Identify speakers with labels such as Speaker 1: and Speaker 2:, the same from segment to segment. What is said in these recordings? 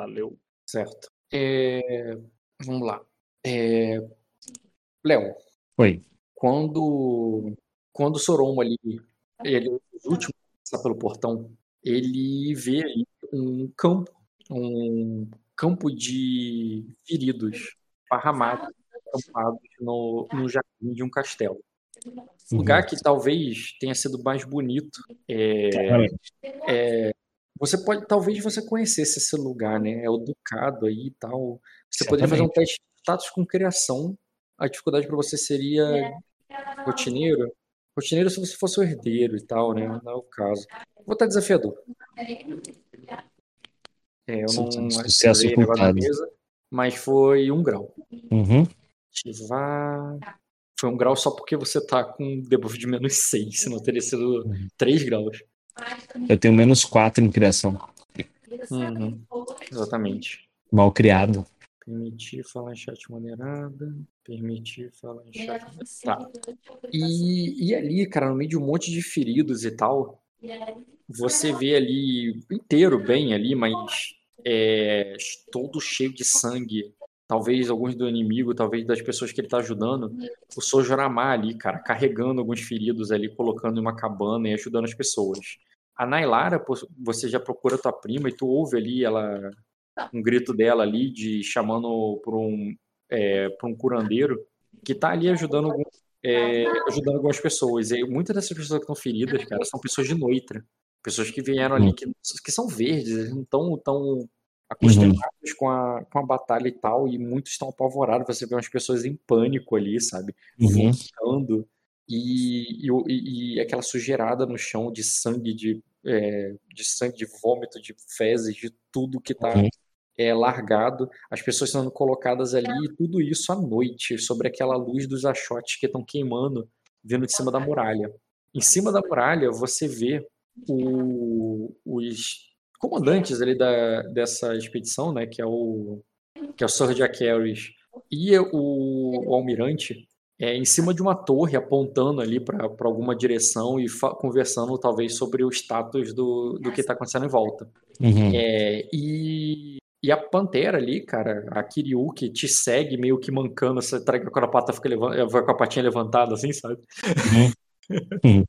Speaker 1: Valeu.
Speaker 2: Certo. É, vamos lá. É, Léo.
Speaker 3: Oi.
Speaker 2: Quando, quando o Soromo ali, ele é o último a passar pelo portão, ele vê ali um campo, um campo de feridos, parramados, acampados no, no jardim de um castelo.
Speaker 3: Uhum.
Speaker 2: Lugar que talvez tenha sido mais bonito. É, é, você pode, talvez você conhecesse esse lugar, né? É o Ducado aí e tal. Você poderia fazer um teste de status com criação. A dificuldade para você seria rotineiro. Rotineiro se você fosse o herdeiro e tal, né? Não é o caso. Vou estar desafiador. É, eu não
Speaker 3: Sucesso
Speaker 2: ativei o negócio na mesa, mas foi um grau.
Speaker 3: Uhum.
Speaker 2: Ativar. Foi um grau só porque você tá com debuff de menos 6, senão teria sido 3 graus.
Speaker 3: Eu tenho menos 4 em criação.
Speaker 2: Uhum, exatamente.
Speaker 3: Mal criado.
Speaker 2: Permitir falar em chat moderada. Permitir falar em chat Tá. E, e ali, cara, no meio de um monte de feridos e tal, você vê ali inteiro bem ali, mas é, todo cheio de sangue. Talvez alguns do inimigo, talvez das pessoas que ele tá ajudando. O Sojoramar ali, cara, carregando alguns feridos ali, colocando em uma cabana e ajudando as pessoas. A Nailara, você já procura tua prima e tu ouve ali ela um grito dela ali de chamando por um é, por um curandeiro que tá ali ajudando algum- é, ajudando algumas pessoas. E muitas dessas pessoas que estão feridas, cara, são pessoas de Noitra. Pessoas que vieram ali, que, que são verdes, não estão tão acostumados com, a, com a batalha e tal, e muitos estão apavorados. Você vê umas pessoas em pânico ali, sabe?
Speaker 3: Uhum.
Speaker 2: Vomitando. E, e, e- aquela sujeirada no chão de sangue, de, é, de sangue, de vômito, de fezes, de tudo que tá
Speaker 3: Uhum.
Speaker 2: é, largado, as pessoas sendo colocadas ali, e tudo isso à noite, sobre aquela luz dos achotes que estão queimando, vindo de cima da muralha. Em cima da muralha, você vê o- os comandantes ali da, dessa expedição, né, que é o que é o Sir Jack Harris, e o, o almirante é, em cima de uma torre, apontando ali para alguma direção e conversando talvez sobre o status do, do que está acontecendo em volta.
Speaker 3: Uhum.
Speaker 2: É, e, e a Pantera ali, cara, a Kiryu, que te segue meio que mancando, você tá ligado? quando a pata fica levan- vai com a patinha levantada, assim, sabe?
Speaker 3: Uhum.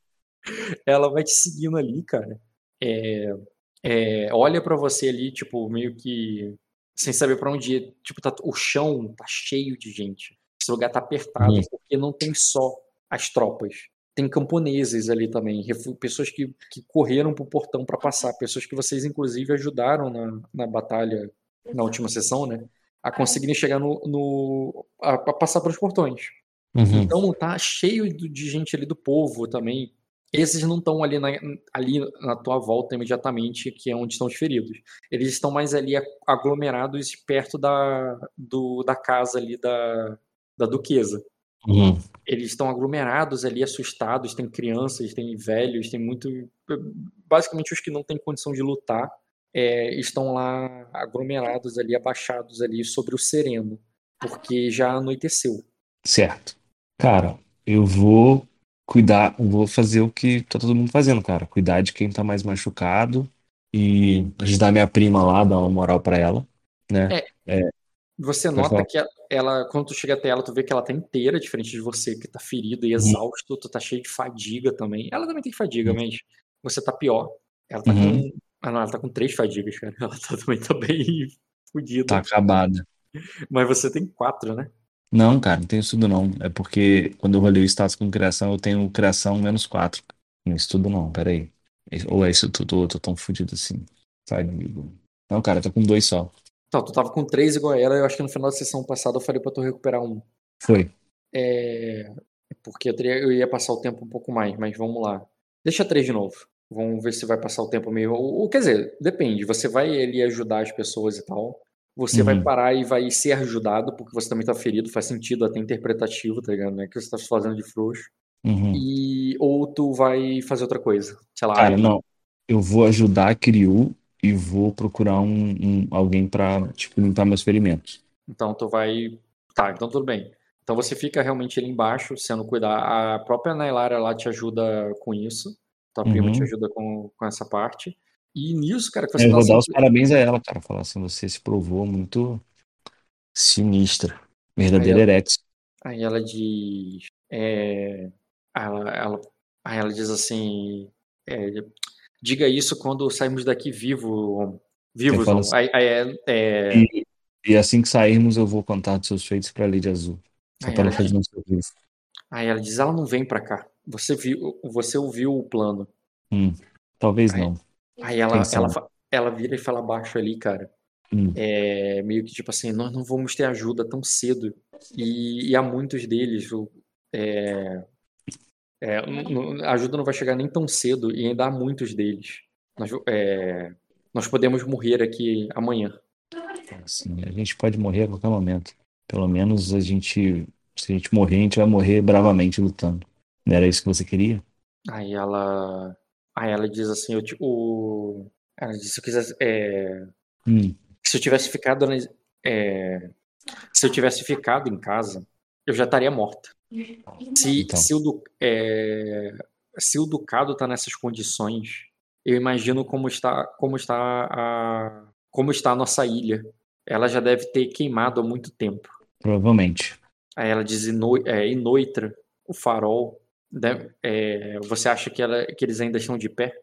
Speaker 2: Ela vai te seguindo ali, cara. É, é, olha pra você ali, tipo, meio que sem saber pra onde ir. Tipo, tá, o chão tá cheio de gente. Esse lugar tá apertado,
Speaker 3: Uhum.
Speaker 2: porque não tem só as tropas. Tem camponeses ali também, pessoas que, que correram pro portão pra passar, pessoas que vocês, inclusive, ajudaram na, na batalha, na última sessão, né? A conseguirem chegar no. no a, a passar pelos portões.
Speaker 3: Uhum.
Speaker 2: Então tá cheio de gente ali do povo também. Esses não estão ali na, ali na tua volta imediatamente, que é onde estão os feridos. Eles estão mais ali aglomerados perto da, do, da casa ali da, da duquesa.
Speaker 3: Uhum.
Speaker 2: Eles estão aglomerados ali, assustados. Tem crianças, tem velhos, tem muito. Basicamente, os que não têm condição de lutar é, estão lá aglomerados ali, abaixados ali sobre o sereno, porque já anoiteceu.
Speaker 3: Certo. Cara, eu vou cuidar, vou fazer o que tá todo mundo fazendo, cara. Cuidar de quem tá mais machucado e ajudar minha prima lá, dar uma moral pra ela, né?
Speaker 2: Você
Speaker 3: Pode
Speaker 2: nota
Speaker 3: falar.
Speaker 2: que ela, quando tu chega até ela, tu vê que ela tá inteira, diferente de você, que tá ferido
Speaker 3: Uhum.
Speaker 2: e exausto, tu tá cheio de fadiga também. Ela também tem fadiga, mas você tá pior. Ela tá
Speaker 3: Uhum.
Speaker 2: com. Ah, não, ela tá com três fadigas, cara. Ela tá, também tá bem fodida.
Speaker 3: Tá acabada.
Speaker 2: Mas você tem quatro, né?
Speaker 3: Não, cara, não tenho isso tudo não. É porque quando eu rolei o status com criação, eu tenho criação menos 4. Não é isso tudo não, peraí. Ou é isso tudo, ou eu tô tão fudido assim. Sai, amigo. Não, cara, eu tô com dois só.
Speaker 2: Então, tu tava com três igual a ela, eu acho que no final da sessão passada eu falei pra tu recuperar um.
Speaker 3: Foi.
Speaker 2: É. Porque eu, teria, eu ia passar o tempo um pouco mais, mas vamos lá. Deixa três de novo. Vamos ver se vai passar o tempo meio. Ou, ou, quer dizer, depende. Você vai ali ajudar as pessoas e tal. Você vai
Speaker 3: Uhum.
Speaker 2: parar e vai ser ajudado, porque você também tá ferido, faz sentido, até interpretativo, tá ligado? Não é que você tá fazendo de frouxo.
Speaker 3: Uhum.
Speaker 2: E. Ou tu vai fazer outra coisa. Sei lá.
Speaker 3: Cara, não. Eu vou ajudar a Kiryu e vou procurar um, um- alguém pra, tipo, limpar meus ferimentos.
Speaker 2: Então tu vai. Tá, então tudo bem. Então você fica realmente ali embaixo, sendo cuidar. A própria Nailara lá te ajuda com isso. Tua prima
Speaker 3: Uhum.
Speaker 2: te ajuda com, com essa parte. E nisso, cara, que você
Speaker 3: Eu
Speaker 2: tá
Speaker 3: vou dar os parabéns a ela, cara. Falar assim, você se provou muito sinistra.
Speaker 2: Aí
Speaker 3: Verdadeira
Speaker 2: ela,
Speaker 3: Erex.
Speaker 2: aí ela diz. É, ela, ela, aí ela diz assim. é, diga isso quando sairmos daqui vivo, vivos,
Speaker 3: assim,
Speaker 2: Aí, aí, é, é,
Speaker 3: e, e assim que sairmos, eu vou contar dos seus feitos pra Lady Azul. Só pra
Speaker 2: ela
Speaker 3: fazer um serviço.
Speaker 2: aí ela diz, ela não vem pra cá. Você viu, você ouviu o plano.
Speaker 3: Hum, talvez
Speaker 2: Aí,
Speaker 3: não.
Speaker 2: Aí ela, ela, ela vira e fala baixo ali, cara.
Speaker 3: Hum,
Speaker 2: É meio que tipo assim, nós não vamos ter ajuda tão cedo. E, e há muitos deles, o- é, é, a ajuda não vai chegar nem tão cedo e ainda há muitos deles. Nós, é, nós podemos morrer aqui amanhã.
Speaker 3: assim, a gente pode morrer a qualquer momento. Pelo menos a gente, se a gente morrer, a gente vai morrer bravamente lutando. Não era isso que você queria?
Speaker 2: Aí ela, aí ela diz assim, eu, o, ela diz, se eu quisesse, é,
Speaker 3: Hum,
Speaker 2: se eu tivesse ficado, é, se eu tivesse ficado em casa, eu já estaria morta. Se,
Speaker 3: então,
Speaker 2: se, o, é, se o Ducado está nessas condições, eu imagino como está, como está a, como está a nossa ilha. Ela já deve ter queimado há muito tempo.
Speaker 3: provavelmente.
Speaker 2: Aí ela diz Ino, é, Inoitra, o farol. É, você acha que, ela, que eles ainda estão de pé?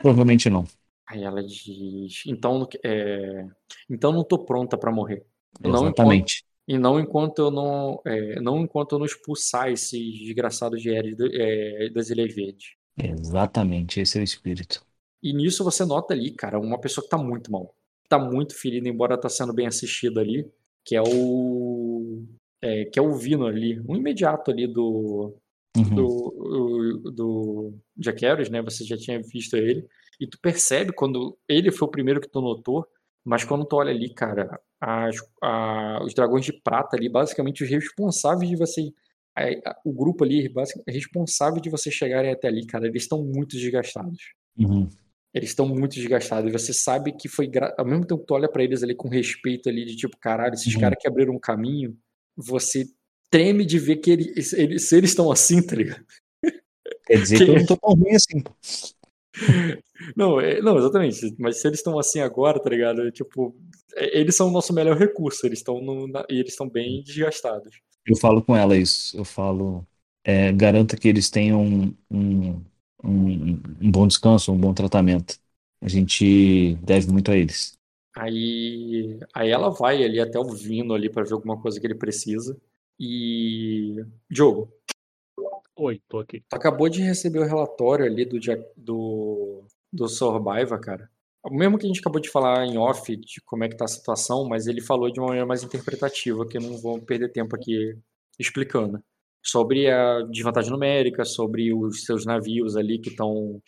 Speaker 3: Provavelmente não.
Speaker 2: Aí ela diz, então, é, então não estou pronta para morrer. Não enquanto,
Speaker 3: Exatamente.
Speaker 2: e não enquanto eu não, é, não enquanto eu não expulsar esses desgraçados de Ares do- é, das Ilhas Verdes.
Speaker 3: Exatamente. Esse é o espírito.
Speaker 2: E nisso você nota ali, cara, uma pessoa que tá muito mal. Tá muito ferida, embora tá sendo bem assistida ali, que é o. é, que é o Vino ali, um imediato ali do.
Speaker 3: Uhum.
Speaker 2: do, do Jack Harris, né? Você já tinha visto ele. E tu percebe quando. Ele foi o primeiro que tu notou, mas quando tu olha ali, cara, as, a- os dragões de prata ali, basicamente os responsáveis de você. a- a- o grupo ali, basicamente, responsável de vocês chegarem até ali, cara, eles estão muito desgastados.
Speaker 3: Uhum.
Speaker 2: Eles estão muito desgastados. Você sabe que foi. gra- Ao mesmo tempo que tu olha pra eles ali com respeito ali, de tipo, caralho, esses
Speaker 3: Uhum.
Speaker 2: caras que abriram um caminho, você treme de ver que eles, eles, se eles estão assim, tá ligado?
Speaker 3: Quer dizer que eu não tô tão ruim assim. pô.
Speaker 2: Não, é- não, exatamente. Mas se eles estão assim agora, tá ligado? É, Tipo, é- eles são o nosso melhor recurso. Eles estão e eles estão bem desgastados.
Speaker 3: Eu falo com ela isso. Eu falo, é, garanta que eles tenham um, um, um, um bom descanso, um bom tratamento. A gente deve muito a eles.
Speaker 2: Aí, aí ela vai ali até o Vino ali pra ver alguma coisa que ele precisa. E. Diogo,
Speaker 1: Oi, tô aqui.
Speaker 2: tu acabou de receber o relatório ali do, do, do Sorbaiva, cara. O mesmo que a gente acabou de falar em off de como é que tá a situação, mas ele falou de uma maneira mais interpretativa, que eu não vou perder tempo aqui explicando. Sobre a desvantagem numérica, sobre os seus navios ali que estão.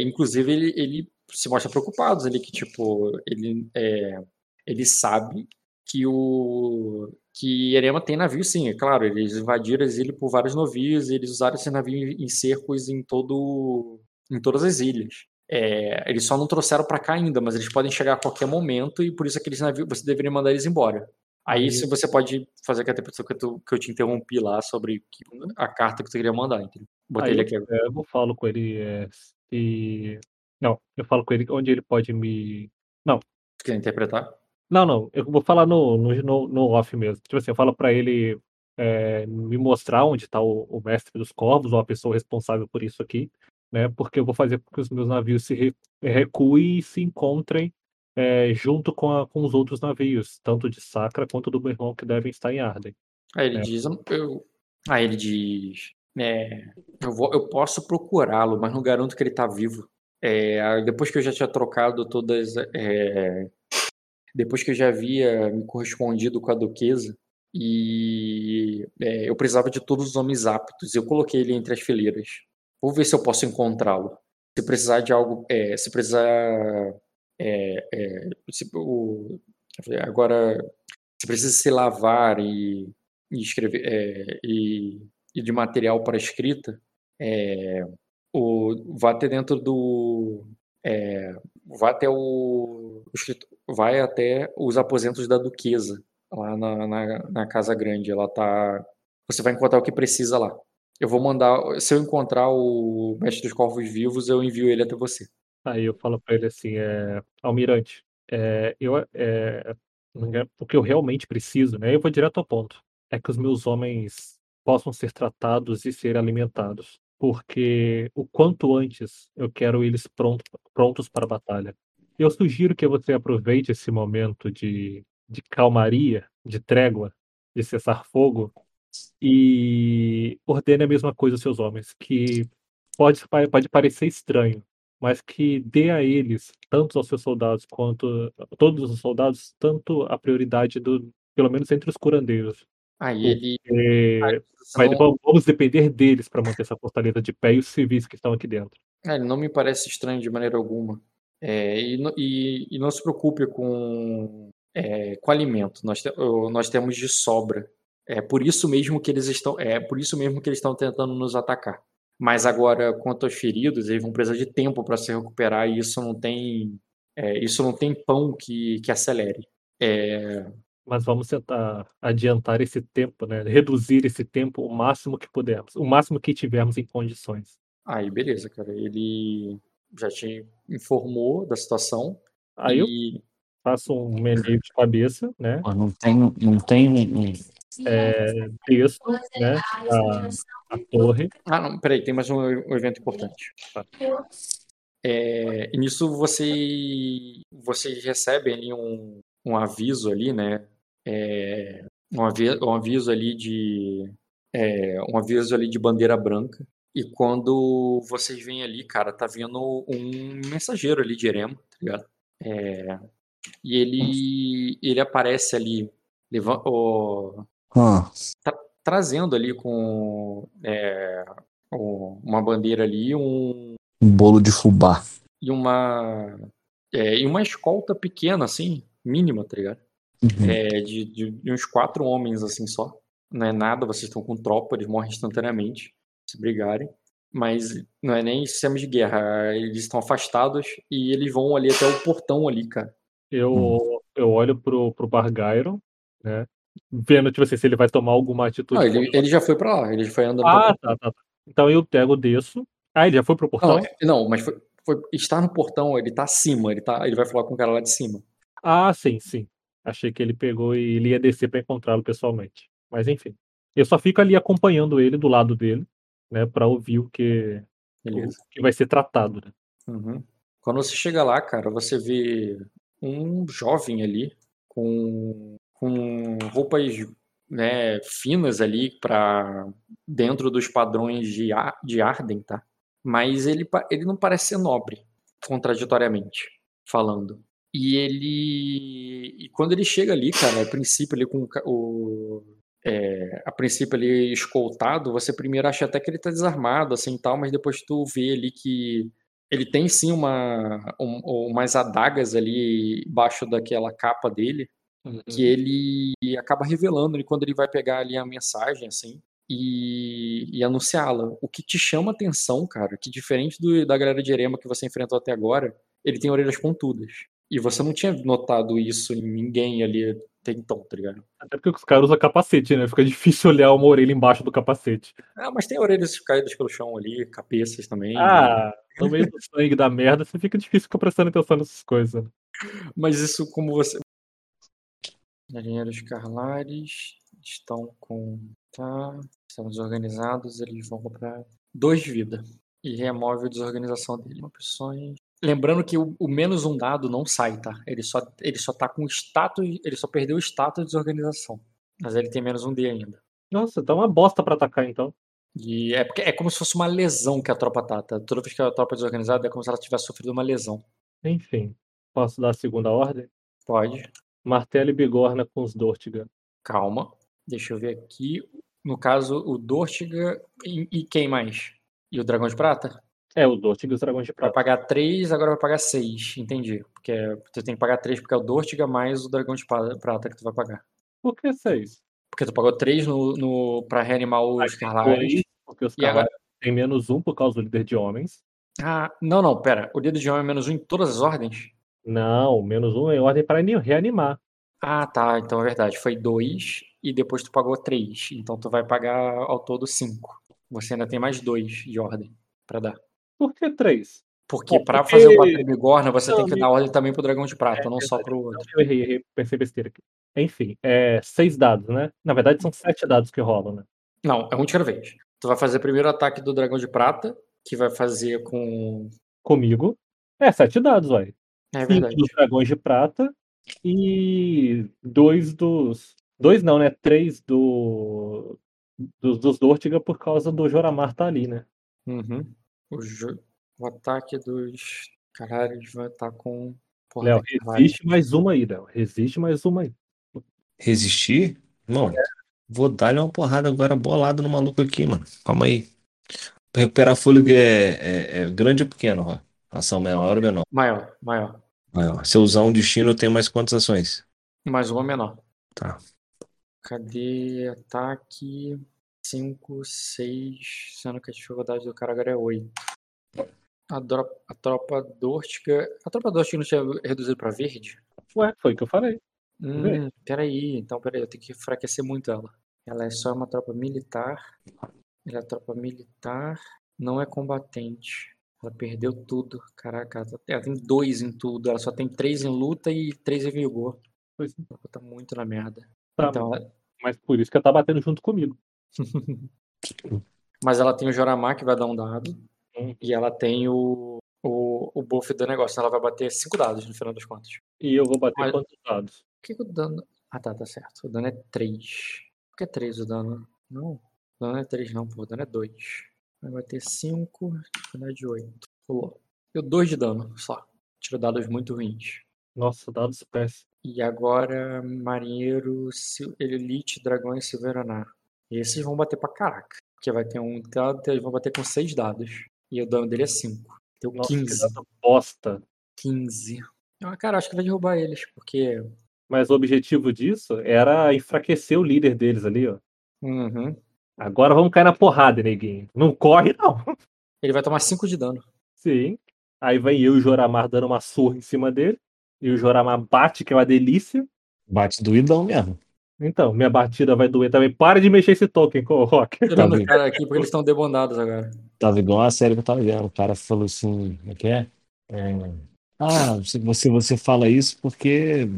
Speaker 2: inclusive, ele, ele se mostra preocupado ali, que tipo, ele, é, ele sabe que o que Erema tem navio sim, é claro, eles invadiram as ilhas por vários navios, eles usaram esse navio em cercos em todo em todas as ilhas. É, eles só não trouxeram para cá ainda, mas eles podem chegar a qualquer momento e por isso aqueles navios você deveria mandar eles embora. Aí, se você pode fazer aquela interpretação que eu, que eu te interrompi lá sobre que- a carta que tu queria mandar, entendeu? Botei
Speaker 1: Aí
Speaker 2: ele
Speaker 1: eu
Speaker 2: aqui.
Speaker 1: pego, falo com ele é, se. Não, eu falo com ele onde ele pode me. Não,
Speaker 2: quer interpretar?
Speaker 1: Não, não. Eu vou falar no, no, no, no off mesmo. Tipo assim, eu falo pra ele é, me mostrar onde tá o, o mestre dos corvos, ou a pessoa responsável por isso aqui, né? Porque eu vou fazer com que os meus navios se re- recuem e se encontrem é, junto com, a- com os outros navios, tanto de Sacra quanto do meu irmão, que devem estar em Arden.
Speaker 2: Aí ele
Speaker 1: É.
Speaker 2: diz, eu, aí ele diz, é, eu, vou, eu posso procurá-lo, mas não garanto que ele tá vivo. É, depois que eu já tinha trocado todas, é, depois que eu já havia me correspondido com a duquesa e é, eu precisava de todos os homens aptos, eu coloquei ele entre as fileiras. Vou ver se eu posso encontrá-lo. Se precisar de algo, é, se precisar, é, é, se- o- agora se precisa se lavar e, e escrever é, e, e de material para escrita, é, o, vá até dentro do vá até o, o escrito- vai até os aposentos da duquesa lá na, na, na casa grande. Ela tá, você vai encontrar o que precisa lá. Eu vou mandar, se eu encontrar o mestre dos corvos vivos, eu envio ele até você.
Speaker 1: Aí eu falo pra ele assim, é, Almirante, é, eu, é, o que eu realmente preciso, né? Eu vou direto ao ponto. É que os meus homens possam ser tratados e ser alimentados. Porque o quanto antes eu quero eles pronto, prontos para a batalha. Eu sugiro que você aproveite esse momento de, de calmaria, de trégua, de cessar fogo e ordene a mesma coisa aos seus homens, que pode, pode parecer estranho, mas que dê a eles, tanto aos seus soldados quanto a todos os soldados, tanto a prioridade do, pelo menos entre os curandeiros.
Speaker 2: Aí ele.
Speaker 1: Vai, vamos depender deles para manter essa fortaleza de pé e os civis que estão aqui dentro.
Speaker 2: É, ele não me parece estranho de maneira alguma. É, e, e, e, não se preocupe com, é, com alimento. Nós, te, nós temos de sobra. É por isso mesmo que eles estão. É por isso mesmo que eles estão tentando nos atacar. Mas agora, quanto aos feridos, eles vão precisar de tempo para se recuperar e isso não tem. É, isso não tem pão que, que acelere. É,
Speaker 1: mas vamos tentar adiantar esse tempo, né? Reduzir esse tempo o máximo que pudermos, o máximo que tivermos em condições.
Speaker 2: Aí, beleza, cara. Ele já te informou da situação.
Speaker 1: Aí e... eu faço um meneio de cabeça, né?
Speaker 3: não tem, não tem um,
Speaker 1: é, texto, né? A, a, torre.
Speaker 2: Ah, não, peraí, tem mais um, um evento importante. Tá. É, e nisso você, vocês recebem ali um, um aviso ali, né? é, um, aviso, um aviso ali de é, um aviso ali de bandeira branca. E quando vocês vêm ali, cara, tá vindo um mensageiro ali de Erema, tá ligado? É, e ele ele aparece ali, leva, ó, ah. tá, trazendo ali com é, uma bandeira ali, um,
Speaker 3: um bolo de fubá.
Speaker 2: E uma, é, e uma escolta pequena, assim, mínima, tá ligado?
Speaker 3: Uhum.
Speaker 2: É, de, de, de, uns quatro homens, assim, só. Não é nada, vocês estão com tropa, eles morrem instantaneamente se brigarem. Mas não é nem sistema de guerra, eles estão afastados e eles vão ali até o portão ali, cara.
Speaker 1: Eu, uhum. eu olho pro, pro Bargyron, né? Vendo, tipo assim, se ele vai tomar alguma atitude.
Speaker 2: Não, ele, ele já foi pra lá, ele foi andando
Speaker 1: Ah, tá, tá, tá. Então eu pego, desço. Ah, ele já foi pro portão?
Speaker 2: Não, não mas foi, foi, estar no portão, ele tá acima, ele, tá, ele vai falar com o cara lá de cima.
Speaker 1: Ah, sim, sim. Achei que ele pegou e ele ia descer para encontrá-lo pessoalmente. Mas enfim. Eu só fico ali acompanhando ele do lado dele, né, para ouvir o que, o que vai ser tratado. Né?
Speaker 2: Uhum. Quando você chega lá, cara, você vê um jovem ali com, com roupas né, finas ali para dentro dos padrões de, Ar, de Arden, tá? Mas ele, ele não parece ser nobre, contraditoriamente falando. E ele. E quando ele chega ali, cara, a princípio ali com o. É, a princípio ali escoltado, você primeiro acha até que ele tá desarmado, assim tal, mas depois tu vê ali que ele tem sim uma, um, umas adagas ali embaixo daquela capa dele, uhum. que ele acaba revelando quando ele vai pegar ali a mensagem, assim, e, e anunciá-la. O que te chama atenção, cara, que diferente do, da galera de Erema que você enfrentou até agora, ele tem orelhas pontudas. E você não tinha notado isso em ninguém ali até então, tá ligado?
Speaker 1: Até porque os caras usam capacete, né? Fica difícil olhar uma orelha embaixo do capacete.
Speaker 2: Ah, mas tem orelhas caídas pelo chão ali, cabeças também.
Speaker 1: Ah, no meio do sangue da merda, você fica difícil ficar prestando atenção nessas coisas. Né?
Speaker 2: Mas isso, como você. Marinheiros Carlares estão com. Tá. Estão desorganizados, eles vão comprar dois de vida. E remove a desorganização dele. Opções. Lembrando que o, o, menos um dado não sai, tá? Ele só, ele só tá com status. Ele só perdeu o status de desorganização. Mas ele tem menos um D ainda.
Speaker 1: Nossa, tá uma bosta pra atacar então.
Speaker 2: E é, porque é como se fosse uma lesão que a tropa tá, tá? Toda vez que a tropa é desorganizada é como se ela tivesse sofrido uma lesão.
Speaker 1: Enfim. Posso dar a segunda ordem?
Speaker 2: Pode.
Speaker 1: Martelo e bigorna com os Dortiga.
Speaker 2: Calma. Deixa eu ver aqui. No caso, o Dortiga e, e quem mais? E o Dragão de Prata?
Speaker 1: É, o Dortiga e os Dragões de Prata.
Speaker 2: Vai pagar 3, agora vai pagar 6, entendi. Porque tu tem que pagar 3 porque é o Dortiga mais o Dragão de Prata que tu vai pagar.
Speaker 1: Por que 6?
Speaker 2: Porque tu pagou 3 no, no, pra reanimar os Carlares.
Speaker 1: Porque os Carlares agora... tem menos 1 por causa do líder de homens.
Speaker 2: Ah, não, não, pera. O líder de homem é menos 1 em todas as ordens?
Speaker 1: Não, menos 1 é ordem para reanimar.
Speaker 2: Ah, tá. Então é verdade. Foi 2 e depois tu pagou 3. Então tu vai pagar ao todo 5. Você ainda tem mais 2 de ordem para dar.
Speaker 1: Por que três?
Speaker 2: Porque pra
Speaker 1: porque-
Speaker 2: fazer o Batalha Bigorna, você
Speaker 1: Não,
Speaker 2: tem que dar ordem também pro Dragão de Prata,
Speaker 1: É,
Speaker 2: não só pro outro.
Speaker 1: Eu errei, errei, pensei besteira aqui. Enfim, é seis dados, né? Na verdade, são sete dados que rolam, né?
Speaker 2: Não, é um de cada vez. Tu vai fazer primeiro o ataque do Dragão de Prata, que vai fazer com.
Speaker 1: Comigo. É, sete dados, vai.
Speaker 2: É
Speaker 1: Cinco
Speaker 2: verdade.
Speaker 1: dos dragões de prata e dois dos. Dois não, né? Três do. Dos, dos Dortiga por causa do Joramar tá ali, né?
Speaker 2: Uhum. O, jo- o ataque dos. Caralho, eles vai estar com. Porra,
Speaker 1: Léo, resiste mais uma aí, Léo. Resiste mais uma aí.
Speaker 3: Resistir? Não. Vou dar-lhe uma porrada agora bolada no maluco aqui, mano. Calma aí. Pra recuperar fôlego é, é- é grande ou pequeno, ó? Ação maior ou menor?
Speaker 2: Maior, maior.
Speaker 3: Maior. Se eu usar um destino, eu tenho mais quantas ações?
Speaker 2: Mais uma menor.
Speaker 3: Tá.
Speaker 2: Cadê ataque? 5, 6. Sendo que a dificuldade do cara agora é 8. A, a tropa Dortiga. A tropa Dortiga não tinha reduzido pra verde?
Speaker 1: Ué, foi o que eu falei.
Speaker 2: Hum, peraí, então peraí, eu tenho que enfraquecer muito ela. Ela é só uma tropa militar. Ela é tropa militar, não é combatente. Ela perdeu tudo. Caraca, ela tem dois em tudo. Ela só tem três em luta e três em vigor.
Speaker 1: Pois é.
Speaker 2: Ela tá muito na merda.
Speaker 1: Tá,
Speaker 2: Então, ela-
Speaker 1: Mas por isso que ela tá batendo junto comigo.
Speaker 2: mas ela tem o Joramar que vai dar um dado.
Speaker 1: Hum.
Speaker 2: E ela tem o, o, o buff do negócio. Ela vai bater cinco dados no final das contas.
Speaker 1: E eu vou bater
Speaker 2: Olha-
Speaker 1: quantos dados?
Speaker 2: Por que, que o dano. Ah, tá, tá certo. O dano é 3. Por que é 3 o dano? Não. O dano é 3, não, pô. O dano é 2. Vai bater 5, dificuldade 8. Pulou. Deu 2 de dano só. Tirou dados muito ruins.
Speaker 1: Nossa, dados péssimos.
Speaker 2: E agora, Marinheiro, Sil- Elite, Dragão e. Esses vão bater pra caraca. Porque vai ter um eles vão bater com 6 dados. E o dano dele é 5. Deu
Speaker 1: Nossa, que
Speaker 2: 15.
Speaker 1: dado bosta.
Speaker 2: 15. Ah, cara, acho que vai derrubar eles, porque.
Speaker 1: Mas o objetivo disso era enfraquecer o líder deles ali, ó.
Speaker 2: Uhum.
Speaker 1: Agora vamos cair na porrada, neguinho. Não corre, não.
Speaker 2: Ele vai tomar 5 de dano.
Speaker 1: Sim. Aí vem eu e o Joramar dando uma surra em cima dele. E o Joramar bate, que é uma delícia.
Speaker 3: Bate doidão mesmo.
Speaker 1: Então, minha batida vai doer também. Para de mexer esse token, Rock.
Speaker 2: Tirando
Speaker 3: bem.
Speaker 2: os caras aqui porque eles estão debondados agora.
Speaker 3: Tava igual a série que eu tava vendo. O cara falou assim, como é que é? É, Ah, você, você, fala isso porque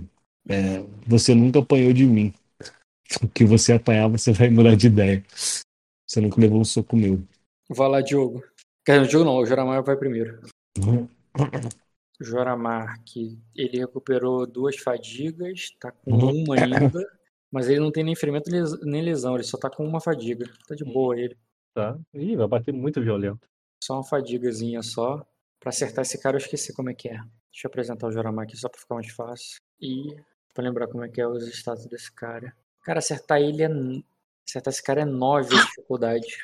Speaker 3: é, você nunca apanhou de mim. O que você apanhar, você vai mudar de ideia. Você nunca levou um soco meu.
Speaker 2: Vai lá, Diogo. Quer dizer, Diogo não, o Joramar vai primeiro. O Joramar, que ele recuperou duas fadigas, tá com
Speaker 3: Uhum.
Speaker 2: uma ainda, mas ele não tem nem ferimento nem lesão, ele só tá com uma fadiga. Tá de boa ele.
Speaker 1: Tá? Ih, vai bater muito violento.
Speaker 2: Só uma fadigazinha só. Pra acertar esse cara eu esqueci como é que é. Deixa eu apresentar o Joramar aqui só pra ficar mais fácil. E pra lembrar como é que é os status desse cara. Cara, acertar ele é. Acertar esse cara é 9 a dificuldade.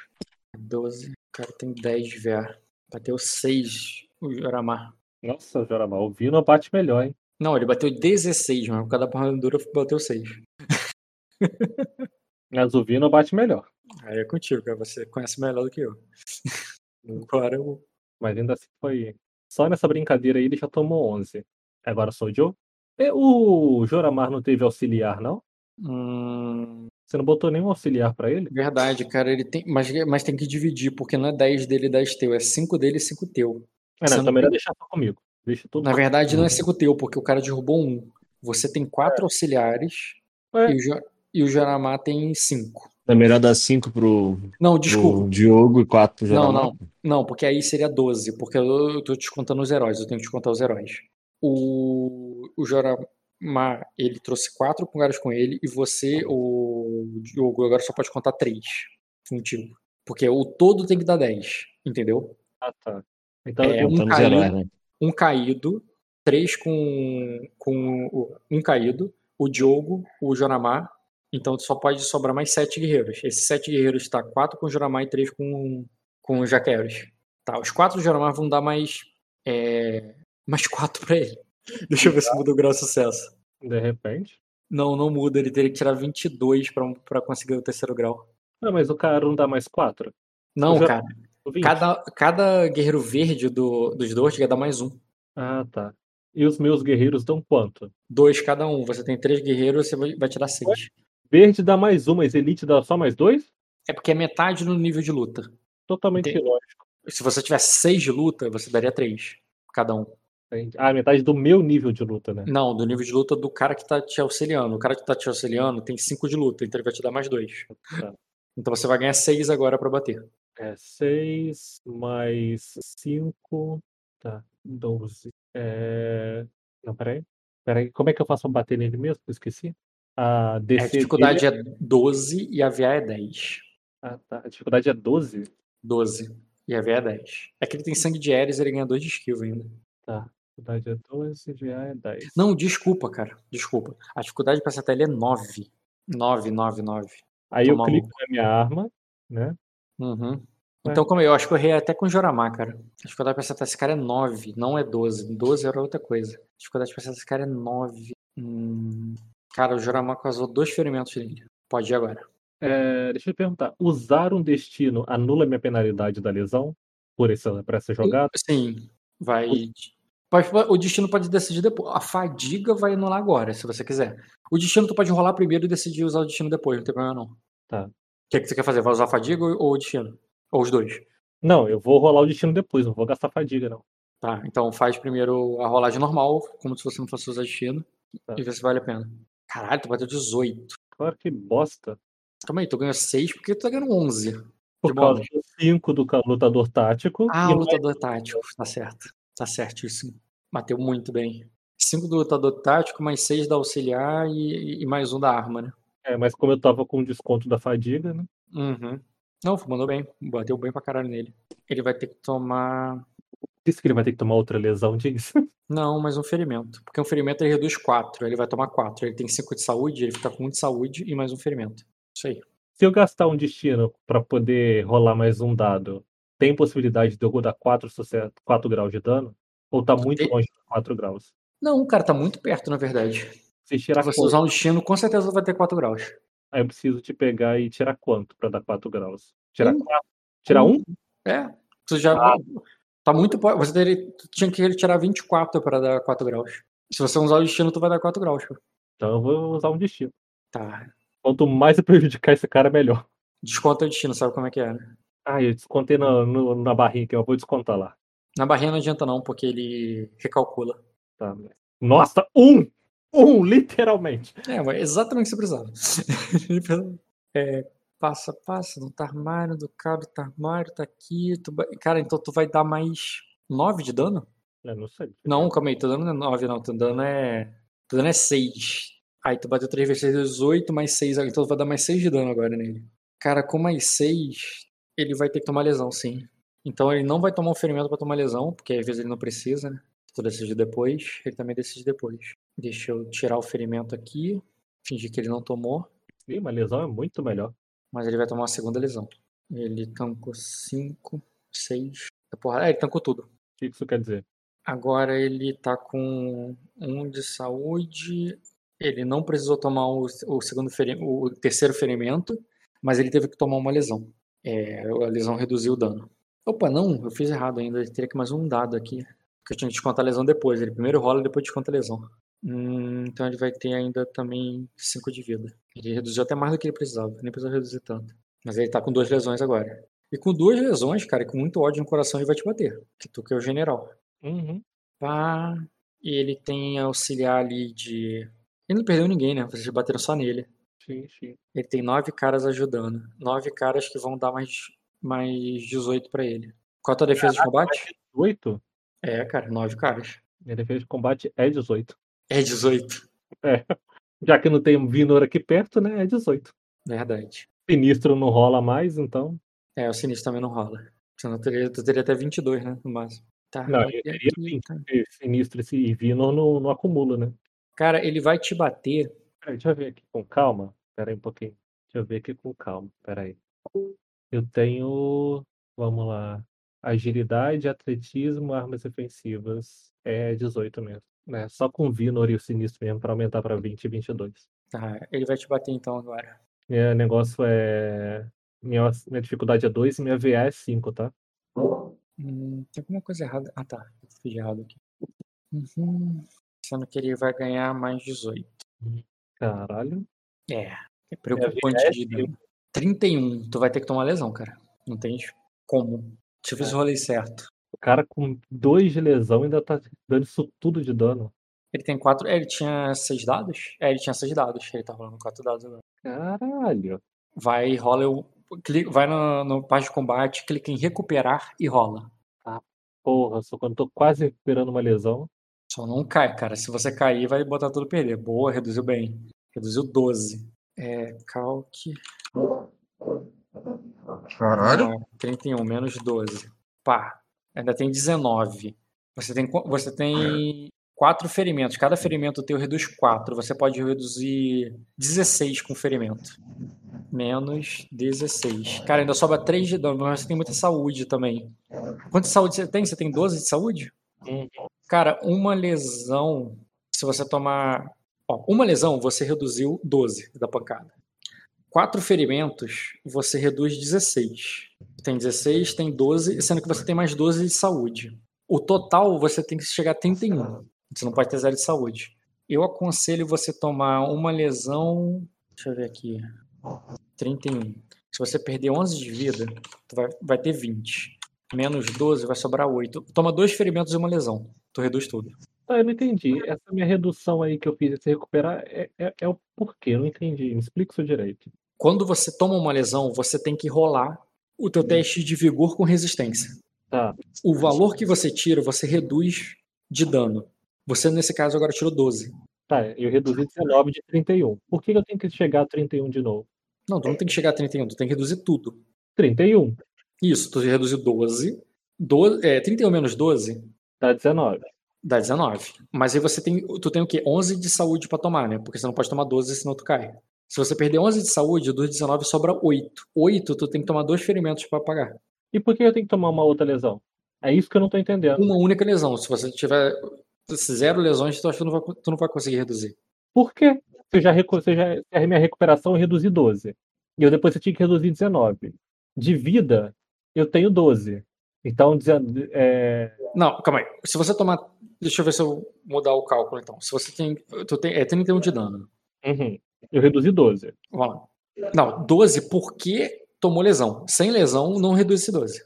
Speaker 2: 12. O cara tem 10 de VA. Bateu 6 o Joramar.
Speaker 1: Nossa, Joramar, o Vino bate melhor, hein?
Speaker 2: Não, ele bateu 16, mas por causa da porradura bateu 6.
Speaker 1: Mas o Vino bate melhor.
Speaker 2: Aí é contigo, cara. Você conhece melhor do que eu. Agora eu.
Speaker 1: Mas ainda assim foi. Só nessa brincadeira aí ele já tomou 11. Agora sou o Joe. E o Joramar não teve auxiliar, não?
Speaker 2: Hum,
Speaker 1: Você não botou nenhum auxiliar pra ele?
Speaker 2: verdade, cara. Ele tem. Mas, mas tem que dividir, porque não é 10 dele e 10 teu. É 5 dele e 5 teu. Você
Speaker 1: não,
Speaker 2: não
Speaker 1: então melhor deixar só comigo. Deixa tudo.
Speaker 2: Na verdade, não é 5 teu, porque o cara derrubou um. Você tem 4 auxiliares
Speaker 1: É.
Speaker 2: e, o Jo- e o Joramar tem 5.
Speaker 3: É melhor dar 5 pro,
Speaker 2: Não, desculpa.
Speaker 3: pro Diogo e 4 pro
Speaker 2: Não,
Speaker 3: Joramar.
Speaker 2: não. Não, porque aí seria 12, porque eu, eu tô descontando os heróis, eu tenho que descontar os heróis. O, o Joramar, ele trouxe 4 pungares com ele, e você, o Diogo, agora só pode contar 3 contigo. Porque o todo tem que dar 10, entendeu?
Speaker 1: Ah, tá. Então
Speaker 2: É, um
Speaker 3: Contando
Speaker 2: caído.
Speaker 3: heróis, né?
Speaker 2: Um caído, 3 com, com um caído, o Diogo, o Joramar. Então só pode sobrar mais 7 guerreiros. Esses 7 guerreiros tá 4 com o Joramar e 3 com, com os Jaqueiros. Tá, os 4 do Joramar vão dar mais. É, mais 4 pra ele. Deixa eu ver se muda o grau de sucesso.
Speaker 1: de repente.
Speaker 2: Não, não muda. Ele teria que tirar 22 pra, pra conseguir o terceiro grau.
Speaker 1: Ah, mas o cara não dá mais 4?
Speaker 2: Não,
Speaker 1: Jo-
Speaker 2: cara. Cada, cada guerreiro verde do, dos dois ia dar mais um.
Speaker 1: Ah, tá. E os meus guerreiros dão quanto?
Speaker 2: Dois cada um. Você tem três guerreiros, você vai, vai tirar seis.
Speaker 1: Verde dá mais um, mas Elite dá só mais dois?
Speaker 2: É porque é metade no nível de luta.
Speaker 1: Totalmente
Speaker 2: Entendi.
Speaker 1: ilógico.
Speaker 2: Se você tivesse seis de luta, você daria três. cada um.
Speaker 1: Ah, metade do meu nível de luta, né?
Speaker 2: Não, do nível de luta do cara que tá te auxiliando. O cara que tá te auxiliando tem 5 de luta, então ele vai te dar mais 2.
Speaker 1: Tá.
Speaker 2: Então você vai ganhar 6 agora pra bater.
Speaker 1: É 6 mais 5. Tá, 12. É... Não, peraí. Peraí, como é que eu faço pra bater nele mesmo? Eu esqueci. A
Speaker 2: É,
Speaker 1: DC
Speaker 2: a dificuldade
Speaker 1: dele...
Speaker 2: é 12 e a VA é 10.
Speaker 1: Ah, tá. A dificuldade é 12?
Speaker 2: 12. E a VA é 10. É que ele tem sangue de Ares ele ganha 2 de esquiva ainda.
Speaker 1: Tá. A dificuldade é 12, VA é 10.
Speaker 2: Não, desculpa, cara. Desculpa. A dificuldade pra acertar ele é 9. 9, 9, 9.
Speaker 1: Aí eu
Speaker 2: Tô
Speaker 1: clico
Speaker 2: maluco.
Speaker 1: na minha arma, né?
Speaker 2: Uhum.
Speaker 1: Ué.
Speaker 2: Então, como eu, eu acho que eu errei até com o Joramar, cara. A dificuldade pra acertar esse cara é 9, não é 12. 12 era outra coisa. A dificuldade pra acertar esse cara é 9. Hum... Cara, o Joramar causou dois ferimentos nele. Pode ir agora.
Speaker 1: É, deixa eu perguntar. Usar um destino anula minha penalidade da lesão por essa, por essa jogada?
Speaker 2: Sim, vai. pode- O destino pode decidir depois. A fadiga vai anular agora, se você quiser. O destino tu pode rolar primeiro e decidir usar o destino depois, não tem problema não. O
Speaker 1: Tá.
Speaker 2: que, que você quer fazer? Vai usar a fadiga ou ou o destino? Ou os dois?
Speaker 1: Não, eu vou rolar o destino depois, não vou gastar fadiga, não.
Speaker 2: Tá, então faz primeiro a rolagem normal, como se você não fosse usar destino,
Speaker 1: Tá.
Speaker 2: e vê se vale a pena. Caralho, tu bateu 18.
Speaker 1: Claro que bosta.
Speaker 2: Calma aí, tu ganhou 6 porque tu tá ganhando 11.
Speaker 1: Por causa do 5 do lutador tático.
Speaker 2: Ah, o
Speaker 1: mais-
Speaker 2: lutador tático, tá certo. Tá certíssimo. Bateu muito bem. 5 do lutador tático, mais 6 da auxiliar e, e mais um da arma, né?
Speaker 1: é, mas como eu tava com desconto da fadiga, né?
Speaker 2: Uhum. Não, mandou bem. Bateu bem pra caralho nele. Ele vai ter que tomar.
Speaker 1: Disse que ele vai ter que tomar outra lesão disso.
Speaker 2: Não, mas um ferimento. Porque um ferimento ele reduz 4. Ele vai tomar 4. Ele tem 5 de saúde, ele fica com 1 de saúde e mais um ferimento. Isso aí.
Speaker 1: Se eu gastar um destino pra poder rolar mais um dado, tem possibilidade de eu rodar 4, 4 graus de dano? Ou tá muito
Speaker 2: Tem.
Speaker 1: longe de 4 graus?
Speaker 2: Não, cara tá muito perto, na verdade.
Speaker 1: Se
Speaker 2: Se
Speaker 1: tirar
Speaker 2: você
Speaker 1: quanto?
Speaker 2: usar um destino, com certeza vai ter 4 graus.
Speaker 1: Aí eu preciso te pegar e tirar quanto pra dar 4 graus? Tirar
Speaker 2: Um.
Speaker 1: 4? Tirar 1?
Speaker 2: É. Você já.
Speaker 1: Ah.
Speaker 2: Tá muito. Você teria... tinha que tirar 24 pra dar 4 graus. Se você usar o destino, tu vai dar 4 graus. pô.
Speaker 1: Então eu vou usar um destino.
Speaker 2: Tá.
Speaker 1: Quanto mais eu prejudicar esse cara, melhor.
Speaker 2: Desconta o destino, sabe como é que é, né?
Speaker 1: Ah, eu descontei na, no- na barrinha aqui, eu vou descontar lá.
Speaker 2: Na barrinha não adianta não, porque ele recalcula.
Speaker 1: Tá. Nossa, um! Um, literalmente.
Speaker 2: É, é exatamente o que você precisava. é, passa, passa, no tá armário, do cara, do tá armário, tá aqui. tu Cara, então tu vai dar mais 9 de dano?
Speaker 1: Eu não sei.
Speaker 2: Não, calma aí, tô dando não é 9, não. Tô dando é. Tô dando é 6. Aí tu bateu 3 vezes 6, 18, mais 6. Então tu vai dar mais 6 de dano agora nele. Cara, com mais 6, ele vai ter que tomar lesão, sim. Então ele não vai tomar um ferimento pra tomar lesão, porque às vezes ele não precisa, né? Tu decide depois, ele também decide depois. Deixa eu tirar o ferimento aqui, fingir que ele não tomou,
Speaker 1: Ih, uma lesão é muito melhor.
Speaker 2: Mas ele vai tomar uma segunda lesão. Ele tancou 5, 6. Porra, é, ele tancou tudo.
Speaker 1: O que isso quer dizer?
Speaker 2: Agora ele tá com um de saúde. Ele não precisou tomar o, o segundo o terceiro ferimento, mas ele teve que tomar uma lesão. É, a lesão reduziu o dano. Opa, não, eu fiz errado ainda. Eu teria que mais um dado aqui. Porque eu tinha que descontar a lesão depois. Ele primeiro rola e depois desconta a lesão. Hum, então ele vai ter ainda também 5 de vida. Ele reduziu até mais do que ele precisava. Nem precisou reduzir tanto. Mas ele tá com duas lesões agora. E com duas lesões, cara, e com muito ódio no coração, ele vai te bater. Que tu que é o general.
Speaker 1: Uhum.
Speaker 2: Pá. E ele tem auxiliar ali de. Ele não perdeu ninguém, né? Vocês bateram só nele.
Speaker 1: Sim, sim.
Speaker 2: Ele tem nove caras ajudando. Nove caras que vão dar mais, mais 18 pra ele. Qual a tua defesa de combate?
Speaker 1: 18?
Speaker 2: É, cara, nove caras.
Speaker 1: Minha defesa de combate é 18.
Speaker 2: É 18.
Speaker 1: Já que não tem Vinor aqui perto, né? É 18.
Speaker 2: Verdade.
Speaker 1: Sinistro não rola mais, então.
Speaker 2: É, o sinistro também não rola. Senão teria, teria até 22, né? No máximo. Tá.
Speaker 1: Não, eu teria
Speaker 2: aqui,
Speaker 1: 20.
Speaker 2: tá.
Speaker 1: Sinistro e Vinor não, não acumula, né?
Speaker 2: Cara, ele vai te bater.
Speaker 1: Peraí, deixa eu ver aqui com calma. Peraí um pouquinho. Deixa eu ver aqui com calma. Peraí. Eu tenho. Vamos lá. Agilidade, atletismo, armas defensivas. É 18 mesmo. Né? Só com o Vinor e o Sinistro mesmo pra aumentar pra 20 e 22.
Speaker 2: Tá, ele vai te bater então agora.
Speaker 1: Meu negócio é. Minha, minha dificuldade é 2 e minha VA é 5, tá?
Speaker 2: Hum, tem alguma coisa errada. Ah, tá. Eu fiz errado aqui. Uhum. Sendo que ele vai ganhar mais 18.
Speaker 1: Caralho.
Speaker 2: É. É preocupante de dano. 31. Tu vai ter que tomar lesão, cara. Não tem como. Se eu rolei certo.
Speaker 1: O cara com dois de lesão ainda tá dando isso tudo de dano.
Speaker 2: Ele tem quatro. É, ele tinha seis dados? É, ele tinha seis dados. Ele tá rolando quatro dados agora.
Speaker 1: Caralho.
Speaker 2: Vai, rola Vai no, no parte de combate, clica em recuperar e rola.
Speaker 1: Porra, só quando eu tô quase recuperando uma lesão.
Speaker 2: Só não cai, cara. Se você cair, vai botar tudo perder. Boa, reduziu bem. Reduziu 12. É, calque.
Speaker 4: Caralho.
Speaker 2: Ah, 31, menos 12. Pá. Ainda tem 19. Você tem, você tem quatro ferimentos. Cada ferimento teu reduz 4. Você pode reduzir 16 com ferimento. Menos 16. Cara, ainda sobra 3 de dano, mas você tem muita saúde também. Quanto de saúde você tem? Você tem 12 de saúde?
Speaker 1: Uhum.
Speaker 2: Cara, uma lesão. Se você tomar. Ó, uma lesão, você reduziu 12 da pancada. Quatro ferimentos, você reduz 16. Tem 16, tem 12, sendo que você tem mais 12 de saúde. O total, você tem que chegar a 31. Você não pode ter zero de saúde. Eu aconselho você tomar uma lesão. Deixa eu ver aqui. 31. Se você perder 11 de vida, vai, vai ter 20. Menos 12, vai sobrar 8. Toma dois ferimentos e uma lesão. Tu reduz tudo.
Speaker 1: Tá, eu não entendi. Essa minha redução aí que eu fiz de se recuperar é, é, é o porquê, eu não entendi. Me explica isso direito.
Speaker 2: Quando você toma uma lesão, você tem que rolar o teu teste de vigor com resistência.
Speaker 1: Tá.
Speaker 2: O valor que você tira, você reduz de dano. Você, nesse caso, agora tirou 12.
Speaker 1: Tá, eu reduzi 19 de 31. Por que eu tenho que chegar a 31 de novo?
Speaker 2: Não, tu não tem que chegar a 31, tu tem que reduzir tudo.
Speaker 1: 31,
Speaker 2: Isso, tu reduziu 12. 12 é, 31 menos 12
Speaker 1: dá 19.
Speaker 2: dá 19. Mas aí você tem, tu tem o quê? 11 de saúde pra tomar, né? Porque você não pode tomar 12, senão tu cai. Se você perder 11 de saúde, dos 19 sobra 8. 8, tu tem que tomar dois ferimentos pra pagar.
Speaker 1: E por que eu tenho que tomar uma outra lesão? É isso que eu não tô entendendo.
Speaker 2: Uma única lesão. Se você tiver zero lesões, tu acha que tu não vai, tu não vai conseguir reduzir.
Speaker 1: Por quê? Se eu já, se já a minha recuperação eu reduzi 12. E eu depois eu tinha que reduzir 19. De vida, eu tenho 12. Então, é,
Speaker 2: Não, calma aí. Se você tomar. Deixa eu ver se eu mudar o cálculo então. Se você tem. Tu tem é 31 de dano.
Speaker 1: uhum, eu reduzi 12.
Speaker 2: Vamos lá. Não, 12 porque tomou lesão. Sem lesão, não reduz esse 12.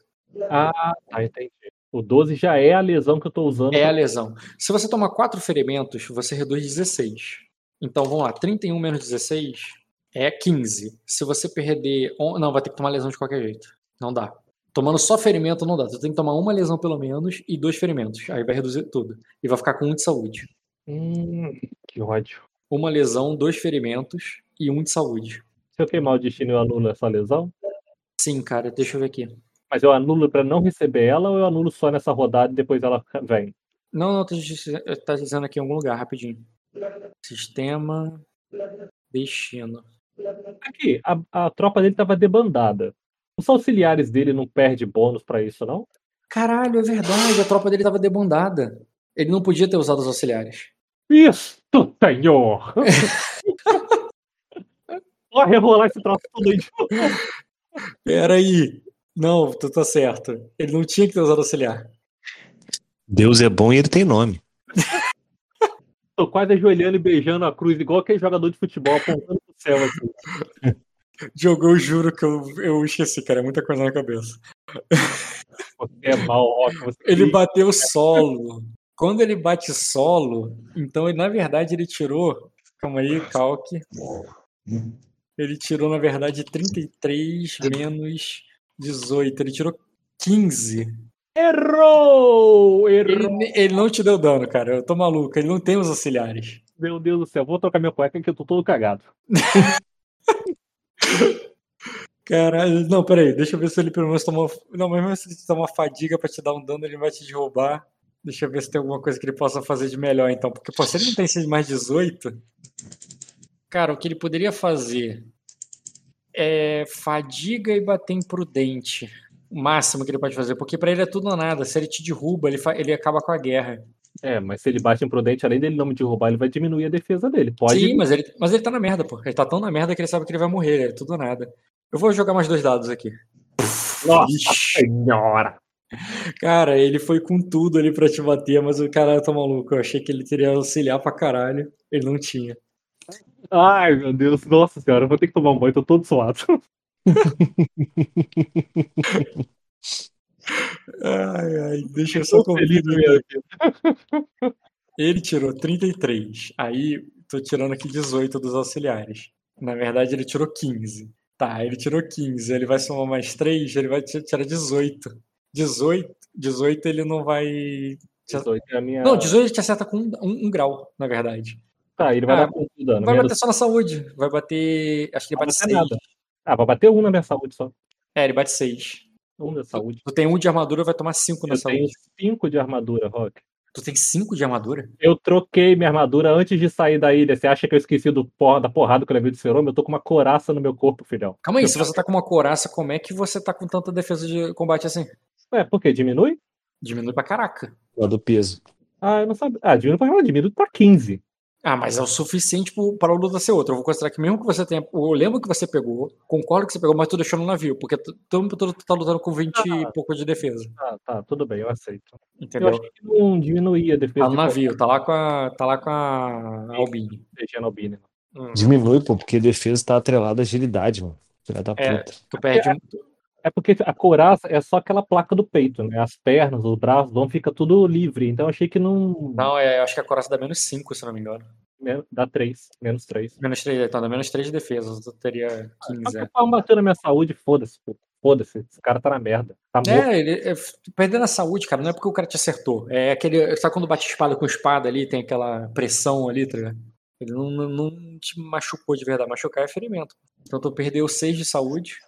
Speaker 1: Ah, tá, entendi. O 12 já é a lesão que eu tô usando.
Speaker 2: É a lesão. Se você tomar 4 ferimentos, você reduz 16. Então vamos lá. 31 menos 16 é 15. Se você perder. Não, vai ter que tomar lesão de qualquer jeito. Não dá. Tomando só ferimento não dá. Tu tem que tomar uma lesão pelo menos e dois ferimentos. Aí vai reduzir tudo. E vai ficar com um de saúde.
Speaker 1: Hum, que ódio.
Speaker 2: Uma lesão, dois ferimentos e um de saúde.
Speaker 1: Se eu queimar o destino, eu anulo essa lesão?
Speaker 2: Sim, cara, deixa eu ver aqui.
Speaker 1: Mas eu anulo pra não receber ela ou eu anulo só nessa rodada e depois ela vem?
Speaker 2: Não, não, tá tá dizendo aqui em algum lugar, rapidinho. Sistema. Destino.
Speaker 1: Aqui, a, a tropa dele tava debandada. Os auxiliares dele não perdem bônus pra isso, não?
Speaker 2: Caralho, é verdade, a tropa dele tava debandada. Ele não podia ter usado os auxiliares.
Speaker 1: Isso, senhor! Vou rerolar esse troço tudo aí de novo.
Speaker 2: Peraí. Não, tu tá certo. Ele não tinha que ter usado auxiliar.
Speaker 3: Deus é bom e ele tem nome.
Speaker 1: Tô quase ajoelhando e beijando a cruz, igual aquele jogador de futebol apontando pro céu assim.
Speaker 2: Diogo, eu juro que eu, eu esqueci, cara. É muita coisa na cabeça.
Speaker 1: Você é mal, Rock. Você
Speaker 2: Ele bateu solo. Quando ele bate solo, então ele, na verdade ele tirou. Calma aí, calque. Ele tirou, na verdade, 33 menos 18. Ele tirou 15.
Speaker 1: Errou! Errou!
Speaker 2: Ele, ele não te deu dano, cara. Eu tô maluco. Ele não tem os auxiliares.
Speaker 1: Meu Deus do céu, vou trocar minha cueca que eu tô todo cagado.
Speaker 2: Caralho, não, peraí, deixa eu ver se ele pelo menos tomou. Não, mesmo se ele tomar fadiga pra te dar um dano, ele vai te derrubar. Deixa eu ver se tem alguma coisa que ele possa fazer de melhor, então. Porque, pô, se ele não tem sido mais 18. Cara, o que ele poderia fazer é fadiga e bater imprudente. O máximo que ele pode fazer, porque pra ele é tudo ou nada. Se ele te derruba, ele, ele acaba com a guerra.
Speaker 1: É, mas se ele bate imprudente, além dele não me derrubar, ele vai diminuir a defesa dele. Pode.
Speaker 2: Sim, mas ele, mas ele tá na merda, pô. Ele tá tão na merda que ele sabe que ele vai morrer. É tudo ou nada. Eu vou jogar mais dois dados aqui.
Speaker 1: Nossa
Speaker 2: Ixi.
Speaker 1: senhora!
Speaker 2: Cara, ele foi com tudo ali pra te bater, mas o cara tá maluco. Eu achei que ele teria auxiliar pra caralho. Ele não tinha.
Speaker 1: Ai, meu Deus, nossa senhora, eu vou ter que tomar um banho, tô todo suado.
Speaker 2: Ai, ai, deixa eu só conferir. Ele tirou 33. Aí, tô tirando aqui 18 dos auxiliares. Na verdade, ele tirou 15. Tá, ele tirou 15. Ele vai somar mais 3, ele vai tirar 18. 18, 18 ele não vai.
Speaker 1: 18 é a minha.
Speaker 2: Não, 18 ele te acerta com um, um, um grau, na verdade.
Speaker 1: Tá, ele vai
Speaker 2: Ah,
Speaker 1: dar quanto dano?
Speaker 2: Vai bater só na saúde. Vai bater. Acho que ele
Speaker 1: Não
Speaker 2: bate
Speaker 1: vai
Speaker 2: 6.
Speaker 1: bater nada. Ah, vai bater um na minha saúde só.
Speaker 2: É, ele bate 6.
Speaker 1: Um da saúde.
Speaker 2: Tu tem um de armadura, vai tomar 5 na
Speaker 1: Eu tenho
Speaker 2: saúde.
Speaker 1: 5 de armadura, Rock.
Speaker 2: Tu tem 5 de armadura?
Speaker 1: Eu troquei minha armadura antes de sair da ilha. Você acha que eu esqueci do porra, da porrada que eu levei do Ferome? Eu tô com uma coraça no meu corpo, filhão.
Speaker 2: Calma aí,
Speaker 1: Eu-
Speaker 2: se você tá com uma coraça, como é que você tá com tanta defesa de combate assim?
Speaker 1: Ué, por quê? Diminui?
Speaker 2: Diminui pra caraca.
Speaker 3: Lá do peso.
Speaker 1: Ah, eu não sabia. Ah, diminui pra, diminui pra 15.
Speaker 2: Ah, mas é o suficiente para o luta ser outro. Eu vou considerar que mesmo que você tenha. Eu lembro que você pegou, concordo que você pegou, mas tu deixou no navio, porque tu, todo todo tu tá lutando com 20 e pouco de defesa.
Speaker 1: Ah, tá, tudo bem, eu aceito. Eu
Speaker 2: Entendeu?
Speaker 1: achei que não diminuía a defesa
Speaker 2: Tá no
Speaker 1: de
Speaker 2: navio, tá lá com a. tá lá com a Albini.
Speaker 1: qualquer Albini.
Speaker 2: Hum.
Speaker 3: Diminui, pô, porque defesa tá atrelada à agilidade, mano. Filha da
Speaker 2: É.
Speaker 3: puta.
Speaker 2: Tu perde um.
Speaker 1: É porque a couraça é só aquela placa do peito, né? As pernas, os braços, vão fica tudo livre. Então eu achei que não.
Speaker 2: Não, é, eu acho que a coraça dá menos 5, se não me engano.
Speaker 1: Men- Dá 3, menos 3.
Speaker 2: Menos 3, então dá menos 3 de defesa. Tu teria
Speaker 1: De
Speaker 2: 15.
Speaker 1: qualquer
Speaker 2: É,
Speaker 1: forma, bateu na minha saúde, foda-se. Foda-se, esse cara tá na merda. Tá morto.
Speaker 2: é ele. É, perdendo a saúde, cara, não é porque o cara te acertou. É aquele. Sabe quando bate espada com espada ali, tem aquela pressão ali, tá ligado? Ele não, não, não te machucou de verdade. Machucar é ferimento. Então tu perdeu 6 de saúde.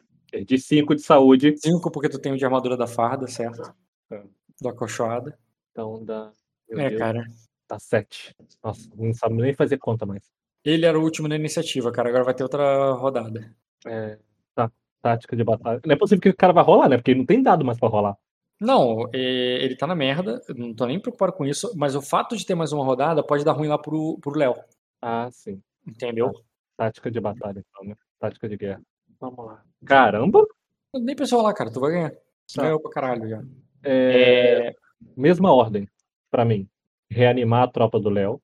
Speaker 1: De 5 de saúde.
Speaker 2: 5 porque tu tem o de armadura da farda, certo?
Speaker 1: É.
Speaker 2: Da cochoada.
Speaker 1: Então dá. Meu
Speaker 2: É,
Speaker 1: Deus,
Speaker 2: cara.
Speaker 1: Dá 7. Nossa, não sabe nem fazer conta mais.
Speaker 2: Ele era o último na iniciativa, cara. Agora vai ter outra rodada.
Speaker 1: É, tá. Tática de batalha. Não é possível que o cara vai rolar, né? Porque ele não tem dado mais pra rolar.
Speaker 2: Não, é, ele tá na merda. Não tô nem preocupado com isso. Mas o fato de ter mais uma rodada pode dar ruim lá pro pro Léo.
Speaker 1: Ah, sim.
Speaker 2: Entendeu?
Speaker 1: Tática de batalha, então, né? Tática de guerra. Vamos lá. Caramba!
Speaker 2: Nem pensou lá, cara. Tu vai ganhar.
Speaker 1: Tá.
Speaker 2: ganhou pra caralho já.
Speaker 1: É,
Speaker 2: É,
Speaker 1: Mesma ordem, pra mim. Reanimar a tropa do Léo.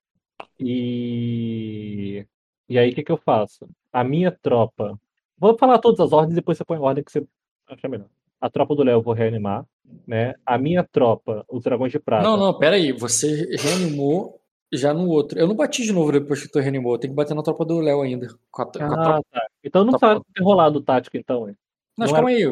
Speaker 1: E. E aí, o que, que eu faço? A minha tropa. Vou falar todas as ordens, depois você põe a ordem que você acha melhor. A tropa do Léo eu vou reanimar, né? A minha tropa, os dragões de prata.
Speaker 2: Não, não, pera aí. Você reanimou já no outro. Eu não bati de novo depois que tu reanimou. Tem que bater na tropa do Léo ainda. Com a, com a
Speaker 1: Ah, tá. Então não
Speaker 2: Tropa-
Speaker 1: precisa ter rolado o tático, então, hein?
Speaker 2: Não, calma aí.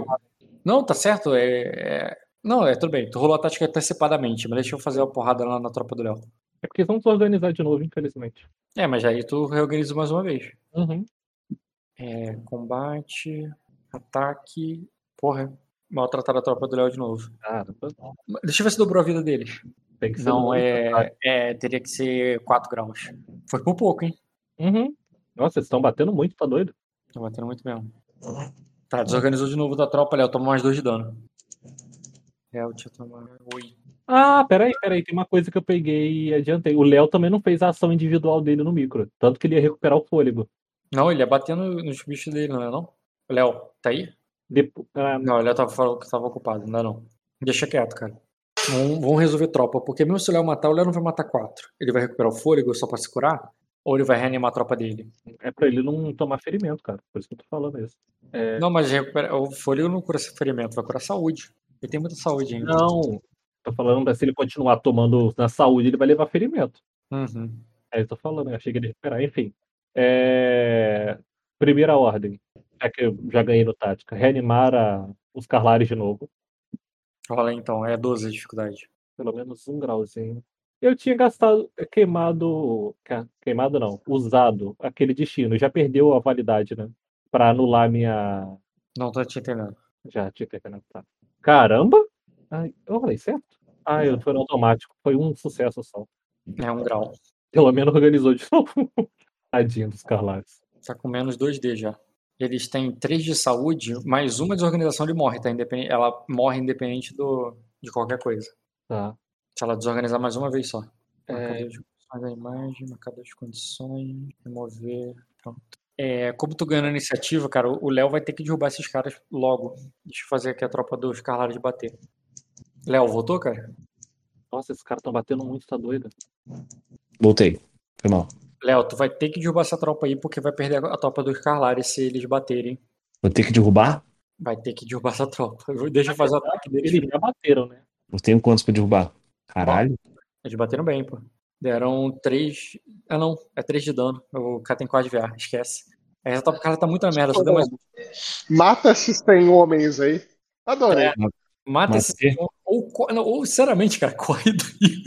Speaker 2: Não, tá certo. É... é- Não, é tudo bem. Tu rolou a tática antecipadamente, mas deixa eu fazer uma porrada lá na tropa do Léo.
Speaker 1: É porque vamos organizar de novo, infelizmente.
Speaker 2: É, mas aí tu reorganiza mais uma vez.
Speaker 1: Uhum.
Speaker 2: É, combate, ataque. Porra, maltratar a tropa do Léo de novo.
Speaker 1: Caramba,
Speaker 2: Deixa eu ver se dobrou a vida deles.
Speaker 1: tem que ser
Speaker 2: Não, é, é. Teria que ser 4 graus. Foi por pouco, hein?
Speaker 1: Uhum. Nossa, eles estão batendo muito, tá doido?
Speaker 2: Tá batendo muito mesmo. Tá, desorganizou de novo da tropa, Léo. Toma mais 2 de dano. Léo, deixa eu tomar 8.
Speaker 1: Ah, peraí, peraí, tem uma coisa que eu peguei e adiantei. O Léo também não fez a ação individual dele no micro, tanto que ele ia recuperar o fôlego.
Speaker 2: Não, ele ia batendo nos bichos dele, não é não? Léo, tá aí?
Speaker 1: Depo- ah,
Speaker 2: Não, ele tava, falou que tava ocupado, não dá não. Deixa quieto, cara. Vamos, vamos resolver tropa, porque mesmo se o Léo matar, o Léo não vai matar quatro. Ele vai recuperar o fôlego só pra se curar? Ou ele vai reanimar a tropa dele?
Speaker 1: é pra ele não tomar ferimento, cara. Por isso que eu tô falando isso. É,
Speaker 2: Não, mas recupera- o fôlego não cura ferimento, vai curar saúde. Ele tem muita saúde ainda.
Speaker 1: Não, tô falando se ele continuar tomando na saúde, ele vai levar ferimento.
Speaker 2: Uhum.
Speaker 1: É, eu tô falando, eu achei que ele ia recuperar. Enfim. É, Primeira ordem. É que eu já ganhei no tática. Reanimar a- os Carlares de novo.
Speaker 2: Rola então, é 12 a dificuldade.
Speaker 1: Pelo menos um grauzinho. Eu tinha gastado, queimado. Queimado não, usado aquele destino. Já perdeu a validade, né? Pra anular minha.
Speaker 2: Não tô te entendendo.
Speaker 1: Já tinha terminado. Tá. Caramba! Ai, eu falei certo? Ah, eu foi no automático. Foi um sucesso só.
Speaker 2: É um grau.
Speaker 1: Pelo menos organizou de novo. Tadinho dos Carlares.
Speaker 2: Tá com menos 2D já. Eles têm 3 de saúde, mais uma desorganização ele morre, tá? Independente, ela morre independente do, de qualquer coisa.
Speaker 1: Tá.
Speaker 2: Se ela desorganizar mais uma vez só.
Speaker 1: É.
Speaker 2: Marcador de condições da imagem, marcador de condições, remover, pronto. É, como tu ganhando a iniciativa, cara, o Léo vai ter que derrubar esses caras logo. Deixa eu fazer aqui a tropa dos Carlares bater. Léo, voltou, cara?
Speaker 1: Nossa, esses caras estão batendo muito, tá doido.
Speaker 3: Voltei. Foi mal.
Speaker 2: Léo, tu vai ter que derrubar essa tropa aí porque vai perder a tropa dos Carlares se eles baterem.
Speaker 3: Vou ter que derrubar?
Speaker 2: Vai ter que derrubar essa tropa. Deixa eu fazer o ataque deles.
Speaker 1: Eles já bateram, né?
Speaker 3: Eu tenho quantos pra derrubar? Caralho.
Speaker 2: Eles bateram bem, pô. Deram 3. Ah, não. É 3 de dano. O cara tem 4 de VA, esquece. Essa top cara tá muito na merda. Só deu mais...
Speaker 4: Mata esses 100 homens aí. Adorei.
Speaker 2: É. Mata esses.
Speaker 3: Matei.
Speaker 2: Ou, ou, ou, sinceramente, cara, corre daí.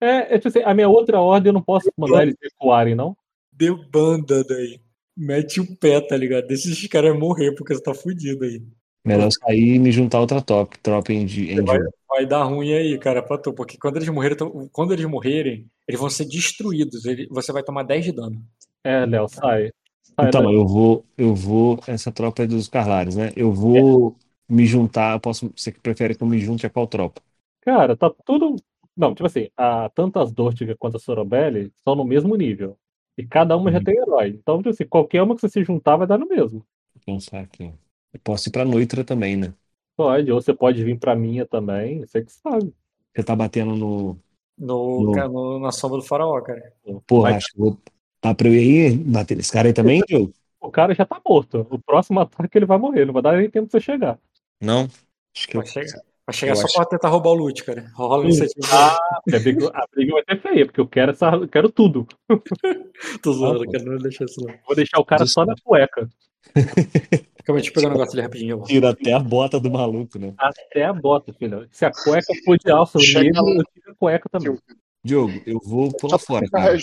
Speaker 1: É, é tipo assim, a minha outra ordem eu não posso mandar eles recuarem, não?
Speaker 2: Deu banda daí. Mete o pé, tá ligado? Deixa esses caras morrer, porque você tá fudido aí.
Speaker 3: Melhor sair e me juntar a outra top, tropa em,
Speaker 2: vai, vai dar ruim aí, cara, pra tu. Porque quando eles, morrerem, quando eles morrerem, eles vão ser destruídos. Ele- você vai tomar 10 de dano.
Speaker 1: É, Léo, sai. sai
Speaker 3: Então,
Speaker 1: daí.
Speaker 3: eu vou, eu vou, essa tropa é dos Carlares, né? Eu vou me juntar, posso, você que prefere que eu me junte a qual tropa?
Speaker 1: Cara, tá tudo. Não, tipo assim, a, tanto as Dortiga quanto a Sorobelli são no mesmo nível. E cada uma já
Speaker 3: Uhum.
Speaker 1: tem herói. Então, tipo assim, qualquer uma que você se juntar vai dar no mesmo.
Speaker 3: Vou pensar aqui. Eu posso ir pra Noitra também, né?
Speaker 1: Pode, ou você pode vir pra minha também, você que sabe.
Speaker 3: Você tá batendo no.
Speaker 2: No,
Speaker 3: No-
Speaker 2: ca- no- na sombra do faraó, cara.
Speaker 3: Porra,
Speaker 1: Mas-
Speaker 3: acho que eu vou. Dá pra eu ir aí bater nesse cara aí também, Diogo?
Speaker 1: O cara já tá morto. O próximo ataque ele vai morrer, não vai dar nem tempo de você chegar.
Speaker 3: Não? Acho que eu.
Speaker 2: Vai chegar, vai chegar
Speaker 3: eu
Speaker 2: só
Speaker 3: acho-
Speaker 2: pra tentar roubar o loot, cara. Rola a iniciativa.
Speaker 1: Ah, a briga, a briga vai ser feia, porque eu quero, essa, eu quero tudo.
Speaker 2: Tô zoando,
Speaker 3: Ah,
Speaker 2: cara. Não deixa isso não.
Speaker 1: Vou deixar o cara só na cueca.
Speaker 2: Calma deixa eu pegar um negócio ali rapidinho.
Speaker 3: Tira até a bota do maluco, né?
Speaker 1: Até a bota, filho. Se a cueca for de alça
Speaker 4: lá.
Speaker 1: eu tiro a cueca também.
Speaker 3: Diogo, eu vou pular fora, cara.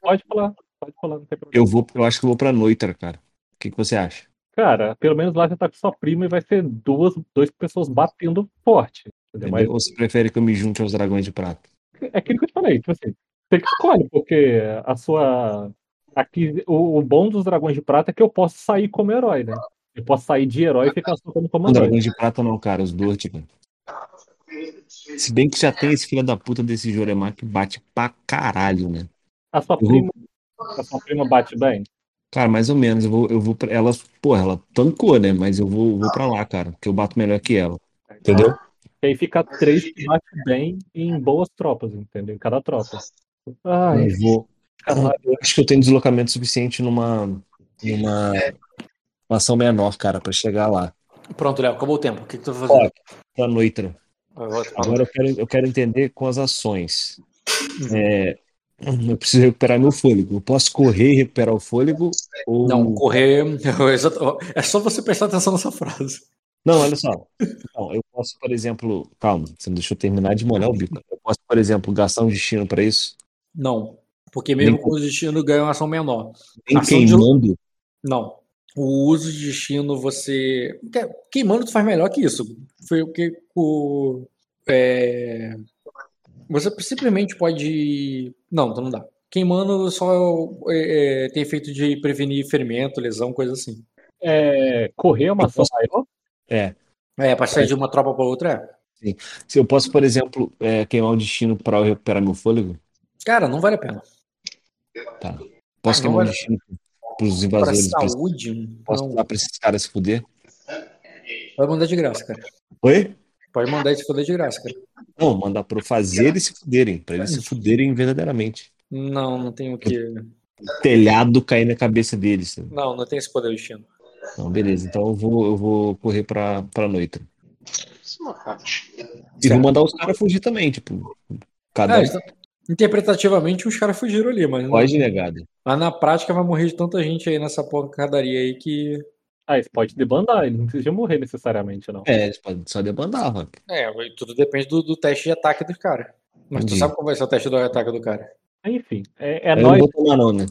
Speaker 1: Pode falar, pode falar, não tem problema.
Speaker 3: Eu vou, eu acho que eu vou pra Noitra, cara. O que, que você acha?
Speaker 1: Cara, pelo menos lá você tá com sua prima e vai ser duas, duas pessoas batendo forte. Mas?
Speaker 3: Ou você prefere que eu me junte aos dragões de prata?
Speaker 1: é aquilo que eu te falei, tipo assim, você que escolhe, porque a sua. Aqui, o, o bom dos dragões de prata é que eu posso sair como herói, né? Eu posso sair de herói e ficar só como comandante.
Speaker 3: dragões de prata não, cara, os dois, tipo. Se bem que já tem esse filho da puta desse Joremar que bate pra caralho, né?
Speaker 1: A sua prima. A sua prima bate bem?
Speaker 3: Cara, mais ou menos, eu vou, eu vou pra ela, porra, ela tancou, né? Mas eu vou, vou pra lá, cara, porque eu bato melhor que ela. Entendeu?
Speaker 1: E aí fica três que bate bem em boas tropas, entendeu? Em cada tropa. Ai,
Speaker 3: Eu vou.
Speaker 1: caralho.
Speaker 3: Eu acho que eu tenho deslocamento suficiente numa. numa. uma ação menor, cara, pra chegar lá.
Speaker 2: Pronto, Léo, acabou o tempo. O que, que tu vai fazer?
Speaker 3: Ó.
Speaker 2: Eu vou te falar.
Speaker 3: Agora eu quero, eu quero entender com as ações. É, eu preciso recuperar meu fôlego. Eu posso correr e recuperar o fôlego? Ou...
Speaker 2: Não, correr. É só você prestar atenção nessa frase.
Speaker 3: Não, olha só. Eu posso, por exemplo. Calma, você não deixou terminar de molhar o bico. Eu posso, por exemplo, gastar um destino pra isso?
Speaker 2: Não. Porque mesmo
Speaker 3: Nem-
Speaker 2: com o destino ganha uma ação menor.
Speaker 3: Nem
Speaker 2: Ação de-
Speaker 3: queimando.
Speaker 2: Não. O uso de destino você. que- Queimando tu faz melhor que isso. Foi o que o. é, Você simplesmente pode. Não, então não dá. Queimando só é, é, tem efeito de prevenir ferimento, lesão, coisa assim.
Speaker 1: É, correr é uma ação maior?
Speaker 3: É.
Speaker 2: É, pra sair de uma tropa pra outra é.
Speaker 3: Se eu posso, por exemplo, é, queimar o destino pra eu recuperar meu fôlego?
Speaker 2: Cara, não vale a pena.
Speaker 3: Tá. Posso
Speaker 2: Ah,
Speaker 3: queimar o
Speaker 2: vai-
Speaker 3: destino pros
Speaker 2: Pra
Speaker 3: invasores? Pra,
Speaker 2: saúde,
Speaker 3: posso
Speaker 2: não.
Speaker 3: dar pra esses caras se fuder?
Speaker 2: Pode mandar de graça, cara.
Speaker 3: Oi?
Speaker 2: Pode mandar se foder de graça, cara.
Speaker 3: Não, mandar eu fazer eles se fuderem. Pra eles se fuderem verdadeiramente.
Speaker 2: Não, não tem o que.
Speaker 3: telhado cair na cabeça deles.
Speaker 2: Não, não tem esse poder destino.
Speaker 3: Então, beleza. Então eu vou, eu vou correr pra, pra noite. E vou mandar os caras fugir também, tipo. Cada
Speaker 2: É,
Speaker 3: um
Speaker 2: então, interpretativamente os caras fugiram ali, mas,
Speaker 3: pode negado.
Speaker 2: mas na prática vai morrer de tanta gente aí nessa porcadaria aí que.
Speaker 1: Ah, isso pode debandar, ele não precisa morrer necessariamente, não.
Speaker 3: É, eles podem só debandar, Rock.
Speaker 2: É, tudo depende do, do teste de ataque dos caras. Mas tu
Speaker 3: Entendi.
Speaker 2: sabe qual vai ser o teste do ataque do cara?
Speaker 1: Enfim, é, é
Speaker 3: Eu não
Speaker 1: nós.
Speaker 3: vou tomar, não, né?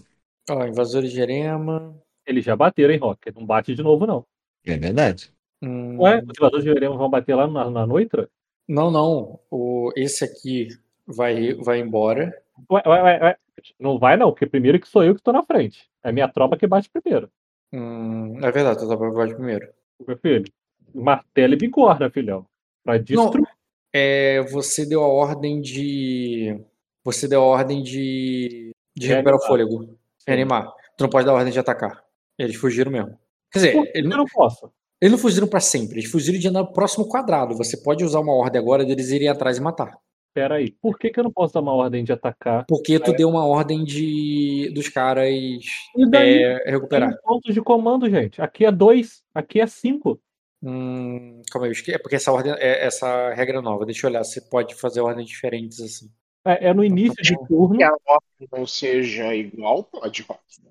Speaker 2: Ó, invasores de Jerema.
Speaker 1: Eles já bateram, hein, Rock? Não bate de novo, não.
Speaker 3: É verdade.
Speaker 2: Hum,
Speaker 1: Ué, os invasores de Veremos vão bater lá na, na Noitra?
Speaker 2: Não, não. O, esse aqui vai, vai embora.
Speaker 1: Ué, ué, ué, ué. Não vai, não, porque primeiro que sou eu que tô na frente. É minha tropa que bate primeiro.
Speaker 2: Hum, é verdade, tu pra baixo primeiro.
Speaker 1: Meu filho. Martelo e bigorna, filhão. Pra destruir.
Speaker 2: É, você deu a ordem de. Você deu a ordem de. De recuperar o fôlego. Reanimar. Tu não pode dar a ordem de atacar. Eles fugiram mesmo. Quer dizer,
Speaker 1: que
Speaker 2: eles
Speaker 1: eu
Speaker 2: não,
Speaker 1: não posso?
Speaker 2: eles não fugiram pra sempre. Eles fugiram de andar no próximo quadrado. Você pode usar uma ordem agora deles irem atrás e matar.
Speaker 1: Pera aí. Por que, que eu não posso dar uma ordem de atacar?
Speaker 2: Porque tu deu uma ordem de dos caras
Speaker 1: E daí?
Speaker 2: é, recuperar.
Speaker 1: Tem pontos de comando, gente. Aqui é dois, aqui é cinco.
Speaker 2: Hum, calma aí, é porque essa ordem é essa regra nova. Deixa eu olhar se pode fazer ordens diferentes assim.
Speaker 1: É, é no início de turno.
Speaker 4: Que a ordem não seja igual, pode.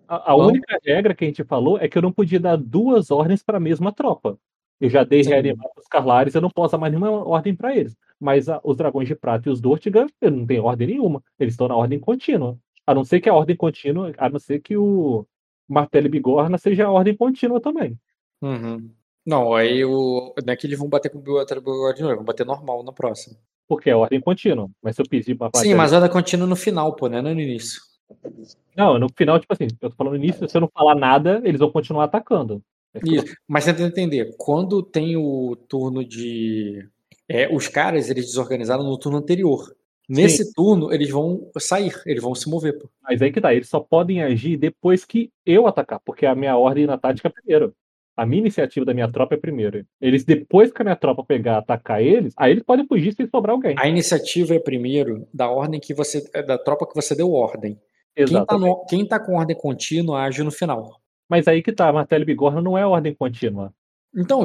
Speaker 1: A, a única regra que a gente falou é que eu não podia dar duas ordens para a mesma tropa. Eu já dei reanimar os Carlares, eu não posso dar mais nenhuma ordem para eles. Mas a, os Dragões de Prata e os Dortigan, eu não tenho ordem nenhuma. Eles estão na ordem contínua. A não ser que a ordem contínua, a não ser que o Martelo e Bigorna seja a ordem contínua também.
Speaker 2: Uhum. Não, aí o. Não é que eles vão bater com o Martelo e Bigorna de novo, vão bater normal na próxima.
Speaker 1: Porque é ordem contínua. Mas se eu pedir pra
Speaker 2: Sim, mas a ordem contínua no final, pô, né? Não no início.
Speaker 1: Não, no final, tipo assim, eu tô falando no início, se eu não falar nada, eles vão continuar atacando. É
Speaker 2: Isso. Mas tenta entender, quando tem o turno de. É, os caras, eles desorganizaram no turno anterior. Nesse
Speaker 1: Sim.
Speaker 2: turno, eles vão sair, eles vão se mover, pô.
Speaker 1: Mas aí que tá, eles só podem agir depois que eu atacar, porque a minha ordem na tática é primeiro. A minha iniciativa da minha tropa é primeiro. Eles, depois que a minha tropa pegar atacar eles, aí eles podem fugir se sobrar alguém.
Speaker 2: A iniciativa é primeiro da ordem que você. da tropa que você deu ordem. Quem tá,
Speaker 1: Exatamente.
Speaker 2: no- quem tá com ordem contínua age no final.
Speaker 1: Mas aí que tá, Martelo e Bigorna não é ordem contínua.
Speaker 2: Então,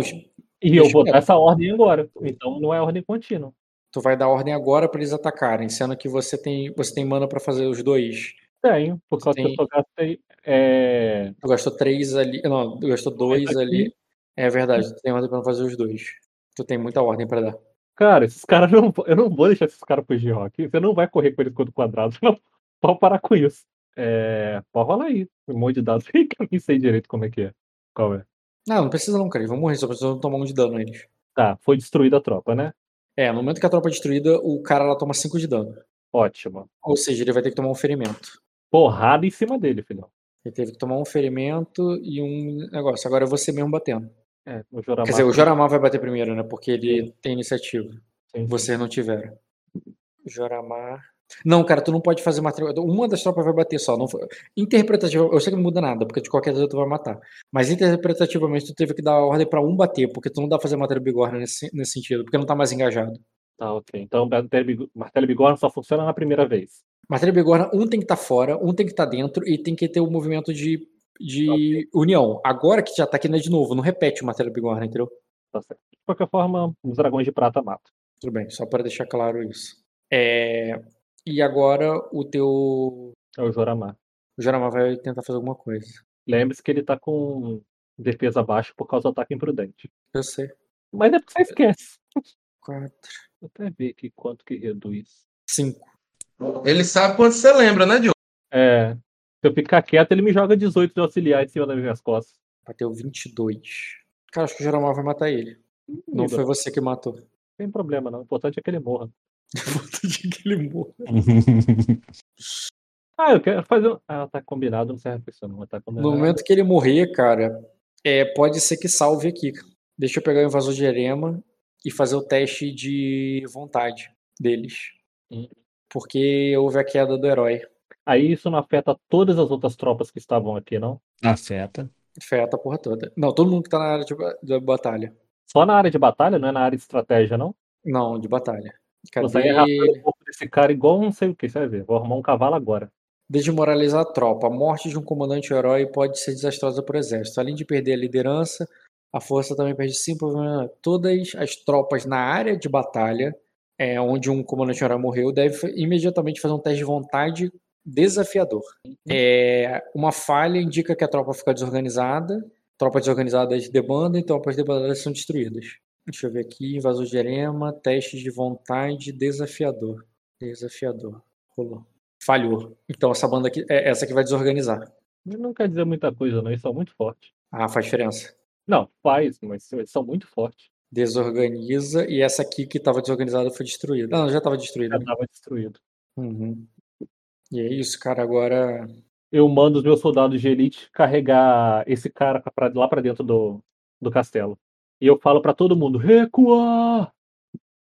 Speaker 1: E eu vou dar essa ordem agora. Então não é ordem contínua.
Speaker 2: tu vai dar ordem agora pra eles atacarem, sendo que você tem, você tem mana pra fazer os dois.
Speaker 1: Tenho, por causa que
Speaker 2: Sim.
Speaker 1: eu só gastei. É...
Speaker 2: Tu gastou três ali. Não, tu gastou dois
Speaker 1: aqui-
Speaker 2: ali. É verdade, tu tem ordem pra fazer os dois. Tu tem muita ordem pra dar.
Speaker 1: Cara, esses caras não. Eu não vou deixar esses caras fugir, Rock. Você não vai correr com eles contra o quadrado. Não. Pode parar com isso. É... Pode rolar aí. Um monte de dados aí que eu nem sei direito como é que é. Qual é?
Speaker 2: Não, não precisa não, cara. Eles vão morrer, só precisa tomar um de dano eles.
Speaker 1: Tá, foi destruída a tropa, né?
Speaker 2: É, no momento que a tropa é destruída, o cara lá toma 5 de dano.
Speaker 1: Ótimo.
Speaker 2: Ou seja, ele vai ter que tomar um ferimento.
Speaker 1: Porrada em cima dele, filhão.
Speaker 2: Ele teve que tomar um ferimento e um negócio. Agora é você mesmo batendo.
Speaker 1: É, o Joramar.
Speaker 2: Quer dizer, o Joramar vai bater primeiro, né? Porque ele tem iniciativa.
Speaker 1: Sim.
Speaker 2: Vocês não tiveram. Joramar. Não, cara, tu não pode fazer. Uma das tropas vai bater só. Não foi... Interpretativa, eu sei que não muda nada, porque de qualquer jeito tu vai matar. Mas interpretativamente tu teve que dar ordem pra um bater, porque tu não dá pra fazer matéria bigorna nesse, nesse sentido, porque não tá mais engajado.
Speaker 1: Tá, ok. Então martelo Big- martelo bigorna só funciona na primeira vez.
Speaker 2: Matéria bigorna, um tem que estar fora, um tem que estar dentro e tem que ter o movimento de, de união. Agora que já tá aqui, né, de novo, não repete o matéria bigorna, entendeu?
Speaker 1: Tá certo. De qualquer forma, os dragões de prata matam.
Speaker 2: Tudo bem, só para deixar claro isso. É, E agora o teu.
Speaker 1: É o Joramar.
Speaker 2: O Joramar vai tentar fazer alguma coisa.
Speaker 1: Lembre-se que ele tá com defesa baixa por causa do ataque imprudente.
Speaker 2: Eu sei.
Speaker 1: Mas é porque você esquece.
Speaker 2: Quatro,
Speaker 1: Vou até ver aqui quanto que reduz.
Speaker 2: cinco.
Speaker 5: Ele sabe quanto você lembra, né, Diogo?
Speaker 1: É. Se eu ficar quieto, ele me joga 18 de auxiliar em cima das minhas costas.
Speaker 2: Bateu 22. Cara, acho que o Joramar vai matar ele. Não
Speaker 1: Amigo,
Speaker 2: foi você que matou.
Speaker 1: Não tem problema, não. O importante é que ele morra.
Speaker 2: que ele morra.
Speaker 1: Ah, eu quero fazer. um- Ah, tá combinado, não serve pra isso, não. Tá
Speaker 2: No
Speaker 1: combinado.
Speaker 2: momento que ele morrer, cara, é, pode ser que salve aqui. Deixa eu pegar o invasor de Erema e fazer o teste de vontade deles.
Speaker 1: Hum.
Speaker 2: Porque houve a queda do herói.
Speaker 1: Aí isso não afeta todas as outras tropas que estavam aqui, não?
Speaker 3: Afeta.
Speaker 2: Afeta a porra toda. Não, todo mundo que tá na área de, da batalha.
Speaker 1: Só na área de batalha, não é na área de estratégia, não?
Speaker 2: Não, de batalha. Cadê?
Speaker 1: arrastando o corpo desse cara igual não sei o que, você vai ver. Vou arrumar um cavalo agora.
Speaker 2: Desmoralizar a tropa. A morte de um comandante herói pode ser desastrosa para o exército. Além de perder a liderança, a força também perde cinco. Todas as tropas na área de batalha, é, onde um comandante herói morreu, devem imediatamente fazer um teste de vontade desafiador. É, uma falha indica que a tropa fica desorganizada. Tropas desorganizadas debandam, então tropas debandadas são destruídas. Deixa eu ver aqui. Invasor de Erema, teste de vontade desafiador. Desafiador. Rolou. Falhou. Então essa banda aqui, é essa que vai desorganizar.
Speaker 1: Não quer dizer muita coisa, não. Eles são muito fortes.
Speaker 2: Ah, faz diferença.
Speaker 1: Não, faz, mas eles são muito fortes.
Speaker 2: Desorganiza e essa aqui que estava desorganizada foi destruída. Não, já estava destruída.
Speaker 1: Já
Speaker 2: né?
Speaker 1: tava destruído.
Speaker 2: Uhum. E é isso, cara. Agora.
Speaker 1: Eu mando os meus soldados de elite carregar esse cara pra, lá pra dentro do, do castelo. E eu falo pra todo mundo: recuar!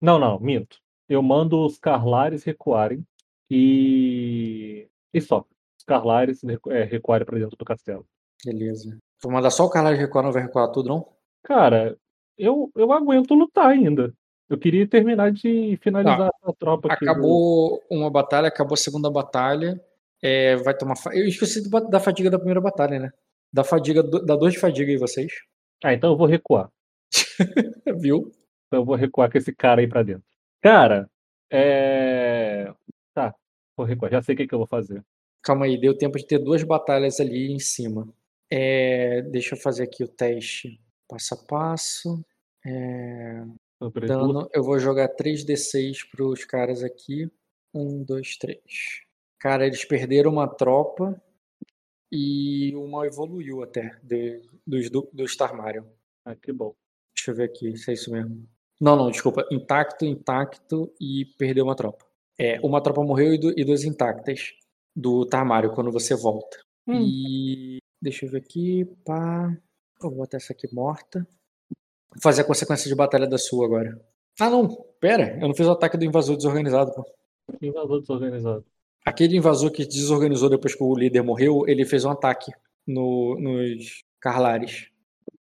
Speaker 1: Não, não, minto. Eu mando os carlares recuarem e. E só. Os carlares é, recuarem pra dentro do castelo.
Speaker 2: Beleza. Vou mandar só o Carlos recuar, não vai recuar tudo, não?
Speaker 1: Cara, eu, eu aguento lutar ainda. Eu queria terminar de finalizar a tropa aqui. do-
Speaker 2: Acabou uma batalha, acabou a segunda batalha. É, vai tomar. Eu esqueci da fadiga da primeira batalha, né? Da fadiga, da dor de fadiga aí, vocês.
Speaker 1: Ah, então eu vou recuar.
Speaker 2: Viu?
Speaker 1: Então eu vou recuar com esse cara aí pra dentro. Cara, é. Tá, vou recuar. Já sei o que, que eu vou fazer.
Speaker 2: Calma aí, deu tempo de ter duas batalhas ali em cima. É, deixa eu fazer aqui o teste passo a passo. É, dano, eu vou jogar 3d6 pros caras aqui. Um, dois, três. Cara, eles perderam uma tropa e uma evoluiu até de- dos, do, dos Tarmarion.
Speaker 1: Ah, que bom.
Speaker 2: Deixa eu ver aqui se é isso mesmo. Não, não, desculpa. Intacto, intacto e perdeu uma tropa. É, uma tropa morreu e, du- e duas intactas do Tarmário quando você volta.
Speaker 1: Hum.
Speaker 2: E deixa eu ver aqui. Pá. Eu vou botar essa aqui morta. Vou fazer a consequência de batalha da sua agora. Ah, não. Pera. Eu não fiz o ataque do invasor desorganizado, pô.
Speaker 1: Invasor desorganizado.
Speaker 2: Aquele invasor que desorganizou depois que o líder morreu, ele fez um ataque no, nos Carlares.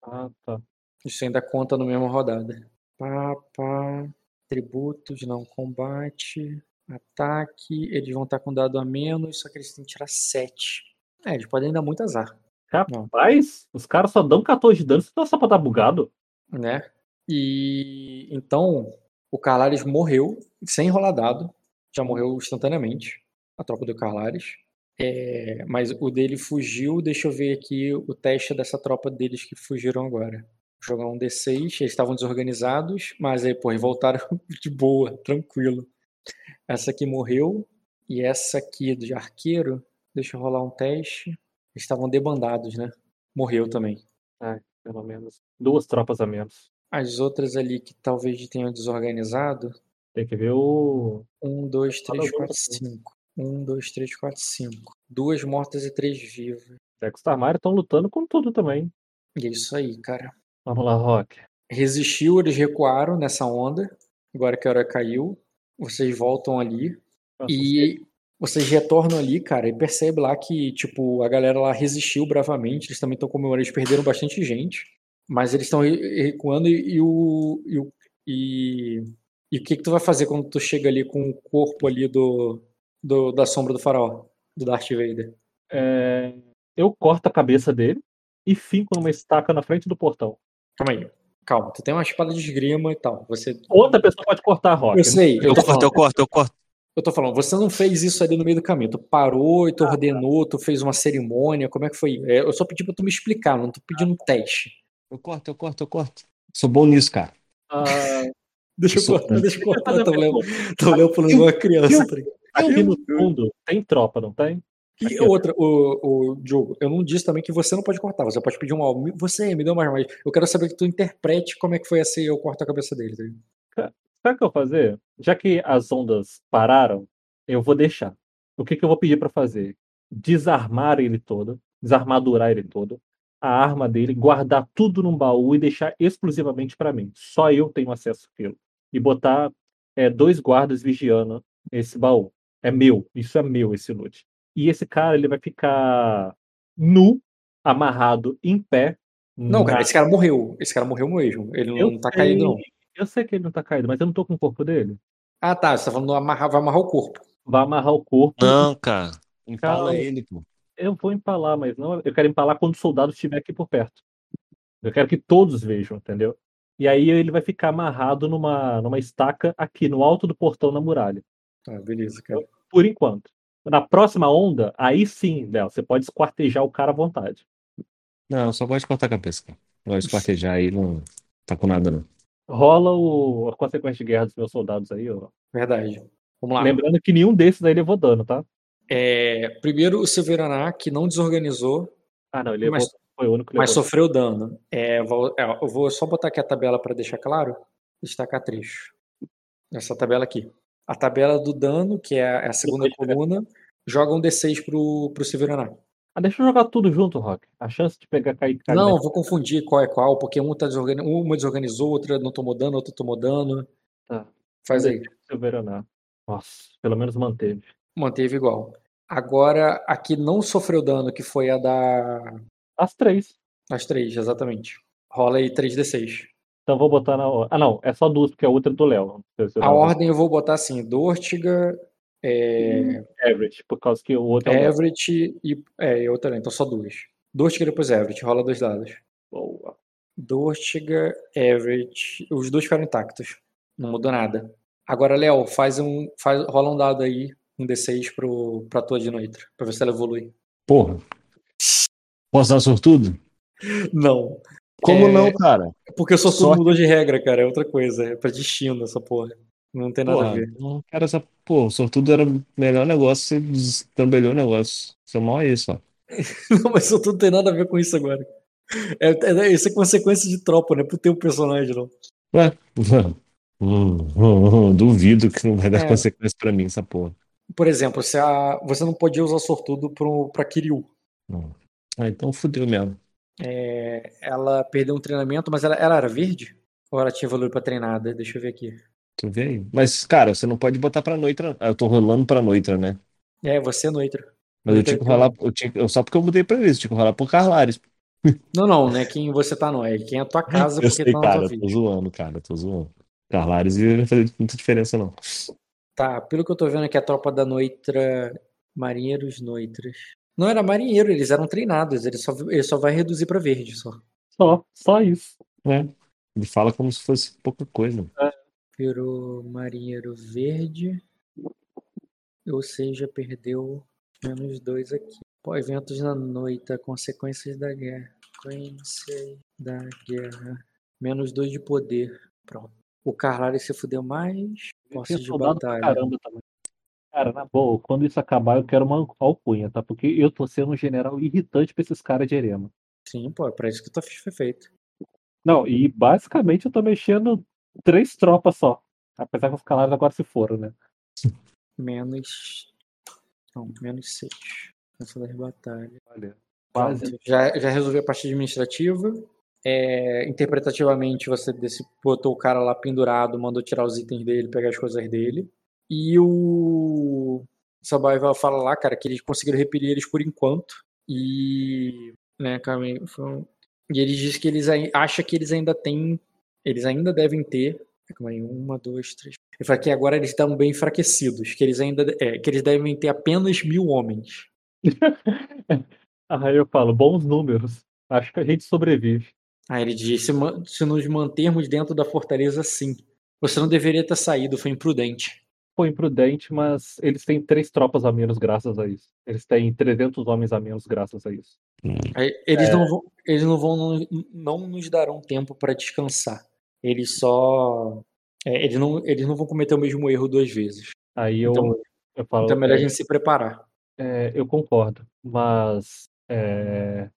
Speaker 1: Ah, tá.
Speaker 2: Isso ainda conta na mesma rodada. Pá, pá. Tributos, não combate. Ataque. Eles vão estar com dado a menos, só que eles têm que tirar 7. É, eles podem dar muito azar,
Speaker 1: Rapaz, os caras só dão 14 de dano, senão só pra dar bugado.
Speaker 2: né? E então o Carlares morreu sem rolar dado. Já morreu instantaneamente. A tropa do Carlares. É, mas o dele fugiu. Deixa eu ver aqui o teste dessa tropa deles que fugiram agora. Jogar um D6. Eles estavam desorganizados, mas aí, pô, eles voltaram de boa, tranquilo. Essa aqui morreu. E essa aqui de arqueiro. Deixa eu rolar um teste. Eles estavam debandados, né? Morreu também.
Speaker 1: Ai, pelo menos. Duas tropas a menos.
Speaker 2: As outras ali que talvez tenham desorganizado.
Speaker 1: Tem que ver o.
Speaker 2: Um, dois, três, quatro, cinco. Um, dois, três, quatro, cinco. Duas mortas e três vivas.
Speaker 1: É que os Tarmários estão lutando com tudo também.
Speaker 2: E é isso aí, cara.
Speaker 1: Vamos lá, Rock.
Speaker 2: Resistiu, eles recuaram nessa onda. Agora que a hora caiu. Vocês voltam ali. E vocês retornam ali, cara, e percebe lá que, tipo, a galera lá resistiu bravamente. Eles também estão comemorando. Eles perderam bastante gente. Mas eles estão re- recuando e, e o. E, o- e, e o que, que tu vai fazer quando tu chega ali com o corpo ali do, do da sombra do faraó? Do Darth Vader?
Speaker 1: É, Eu corto a cabeça dele e finco numa estaca na frente do portão.
Speaker 2: Calma aí. Calma, tu tem uma espada de esgrima e tal. Você.
Speaker 1: Outra pessoa pode cortar a Rock.
Speaker 2: Eu sei, eu
Speaker 3: Eu corto,
Speaker 2: falando,
Speaker 3: eu corto, eu corto.
Speaker 2: eu tô falando, você não fez isso ali no meio do caminho. Tu parou e tu ordenou, tu fez uma cerimônia. Como é que foi? É, Eu só pedi pra tu me explicar, não tô pedindo um teste.
Speaker 3: Eu corto, eu corto, eu corto. Sou bom nisso, cara.
Speaker 1: Ah,
Speaker 2: Deixa eu
Speaker 3: Isso-
Speaker 2: cortar, deixa eu cortar. Tô
Speaker 1: uma
Speaker 2: olhando,
Speaker 1: pergunta.
Speaker 2: tô olhando por uma criança. tá
Speaker 1: aqui no fundo tem tropa, não tem?
Speaker 2: E
Speaker 1: Aqui,
Speaker 2: outra, o, o Diogo, eu não disse também que você não pode cortar, você pode pedir um álbum. Você, me deu mais mais. Eu quero saber que tu interprete como é que foi essa e eu corto a cabeça dele. tá?
Speaker 1: Sabe o que eu vou fazer? Já que as ondas pararam, eu vou deixar. O que, que eu vou pedir pra fazer? Desarmar ele todo, desarmadurar ele todo, a arma dele, guardar tudo num baú e deixar exclusivamente pra mim. Só eu tenho acesso àquilo. E botar é, dois guardas vigiando esse baú. É meu, isso é meu esse loot. E esse cara ele vai ficar nu, amarrado em pé.
Speaker 2: Não, cara, esse cara morreu. Esse cara morreu mesmo. Ele
Speaker 1: eu
Speaker 2: não tá
Speaker 1: sei,
Speaker 2: caído, não.
Speaker 1: Eu sei que ele não tá caído, mas eu não tô com o corpo dele.
Speaker 2: Ah, tá. Você tá falando amarrar, vai amarrar o corpo.
Speaker 1: Vai amarrar o corpo.
Speaker 3: Não, cara. Empala
Speaker 1: Calma.
Speaker 3: ele, pô.
Speaker 1: Eu vou empalar, mas não. Eu quero empalar quando o soldado estiver aqui por perto. Eu quero que todos vejam, entendeu? E aí ele vai ficar amarrado numa, numa estaca aqui no alto do portão na muralha.
Speaker 2: Tá, beleza, cara.
Speaker 1: Por enquanto. Na próxima onda, aí sim, Léo, você pode esquartejar o cara à vontade.
Speaker 3: Não, eu só gosto de cortar a cabeça, cara. Não gosto de esquartejar aí, não tá com nada, não.
Speaker 1: Rola o, a consequência de guerra dos meus soldados aí, ó.
Speaker 2: Verdade. Vamos lá.
Speaker 1: Lembrando que nenhum desses aí levou dano, tá?
Speaker 2: É, primeiro, o Severaná, que não desorganizou,
Speaker 1: Ah, não, ele levou,
Speaker 2: Mas-
Speaker 1: foi o único que
Speaker 2: mas
Speaker 1: levou.
Speaker 2: sofreu dano. É, vou- é, eu vou só botar aqui a tabela para deixar claro. Destacar trecho. Essa tabela aqui. A tabela do dano, que é a segunda coluna, joga um D6 pro, pro Severaná.
Speaker 1: Ah, deixa eu jogar tudo junto, Rock. A chance de pegar cair cair
Speaker 2: Não, vou confundir qual é qual, porque um tá desorgan... uma desorganizou, outra não tomou dano, outra tomou dano.
Speaker 1: Tá.
Speaker 2: Faz aí.
Speaker 1: Silveraná. Nossa, pelo menos manteve.
Speaker 2: Manteve igual. Agora, a que não sofreu dano, que foi a da.
Speaker 1: As três.
Speaker 2: As três, exatamente. Rola aí 3D6.
Speaker 1: Então vou botar na ordem. Ah, não, é só duas, porque a outra é do Léo.
Speaker 2: A ordem eu vou botar assim: Dortiga, é,
Speaker 1: Average, por causa que o outro é.
Speaker 2: Everett e. É, e outra, então só duas. Dortiga e depois Everett. Rola dois dados.
Speaker 1: Boa.
Speaker 2: Dortiga, Everett. Os dois ficaram intactos. Não mudou nada. Agora, Léo, faz um. Faz, rola um dado aí, um D6 pro, pra tua de noite, pra ver se ela evolui.
Speaker 3: Porra. Posso dar sortudo?
Speaker 2: Não.
Speaker 3: Como
Speaker 2: É,
Speaker 3: não, cara?
Speaker 2: Porque o sortudo
Speaker 3: Sorte.
Speaker 2: mudou de regra, cara. É outra coisa. É pra destino essa porra. Não tem nada a
Speaker 3: Porra,
Speaker 2: ver.
Speaker 3: não quero essa. Pô, o sortudo era o melhor negócio, você destrambelhou o negócio. Seu mal é isso, ó.
Speaker 2: Não, mas sortudo não tem nada a ver com isso agora. É, é, isso é consequência de tropa, não é pro teu personagem, não.
Speaker 3: Ué, hum, hum, hum, duvido que não vai dar
Speaker 2: É.
Speaker 3: consequência pra mim, essa porra.
Speaker 2: Por exemplo, se a, você não podia usar sortudo pro, pra Kiryu.
Speaker 3: Ah, então fudeu mesmo.
Speaker 2: É, ela perdeu um treinamento, mas ela, ela era verde? Ou ela tinha valor pra treinada? Deixa eu ver aqui.
Speaker 3: Tu vê aí? Mas, cara, você não pode botar pra Noitra. Ah, eu tô rolando pra Noitra, né?
Speaker 2: É, você é Noitra.
Speaker 3: Mas eu tinha que rolar. Eu tinha, eu- só porque eu mudei pra isso, tinha que rolar por Carlares.
Speaker 2: Não, não, não é quem você tá, não. É quem é a tua casa,
Speaker 3: Eu
Speaker 2: porque
Speaker 3: sei,
Speaker 2: tá na
Speaker 3: cara,
Speaker 2: tua
Speaker 3: eu tô
Speaker 2: vida.
Speaker 3: zoando, cara, eu tô zoando. Carlares não vai fazer muita diferença, não.
Speaker 2: Tá, pelo que eu tô vendo aqui, a tropa da Noitra. Marinheiros Noitras. Não era marinheiro, eles eram treinados. Ele só, ele só vai reduzir pra verde só.
Speaker 1: Só, só isso.
Speaker 3: É. Ele fala como se fosse pouca coisa.
Speaker 2: Virou marinheiro verde. Ou seja, perdeu menos dois aqui. Pô, eventos na noite, consequências da guerra. Consequências da guerra. Menos dois de poder. Pronto. O Carlari se fudeu mais. Posse
Speaker 1: Tem
Speaker 2: de batalha.
Speaker 1: caramba também. Cara, na boa, quando isso acabar, eu quero uma alcunha, tá? Porque eu tô sendo um general irritante pra esses caras de Erema.
Speaker 2: Sim, pô, é pra isso que tua ficha foi feito.
Speaker 1: Não, e basicamente eu tô mexendo três tropas só. Apesar que os calares agora se foram, né?
Speaker 2: Menos. Não, menos seis. Canção das batalhas.
Speaker 1: Olha, quase.
Speaker 2: Já, já resolvi a parte administrativa. É, interpretativamente, você desse, botou o cara lá pendurado, mandou tirar os itens dele, pegar as coisas dele. E o Survival fala lá, cara, que eles conseguiram repelir eles por enquanto. E. Né, um- E eles dizem que eles acham que eles ainda têm. Eles ainda devem ter. Calma aí, uma, dois, três. Ele fala que agora eles estão bem enfraquecidos, que eles ainda. É, que eles devem ter apenas mil homens.
Speaker 1: Aí eu falo, bons números. Acho que a gente sobrevive.
Speaker 2: Aí ele diz: se, se nos mantermos dentro da fortaleza, sim. Você não deveria ter saído, foi imprudente.
Speaker 1: Foi imprudente, mas eles têm três tropas a menos graças a isso. Eles têm 300 homens a menos graças a isso.
Speaker 2: Aí eles não vão, eles não vão, não, nos darão tempo para descansar. Eles só, é, eles não, eles não vão cometer o mesmo erro duas vezes.
Speaker 1: Aí eu,
Speaker 2: Então-
Speaker 1: eu falo,
Speaker 2: Então é melhor a
Speaker 1: é,
Speaker 2: gente se preparar.
Speaker 1: é, eu concordo, mas é,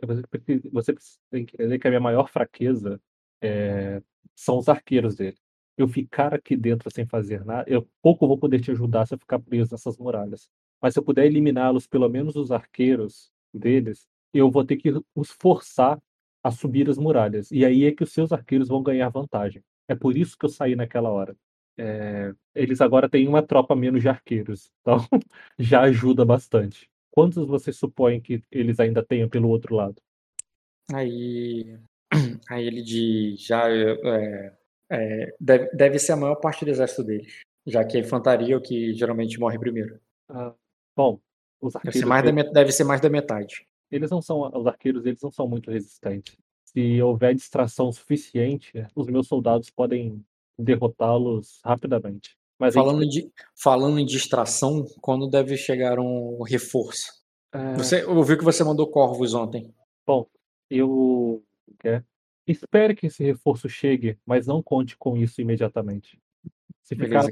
Speaker 1: você tem que entender que a minha maior fraqueza é, são os arqueiros dele. Eu ficar aqui dentro sem fazer nada, eu pouco vou poder te ajudar se eu ficar preso nessas muralhas. Mas se eu puder eliminá-los, pelo menos os arqueiros deles, eu vou ter que os forçar a subir as muralhas. E aí é que os seus arqueiros vão ganhar vantagem. É por isso que eu saí naquela hora. É, eles agora têm uma tropa menos de arqueiros, então já ajuda bastante. Quantos você supõe que eles ainda tenham pelo outro lado?
Speaker 2: Aí, aí ele diz, já é, é, deve, deve ser a maior parte do exército deles, já que a infantaria é o que geralmente morre primeiro.
Speaker 1: Ah, bom, os
Speaker 2: Deve ser
Speaker 1: arqueiros
Speaker 2: mais da, deve ser mais da metade.
Speaker 1: eles não são os arqueiros eles não são muito resistentes. Se houver distração suficiente, os meus soldados podem derrotá-los rapidamente. Mas a gente
Speaker 2: Falando de, falando em distração, quando deve chegar um reforço?
Speaker 1: É,
Speaker 2: Você, eu vi que você mandou corvos ontem.
Speaker 1: eu é, espere que esse reforço chegue, mas não conte com isso imediatamente. Se
Speaker 2: Beleza,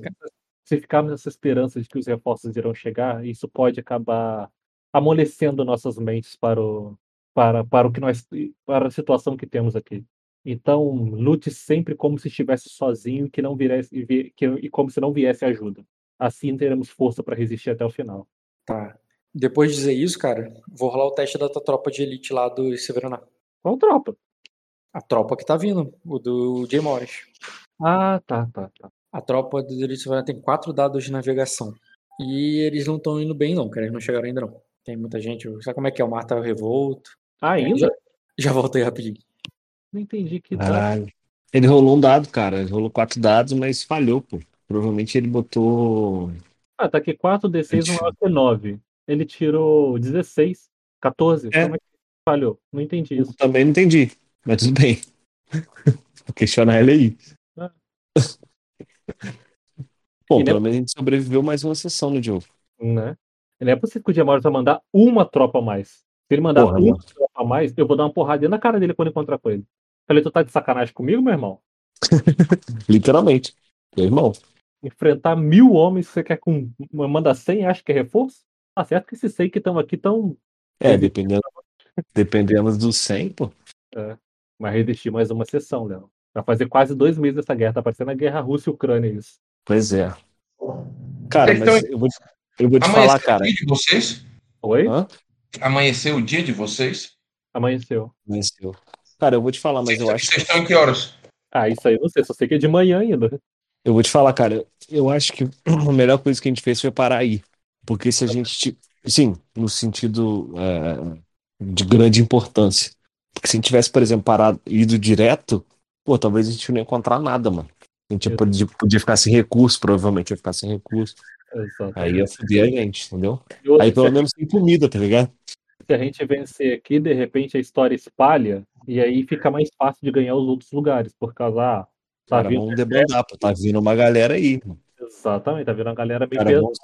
Speaker 1: ficarmos nessa esperança de que os reforços irão chegar, isso pode acabar amolecendo nossas mentes para o, para, para o que nós, para a situação que temos aqui. Então, lute sempre como se estivesse sozinho que não viesse, e vi- que, e como se não viesse ajuda. Assim teremos força para resistir até o final.
Speaker 2: Tá. Depois de dizer isso, cara, vou rolar o teste da tua tropa de elite lá do Severaná.
Speaker 1: Qual tropa?
Speaker 2: A tropa que tá vindo, o do Jay Morris.
Speaker 1: Ah, tá, tá, tá.
Speaker 2: A tropa do elite Severaná tem quatro dados de navegação. E eles não estão indo bem, não, cara. Eles não chegaram ainda, não. Tem muita gente. Sabe como é que é? O mar tá revolto.
Speaker 1: Ah, ainda?
Speaker 2: Já, já voltei rapidinho.
Speaker 1: Não entendi que dado.
Speaker 3: Caralho. Ele rolou um dado, cara. Ele rolou quatro dados, mas falhou, pô. Provavelmente ele botou.
Speaker 1: Ah, tá aqui 4d6 não é que 9. Ele tirou 16, 14.
Speaker 3: É.
Speaker 1: Como é que falhou? Não entendi
Speaker 3: Eu
Speaker 1: isso.
Speaker 3: também não entendi. Mas tudo bem. Vou questionar ele aí.
Speaker 1: Ah.
Speaker 3: Bom,
Speaker 1: E
Speaker 3: pelo menos a gente sobreviveu mais uma sessão no jogo.
Speaker 1: Né? E Não é possível que o Diamora só mandar uma tropa a mais. Se ele mandar
Speaker 3: Porra,
Speaker 1: uma
Speaker 3: mano.
Speaker 1: tropa a mais, eu vou dar uma porradinha na cara dele quando encontrar com ele. Falei, tu tá de sacanagem comigo, meu irmão?
Speaker 3: Literalmente. Meu irmão.
Speaker 1: Enfrentar mil homens, você quer com. Manda 100 e acha que é reforço? Tá certo que esses 100 que estão aqui estão.
Speaker 3: É, dependendo, dependendo do 100, pô.
Speaker 1: Mas resistir mais uma sessão, Léo. Vai fazer quase dois meses essa guerra. Tá parecendo a guerra Rússia e Ucrânia isso.
Speaker 3: Pois é. Cara,
Speaker 5: Vocês
Speaker 3: mas eu vou, eu vou te
Speaker 5: Amanheceu
Speaker 3: falar, cara.
Speaker 5: o dia de vocês?
Speaker 1: Oi?
Speaker 3: Hã?
Speaker 5: Amanheceu o dia de vocês?
Speaker 1: Amanheceu.
Speaker 3: Venceu. Cara, eu vou te falar, mas
Speaker 5: Vocês,
Speaker 3: eu acho
Speaker 5: vocês estão em que horas?
Speaker 1: Ah, isso aí eu não sei, só sei que é de manhã ainda.
Speaker 3: Eu vou te falar, cara, eu acho que a melhor coisa que a gente fez foi parar aí. Porque se a gente. ti- Sim, no sentido é, de grande importância. Porque se a gente tivesse, por exemplo, parado, ido direto, pô, talvez a gente não ia encontrar nada, mano. A gente
Speaker 1: Eu-
Speaker 3: podia, podia ficar sem recurso, provavelmente ia ficar sem recurso.
Speaker 1: Exato.
Speaker 3: Aí ia foder a gente, entendeu?
Speaker 1: E outra,
Speaker 3: Aí pelo menos tem comida, tá ligado?
Speaker 1: se a gente vencer aqui, de repente a história espalha e aí fica mais fácil de ganhar os outros lugares. Por causa, ah, tá
Speaker 3: Cara,
Speaker 1: vindo.
Speaker 3: vamos debandar, pô. Tá vindo uma galera aí, mano.
Speaker 1: Exatamente, tá vindo uma galera bem
Speaker 3: Cara, vamos,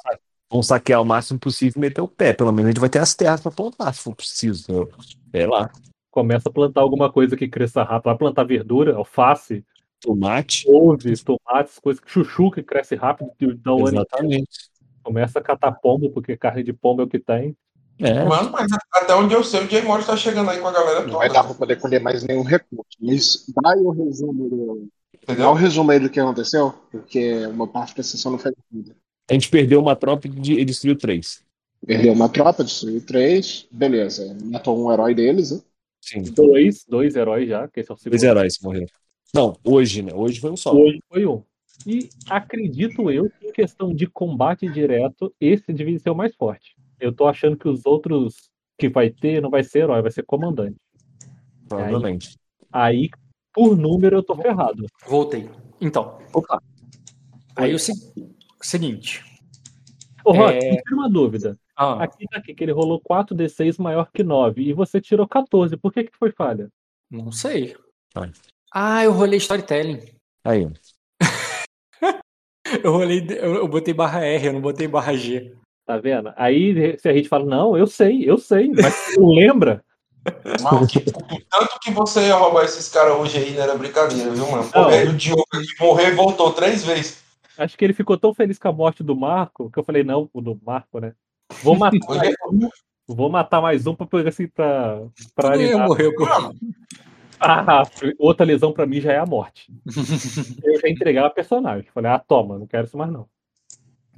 Speaker 3: vamos saquear o máximo possível e meter o pé. Pelo menos a gente vai ter as terras pra plantar, se for preciso. Sei lá.
Speaker 1: Começa a plantar alguma coisa que cresça rápido. Vai plantar verdura, alface,
Speaker 3: Tomate.
Speaker 1: couve, tomates, coisas, chuchu que cresce rápido, que dá um ano.
Speaker 3: Exatamente.
Speaker 1: Começa a catar pombo, porque carne de pombo é o que tem.
Speaker 3: É.
Speaker 5: Mano, mas até onde eu sei, o Jay Morris tá chegando aí com a galera
Speaker 4: Não vai
Speaker 5: toda.
Speaker 4: dar pra poder colher mais nenhum recurso. Mas dá o resumo do. Dá o resumo aí do que aconteceu, porque uma parte da sessão não foi cumprida.
Speaker 3: A gente perdeu uma tropa de- e destruiu três.
Speaker 4: Perdeu uma tropa, destruiu três, beleza. Matou um herói deles, né?
Speaker 3: Sim.
Speaker 1: Dois, dois heróis já, que esse é o segundo.
Speaker 3: Dois heróis morreram. Não, hoje, né? Hoje foi um só.
Speaker 1: Hoje foi um. E acredito eu que em questão de combate direto, esse devia ser o mais forte. Eu tô achando que os outros que vai ter não vai ser herói, vai ser comandante.
Speaker 3: Provavelmente.
Speaker 1: Aí, por número, eu tô ferrado.
Speaker 2: Voltei. Então,
Speaker 1: Opa.
Speaker 2: aí o se- seguinte.
Speaker 1: Ô, Rock,
Speaker 2: É.
Speaker 1: me tira uma dúvida.
Speaker 2: Ah,
Speaker 1: Aqui tá aqui que ele rolou 4d6 maior que 9 e você tirou 14. Por que que foi falha?
Speaker 2: não sei.
Speaker 3: Vai.
Speaker 2: Ah, eu rolei storytelling.
Speaker 3: Aí, ó.
Speaker 2: Eu rolei. Eu, eu botei barra R, eu não botei barra G.
Speaker 1: Tá vendo? Aí se a gente fala, não, eu sei, eu sei, mas você não lembra?
Speaker 5: Mano, que- o tanto que você ia roubar esses caras hoje aí não era brincadeira, viu, mano? Pô, velho, o Diogo morreu e voltou três vezes.
Speaker 1: Acho que ele ficou tão feliz com a morte do Marco que eu falei, não, o do Marco, né? Vou matar um. Vou matar mais um pra pegar assim pra. pra
Speaker 2: Eu ia
Speaker 1: animar.
Speaker 2: morrer, pô.
Speaker 5: Mano,
Speaker 1: Ah, outra lesão pra mim já é a morte. Eu já entregar a personagem. Falei, ah, toma, não quero isso mais não.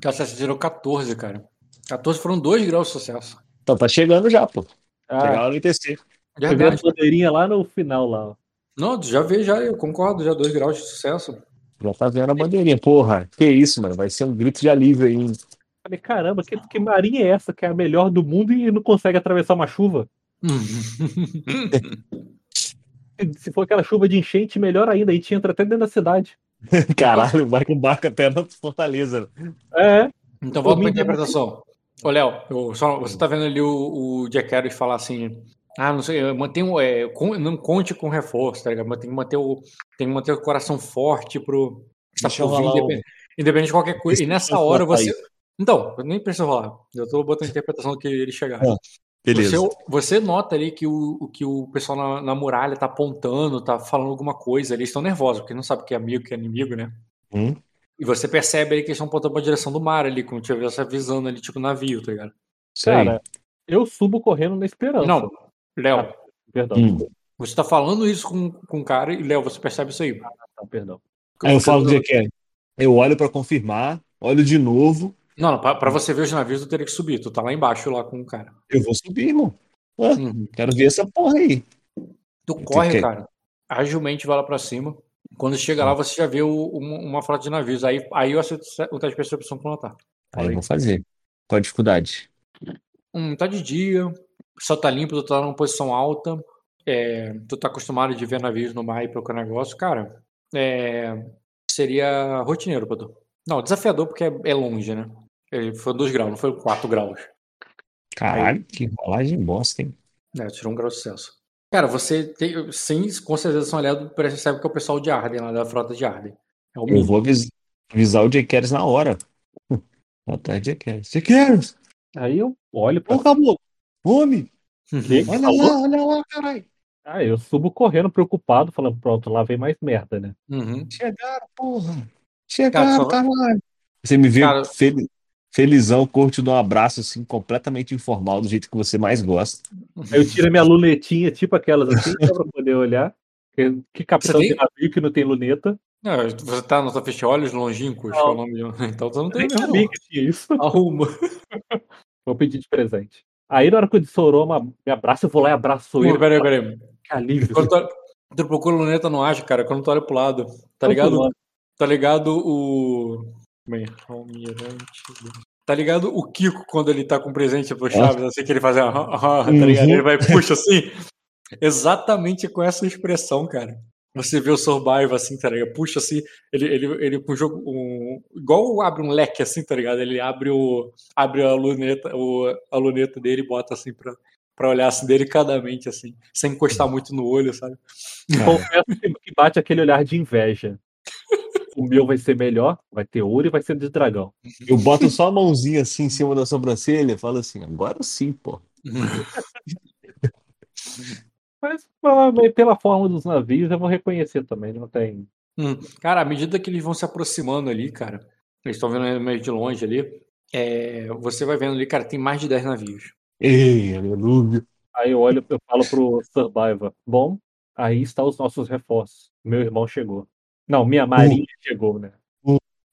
Speaker 2: Cara, você tirou 14, cara. 14 foram 2 graus de sucesso.
Speaker 3: Então tá chegando já, pô. Chegar
Speaker 1: Ah,
Speaker 3: lá no ITC.
Speaker 1: você vê a bandeirinha lá no final lá. ó.
Speaker 2: Não, já vi, já, eu concordo, já 2 graus de sucesso.
Speaker 3: Já tá vendo a bandeirinha. Porra, que isso, mano. Vai ser um grito de alívio aí.
Speaker 1: Falei, caramba, que, que marinha é essa que é a melhor do mundo e não consegue atravessar uma chuva? Se for aquela chuva de enchente, melhor ainda. A gente entra até dentro da cidade.
Speaker 3: Caralho, vai com barco até na Fortaleza.
Speaker 1: É,
Speaker 2: Então volta pra interpretação. Ô, Léo, eu só- você tá vendo ali o, o Jack Harris falar assim. Ah, não sei, mantenha o- é, con- não conte com reforço, tá ligado? Mas Tem que manter o, tem que manter o coração forte pro.
Speaker 3: Eu
Speaker 2: por vir, independente, independente de qualquer coisa. E nessa hora você. Então, eu nem preciso rolar. Eu tô botando a interpretação do que ele chegar.
Speaker 3: Ah, Beleza.
Speaker 2: Você, você nota ali que o, o- que o pessoal na, na muralha tá apontando, tá falando alguma coisa. Eles estão nervosos, porque não sabe o que é amigo, o que é inimigo, né?
Speaker 3: Hum?
Speaker 2: E você percebe ali que eles estão apontando pra direção do mar ali, como se estivesse avisando ali, tipo navio, tá ligado?
Speaker 1: Cara, eu subo correndo na esperança.
Speaker 2: Não, Léo,
Speaker 1: Ah, Perdão,
Speaker 3: Hum.
Speaker 2: você tá falando isso com, com o cara e, Léo, você percebe isso aí.
Speaker 1: tá, perdão.
Speaker 3: Aí eu falo do que é. Eu olho pra confirmar, olho de novo.
Speaker 2: Não, não, pra, pra você ver os navios, tu teria que subir. Tu tá lá embaixo lá com o cara.
Speaker 3: Eu vou subir, irmão.
Speaker 2: Uhum.
Speaker 3: Quero ver essa porra aí.
Speaker 2: Tu corre,
Speaker 3: que-
Speaker 2: cara. Agilmente vai lá pra cima. Quando chega lá, você já vê o- uma, uma frota de navios. Aí, aí eu aceito o teste de percepção com notar.
Speaker 3: Aí eu vou fazer. Qual a dificuldade?
Speaker 2: Hum, tá de dia, o céu tá limpo, tu tá numa posição alta, é, tu tá acostumado de ver navios no mar e procurar negócio, cara, é, seria rotineiro pra tu. Não, desafiador porque é, é longe, né? Ele foi 2 graus, não foi 4 graus.
Speaker 3: Caralho, que rolagem bosta, hein?
Speaker 2: É, tirou um grau de sucesso. Cara, você tem. Sim, com certeza são aliados, percebe que é o pessoal de Arden, lá da frota de Arden. É o
Speaker 3: Eu vou avis- avisar o Keres na hora. De Jay Keres. Keres!
Speaker 1: Aí eu olho pra
Speaker 3: Ô, caboclo! Homem!
Speaker 1: que que
Speaker 3: Olha
Speaker 1: falou?
Speaker 3: lá, olha lá, caralho!
Speaker 1: Ah, eu subo correndo, preocupado, falando, pronto, lá vem mais merda, né?
Speaker 2: Uhum.
Speaker 3: Chegaram, porra!
Speaker 2: Cara,
Speaker 3: Chegaram,
Speaker 2: só-
Speaker 3: caralho! Você me vê
Speaker 2: Cara-
Speaker 3: fel- felizão, curte de um abraço assim, completamente informal, do jeito que você mais gosta.
Speaker 1: Aí eu tiro a minha lunetinha, tipo aquelas assim, só pra poder olhar. Que, que capitão
Speaker 2: Você
Speaker 1: de
Speaker 2: tem?
Speaker 1: navio que não tem luneta?
Speaker 2: Não, você tá no fecha olhos longínquos, que é o nome de... Então você não tem
Speaker 1: nem sabia
Speaker 2: não.
Speaker 1: que tinha isso.
Speaker 2: Arruma.
Speaker 1: Vou pedir de presente. Aí na hora que o Soroma me abraça, eu vou lá e abraço ele.
Speaker 2: Peraí, peraí.
Speaker 1: Que alívio.
Speaker 2: Quando tu, tu procura luneta, não age, cara. Quando tu olha pro lado, tá ligado? Tá ligado o. É? Tá ligado o Kiko quando ele tá com presente pro Chaves, assim que ele faz. aham, aham, Tá ligado?
Speaker 3: Uhum.
Speaker 2: Ele vai e puxa assim. Exatamente com essa expressão, cara. Você vê o Survival assim, tá ligado? Puxa assim, ele, ele, ele com o jogo. Um, igual abre um leque assim, tá ligado? Ele abre o. abre a luneta, o, a luneta dele e bota assim pra, pra olhar assim delicadamente, assim, sem encostar muito no olho, sabe?
Speaker 1: Confesso que que bate aquele olhar de inveja. O meu vai ser melhor, vai ter ouro e vai ser de dragão.
Speaker 3: Eu boto só a mãozinha assim em cima da sobrancelha e falo assim, agora sim, pô.
Speaker 1: Mas provavelmente pela forma dos navios eu vou reconhecer também, não tem.
Speaker 2: Hum, Cara, à medida que eles vão se aproximando ali, cara, eles estão vendo meio de longe ali, é, você vai vendo ali, cara, tem mais de 10 navios.
Speaker 3: Ei, aleluia.
Speaker 1: Aí eu olho, eu falo pro Survivor. Bom, aí estão os nossos reforços. Meu irmão chegou. Não, minha marinha chegou, né?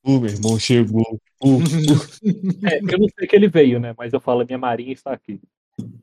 Speaker 3: O meu irmão chegou. Uh, uh.
Speaker 1: É, eu não sei que ele veio, né? Mas eu falo, minha marinha está aqui.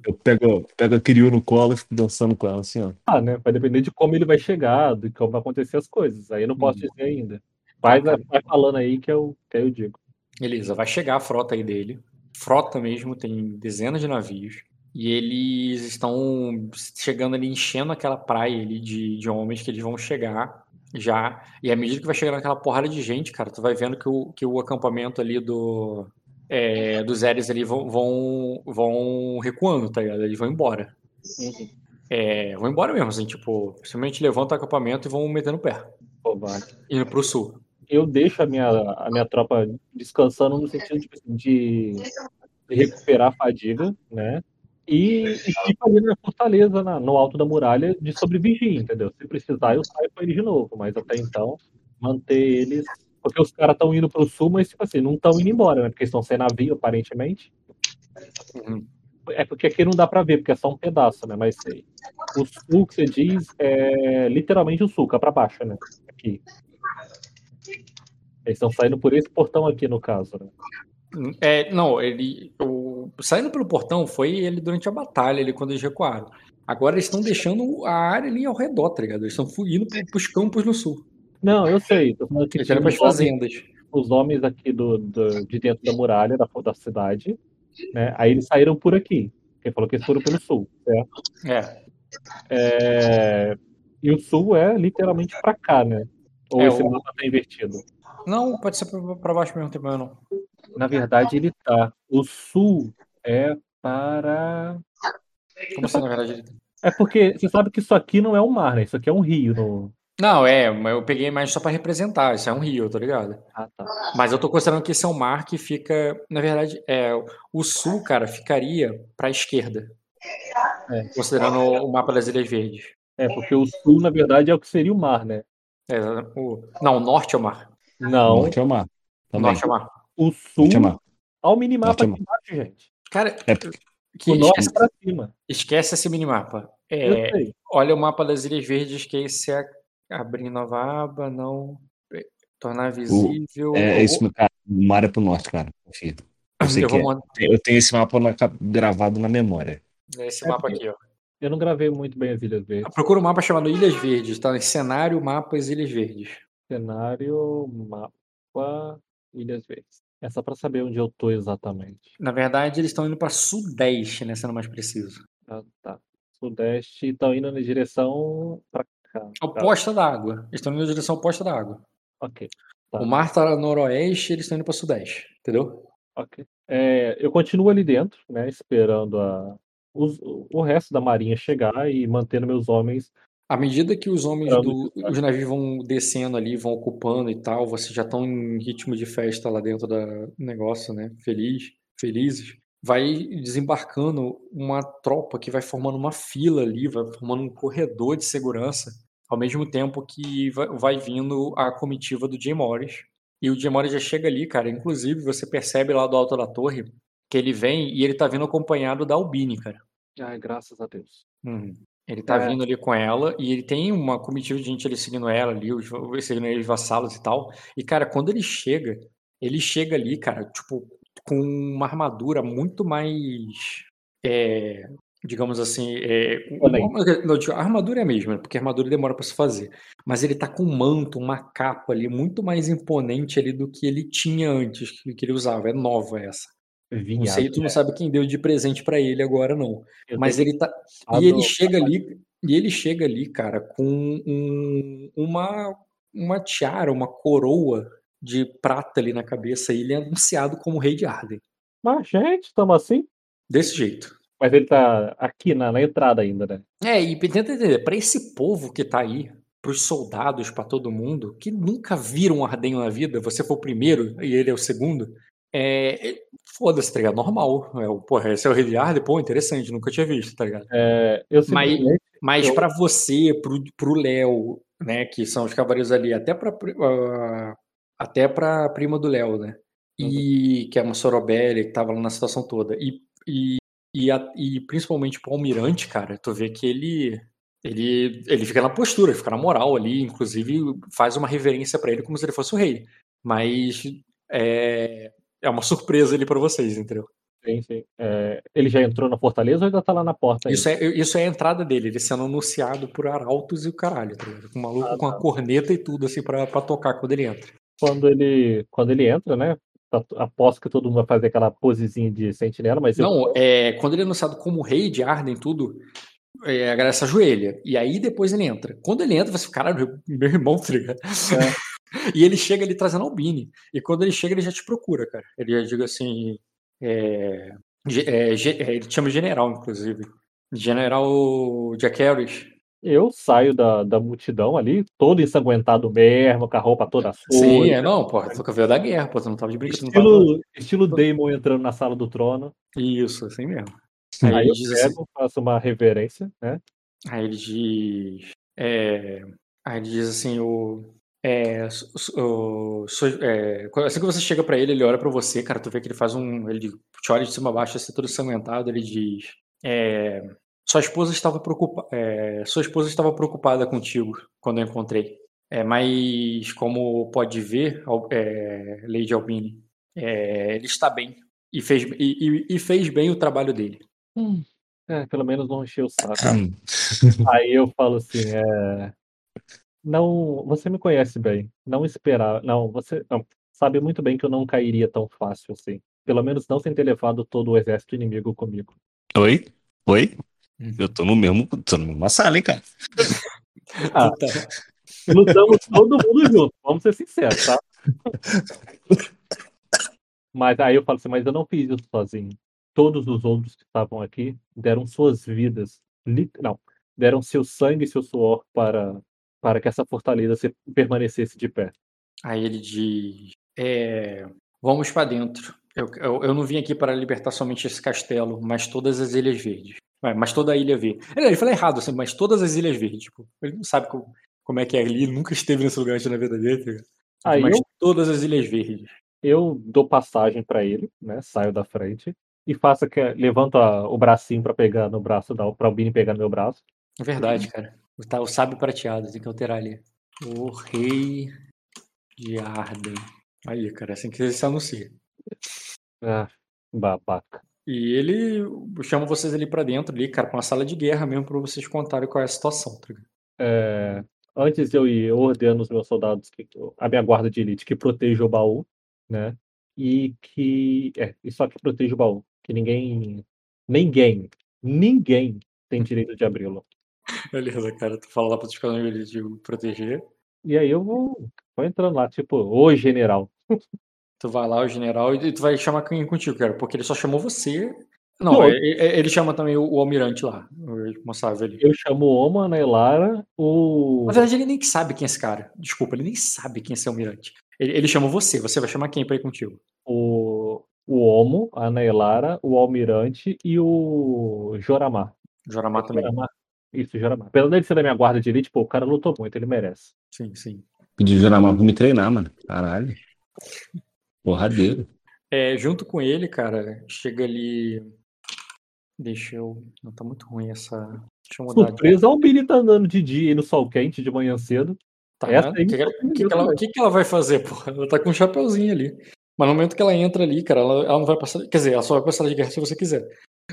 Speaker 3: Eu pego, pego a Kiryu no colo e fico dançando com ela assim, ó.
Speaker 1: Ah, né? Vai depender de como ele vai chegar, de como vai acontecer as coisas. Aí eu não posso dizer ainda. Vai, vai falando aí que eu, que eu digo.
Speaker 2: Beleza, vai chegar a frota aí dele. Frota mesmo, tem dezenas de navios. E eles estão chegando ali, enchendo aquela praia ali de, de homens que eles vão chegar já. E à medida que vai chegando aquela porrada de gente, cara, tu vai vendo que o, que o acampamento ali do, é, dos Ares ali vão, vão, vão recuando, tá ligado? Eles vão embora. É, vão embora mesmo, assim, tipo, simplesmente levantam o acampamento e vão metendo o pé,
Speaker 1: Covarde.
Speaker 2: indo pro sul.
Speaker 1: Eu deixo a minha, a minha tropa descansando no sentido tipo assim, de, de recuperar a fadiga, né? E, e fico ali na fortaleza, na- no alto da muralha, de sobrevigia, entendeu? Se precisar, eu saio com eles de novo. Mas até então, manter eles. Porque os caras estão indo pro sul, mas, tipo assim, não estão indo embora, né? Porque estão sem navio, aparentemente.
Speaker 2: Uhum.
Speaker 1: É porque aqui não dá pra ver, porque é só um pedaço, né? Mas sei. O sul que você diz é literalmente o sul, cá pra baixo, né? Aqui. Eles estão saindo por esse portão aqui, no caso, né?
Speaker 2: É, não, ele. O, saindo pelo portão foi ele durante a batalha, ele quando eles recuaram. Agora eles estão deixando a área ali ao redor, tá ligado? Eles estão indo pro- pros campos no sul.
Speaker 1: Não, eu sei. Tô falando que
Speaker 2: Eles fazendas.
Speaker 1: os homens aqui do, do- de dentro da muralha da, da cidade, né? Aí eles saíram por aqui. Quem falou que eles foram pelo sul, certo?
Speaker 2: É.
Speaker 1: É, E o sul é literalmente pra cá, né? Ou
Speaker 2: É,
Speaker 1: esse
Speaker 2: o-
Speaker 1: mapa tá invertido?
Speaker 2: Não, pode ser pra, pra baixo mesmo, tem problema não.
Speaker 1: Na verdade, ele tá. O sul é para.
Speaker 2: Como assim, na verdade? ele-
Speaker 1: É porque você sabe que isso aqui não é um mar, né? Isso aqui é um rio. No...
Speaker 2: Não, é, mas eu peguei mais só pra representar. Isso é um rio, tá ligado?
Speaker 1: Ah, tá.
Speaker 2: Mas eu tô considerando que esse é um mar que fica. Na verdade, é, o sul, cara, ficaria pra esquerda.
Speaker 1: É.
Speaker 2: Considerando o mapa das Ilhas Verdes.
Speaker 1: É, porque o sul, na verdade, é o que seria o mar, né?
Speaker 2: É, o, não, o norte é o mar.
Speaker 1: Não,
Speaker 3: Norte é o mar.
Speaker 2: O
Speaker 3: Também.
Speaker 2: norte é o mar.
Speaker 1: O sul
Speaker 3: é o
Speaker 1: ao minimapa
Speaker 3: é
Speaker 1: aqui embaixo, gente.
Speaker 2: Cara,
Speaker 3: É
Speaker 2: que
Speaker 1: O norte
Speaker 2: esquece,
Speaker 1: é pra cima.
Speaker 2: esquece esse minimapa. É, olha o mapa das Ilhas Verdes, que esse é abrir nova aba, não. é, Tornar visível.
Speaker 3: É,
Speaker 2: eu
Speaker 3: esse
Speaker 2: vou,
Speaker 3: cara, o mar é pro norte, cara. Confia. Eu sei
Speaker 2: eu
Speaker 3: que
Speaker 2: vou
Speaker 3: é. Eu tenho esse mapa na gravado na memória.
Speaker 2: esse
Speaker 1: É
Speaker 2: mapa aqui, ó.
Speaker 1: Eu não gravei muito bem as Ilhas Verdes.
Speaker 2: Procura um mapa chamado Ilhas Verdes, tá? Cenário, mapas, Ilhas Verdes.
Speaker 1: Cenário, mapa, Ilhas Verdes. É só pra saber onde eu tô exatamente.
Speaker 2: Na verdade, eles estão indo para sudeste, né? Sendo mais preciso.
Speaker 1: Ah, tá. Sudeste, estão indo na direção pra cá. Tá.
Speaker 2: Oposta da água. Eles estão indo na direção oposta da água.
Speaker 1: Ok, Tá.
Speaker 2: O mar tá noroeste eles estão indo para sudeste. Entendeu?
Speaker 1: ok. É, eu continuo ali dentro, né? Esperando a, os, o resto da marinha chegar e mantendo meus homens.
Speaker 2: À medida que os homens do, os navios vão descendo ali, vão ocupando e tal, vocês já estão em ritmo de festa lá dentro do negócio, né? Feliz, felizes. Vai desembarcando uma tropa que vai formando uma fila ali, vai formando um corredor de segurança, ao mesmo tempo que vai, vai vindo a comitiva do Jay Morris. E o Jay Morris já chega ali, cara. Inclusive, você percebe lá do alto da torre que ele vem e ele tá vindo acompanhado da Albini, cara.
Speaker 1: Ai, graças a Deus.
Speaker 2: Uhum. Ele tá
Speaker 1: É.
Speaker 2: vindo ali com ela e ele tem uma comitiva de gente ali seguindo ela ali, os, seguindo ele, os vassalos e tal. E, cara, quando ele chega, ele chega ali, cara, tipo, com uma armadura muito mais. é, digamos assim. É, não, a armadura é a mesma, porque a armadura demora pra se fazer. Mas ele tá com um manto, uma capa ali, muito mais imponente ali do que ele tinha antes, que ele usava. É nova essa. Não sei,
Speaker 1: Viado.
Speaker 2: tu não sabe quem deu de presente pra ele agora, não.
Speaker 1: Eu
Speaker 2: Mas ele tá. E ele chega ali, e ele chega ali, cara, com um- uma, uma tiara, uma coroa de prata ali na cabeça, e ele é anunciado como rei de Arden.
Speaker 1: Mas, gente, estamos assim.
Speaker 2: Desse jeito.
Speaker 1: Mas ele tá aqui na, na entrada ainda, né?
Speaker 2: É, e tenta entender, pra esse povo que tá aí, pros soldados, pra todo mundo, que nunca viram Arden na vida, você foi o primeiro e ele é o segundo, é. Foda-se, tá ligado? Normal. É, o- porra, esse é o Arden, pô, interessante, nunca tinha visto, tá ligado?
Speaker 1: É, eu
Speaker 2: Mas-. Mas
Speaker 1: Eu-
Speaker 2: pra você, pro, pro Léo, né, que são os cavaleiros ali, até pra, ah, até pra prima do Léo, né? E que é uma Sorobelli, que tava lá na situação toda. E, e, e, a- e principalmente pro Almirante, cara, tu vê que ele. Ele, ele fica na postura, fica na moral ali, inclusive faz uma reverência pra ele como se ele fosse o rei. Mas é, é uma surpresa ali pra vocês, entendeu?
Speaker 1: Sim, sim. É, ele já entrou na fortaleza ou ainda tá lá na porta?
Speaker 2: Isso
Speaker 1: ainda?
Speaker 2: é, isso é a entrada dele, ele sendo anunciado por arautos e o caralho, tá ligado? Com o maluco
Speaker 1: Ah,
Speaker 2: com a
Speaker 1: tá.
Speaker 2: corneta e tudo, assim, pra, pra tocar quando ele entra.
Speaker 1: Quando ele, quando ele entra, né? tá- Aposto que todo mundo vai fazer aquela posezinha de sentinela, mas eu-
Speaker 2: Não, é, quando ele é anunciado como rei de Arden e tudo, é, a galera se ajoelha. E aí depois ele entra. Quando ele entra, você fica, caralho, meu irmão, tá ligado? e ele chega ali trazendo Albini. E quando ele chega, ele já te procura, cara. Ele já diga assim. é, é, é, ele te chama de general, inclusive. General Jack Harris.
Speaker 1: eu saio da, da multidão ali, todo ensanguentado mesmo, com a roupa toda
Speaker 2: Sim,
Speaker 1: suja.
Speaker 2: é, não, porra, tu veio da guerra, pô, tu não tava de brincadeira.
Speaker 1: Estilo, estilo Damon entrando na sala do trono.
Speaker 2: Isso, assim mesmo. Aí,
Speaker 1: Aí
Speaker 2: ele
Speaker 1: eu
Speaker 2: diz assim,
Speaker 1: pego, faço uma reverência, né?
Speaker 2: aí ele diz. é, aí ele diz assim, o. É, so- so- é, assim que você chega pra ele, ele olha pra você, cara, tu vê que ele faz um. Ele te olha de cima a baixo, assim, todo sanguentado, ele diz. é, sua esposa estava preocupada. sua esposa estava preocupada contigo quando eu encontrei. É, mas como pode ver, é, Lady Albini, é, ele está bem. E fez, e, e- e fez bem o trabalho dele.
Speaker 1: É, pelo menos não encher o saco.
Speaker 3: Hum.
Speaker 1: Aí eu falo assim, é... Não, você me conhece bem. Não esperar, não, você não, sabe muito bem que eu não cairia tão fácil assim. Pelo menos não sem ter levado todo o exército inimigo comigo.
Speaker 3: Oi? Oi?
Speaker 2: Uhum.
Speaker 3: Eu tô no mesmo, tô na mesma sala, hein, cara.
Speaker 1: Ah.
Speaker 2: Puta,
Speaker 1: Lutamos todo mundo junto, vamos ser sinceros, tá? Mas aí eu falo assim, mas eu não fiz isso sozinho. Todos os outros que estavam aqui deram suas vidas, lit- não, deram seu sangue e seu suor para para que essa fortaleza se permanecesse de pé.
Speaker 2: Aí ele diz: é, Vamos pra dentro. Eu, eu, eu não vim aqui para libertar somente esse castelo, mas todas as Ilhas Verdes. Mas, mas toda a Ilha Verde. Ele, ele fala errado, assim, mas todas as Ilhas Verdes. Tipo, ele não sabe como, como é que é ali, nunca esteve nesse lugar antes na vida dele. tá?
Speaker 1: Aí
Speaker 2: mas
Speaker 1: eu,
Speaker 2: todas as Ilhas Verdes.
Speaker 1: eu dou passagem para ele, né? Saio da frente e faço que levanto a- o bracinho para pegar no braço da para o Bini pegar no meu braço.
Speaker 2: É verdade, cara. Tá, o sábio prateado, tem que alterar ali. O rei de Arden. Aí, cara, é assim que ele se anuncia.
Speaker 1: Ah, babaca.
Speaker 2: E ele chama vocês ali pra dentro, ali, cara, pra uma sala de guerra mesmo, pra vocês contarem qual é a situação, tá ligado?
Speaker 1: É, antes de eu ir, eu ordeno os meus soldados, que, a minha guarda de elite, que proteja o baú, né? E que. É, e só que proteja o baú. Que ninguém. Ninguém. Ninguém tem direito de abri-lo.
Speaker 2: Beleza, cara, tu fala lá pra tu ficar no nível de proteger.
Speaker 1: E aí eu vou, vou entrando lá, tipo, oi, general.
Speaker 2: Tu vai lá, o general, e tu vai chamar quem contigo, cara, porque ele só chamou você Não,
Speaker 1: Pô.
Speaker 2: é- é- ele chama também o, o almirante lá, o responsável ali.
Speaker 1: Eu chamo o Oma, a Nailara, o.
Speaker 2: Na verdade, ele nem sabe quem é esse cara. Desculpa, ele nem sabe quem é esse almirante. Ele, ele chama você, você vai chamar quem pra ir contigo?
Speaker 1: o, o Omo, a Nailara, o Almirante e o Joramar.
Speaker 2: Joramar também.
Speaker 1: Joramar. Isso, Joramar. Apesar dele ser da minha guarda de elite, pô, o cara lutou muito, ele merece.
Speaker 2: Sim, sim.
Speaker 3: Pedi o Joramar pra me treinar, mano. Caralho. Porradeiro.
Speaker 2: É, junto com ele, cara, chega ali. Deixa eu. Não tá muito ruim essa. Deixa eu mudar.
Speaker 1: Surpresa, olha o Billy tá andando de dia e no sol quente, de manhã cedo.
Speaker 2: Tá
Speaker 1: Essa
Speaker 2: O que, que, que que ela, que que ela vai fazer, porra? Ela tá com um chapeuzinho ali. Mas no momento que ela entra ali, cara, ela, ela não vai passar. Quer dizer, ela só vai passar de guerra se você quiser.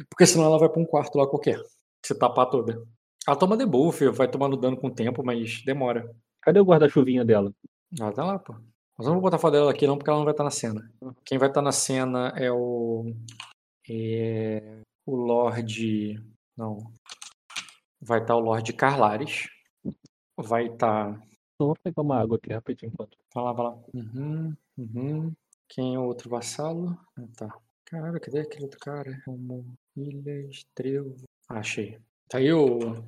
Speaker 2: Porque senão ela vai pra um quarto lá qualquer. Se tapar toda. Ela toma debuff, vai tomando dano com o tempo, mas demora.
Speaker 1: Cadê o guarda-chuvinha dela?
Speaker 2: Ela tá lá, pô. Mas eu não vou botar foto dela aqui não, porque ela não vai estar na cena. Quem vai estar na cena é o. É, o Lorde. Não. Vai estar o Lorde Carlares. Vai estar.
Speaker 1: Então, vou pegar uma água aqui rapidinho enquanto.
Speaker 2: Vai lá, vai lá. Uhum, uhum. Quem é o outro vassalo? Ah, tá. Caralho, cadê aquele outro cara? Como Ilhas, Trevo. Ah, achei. Tá aí o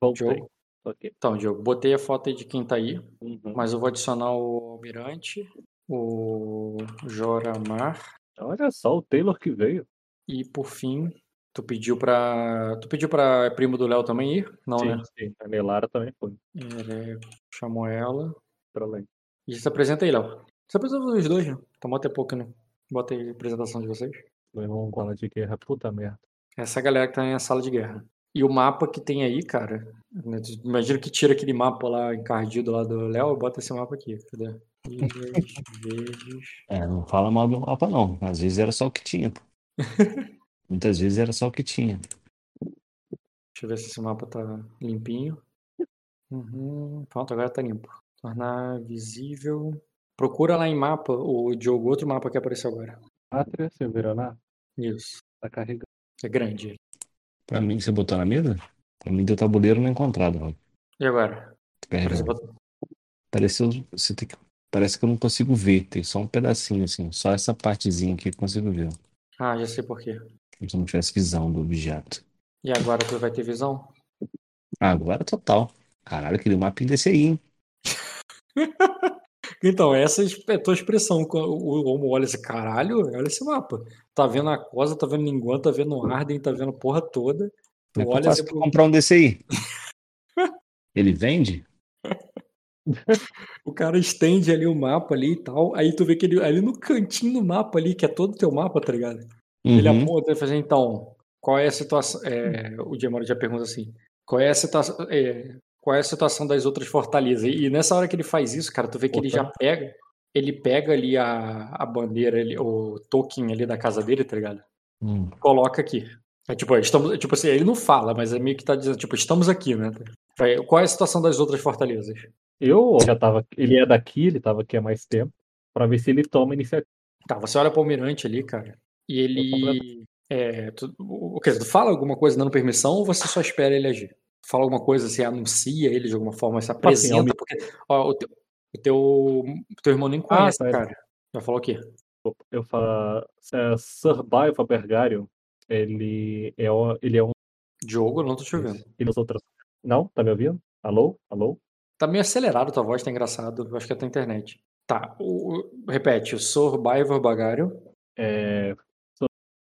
Speaker 1: Voltei.
Speaker 2: Diogo.
Speaker 1: Ok.
Speaker 2: Então, Diogo, botei a foto aí de quem tá aí.
Speaker 1: Uhum.
Speaker 2: Mas eu vou adicionar o Almirante, o Joramar
Speaker 1: Olha só o Taylor que veio.
Speaker 2: e por fim, tu pediu pra. Tu pediu pra primo do Léo também ir? Não,
Speaker 1: sim,
Speaker 2: né?
Speaker 1: sim. A Nailara também foi.
Speaker 2: Ele chamou ela.
Speaker 1: Pra além.
Speaker 2: E se apresenta aí, Léo. Se apresenta os dois, né? Tá mó até pouco, né? Bota aí a apresentação de vocês.
Speaker 1: Meu irmão com ela de guerra, puta merda.
Speaker 2: Essa é galera que tá na sala de guerra. E o mapa que tem aí, cara. né, Imagina que tira aquele mapa lá encardido lá do Léo e bota esse mapa aqui. Cadê?
Speaker 3: É, não fala mal do mapa, não. Às vezes era só o que tinha, pô. Muitas vezes era só o que tinha.
Speaker 2: Deixa eu ver se esse mapa tá limpinho. Uhum, Pronto, agora tá limpo. Tornar visível. Procura lá em mapa, o Diogo, outro mapa que apareceu agora.
Speaker 1: Pátria, Silveraná,
Speaker 2: Isso.
Speaker 1: tá carregando.
Speaker 2: É grande.
Speaker 3: Pra mim, você botou na mesa? Pra mim, deu tabuleiro não encontrado. ó.
Speaker 2: E agora?
Speaker 3: Tá carregando.
Speaker 2: Apareceu-
Speaker 3: Pareceu, você tem que, parece que eu não consigo ver. Tem só um pedacinho, assim. Só essa partezinha aqui que eu consigo ver.
Speaker 2: Ah, já sei por quê.
Speaker 3: Como se eu não tivesse visão do objeto.
Speaker 2: E agora tu vai ter visão?
Speaker 3: Agora total. Caralho, queria um mapinha desse aí, hein?
Speaker 2: Então, essa é a tua expressão. O Homo olha esse caralho, olha esse mapa. Tá vendo a Cosa, tá vendo Ninguan, tá vendo Arden, tá vendo a porra toda. Tu
Speaker 3: é que eu
Speaker 2: olha pro-
Speaker 3: comprar um desse aí? Ele vende?
Speaker 2: O cara estende ali o mapa ali e tal. Aí tu vê que ele ali no cantinho do mapa ali, que é todo o teu mapa, tá ligado? Ele
Speaker 3: Uhum.
Speaker 2: aponta e faz assim, então, qual é a situação? é, o Diamoro já pergunta assim, qual é a situação? é, qual é a situação das outras fortalezas? E, nessa hora que ele faz isso, cara, tu vê que ele já pega, ele pega ali a, a bandeira, ali, o token ali da casa dele, tá ligado?
Speaker 3: Hum.
Speaker 2: Coloca aqui. É tipo, estamos, tipo assim, ele não fala, mas é meio que tá dizendo, tipo, estamos aqui, né? Qual é a situação das outras fortalezas?
Speaker 1: Eu já tava. Ele é daqui, ele tava aqui há mais tempo. Pra ver se ele toma iniciativa.
Speaker 2: Tá, você olha pro almirante ali, cara, e ele. É, tu, o, quer dizer, tu fala alguma coisa dando permissão ou você só espera ele agir? Fala alguma coisa, você anuncia ele de alguma forma, se apresenta,
Speaker 1: almi-
Speaker 2: porque ó, o, teu, o, teu, teu irmão nem conhece,
Speaker 1: tá.
Speaker 2: cara. Já falou o quê?
Speaker 1: Eu falo. É, Sir Baiva Bergarion, ele é, ele é um.
Speaker 2: Diogo, eu não tô te ouvindo.
Speaker 1: E nas outras. Não? Tá me ouvindo? Alô? Alô?
Speaker 2: Tá meio acelerado tua voz, tá engraçado. Eu acho que é a tua internet. Tá, o, repete, o Sor Bagário.
Speaker 1: É,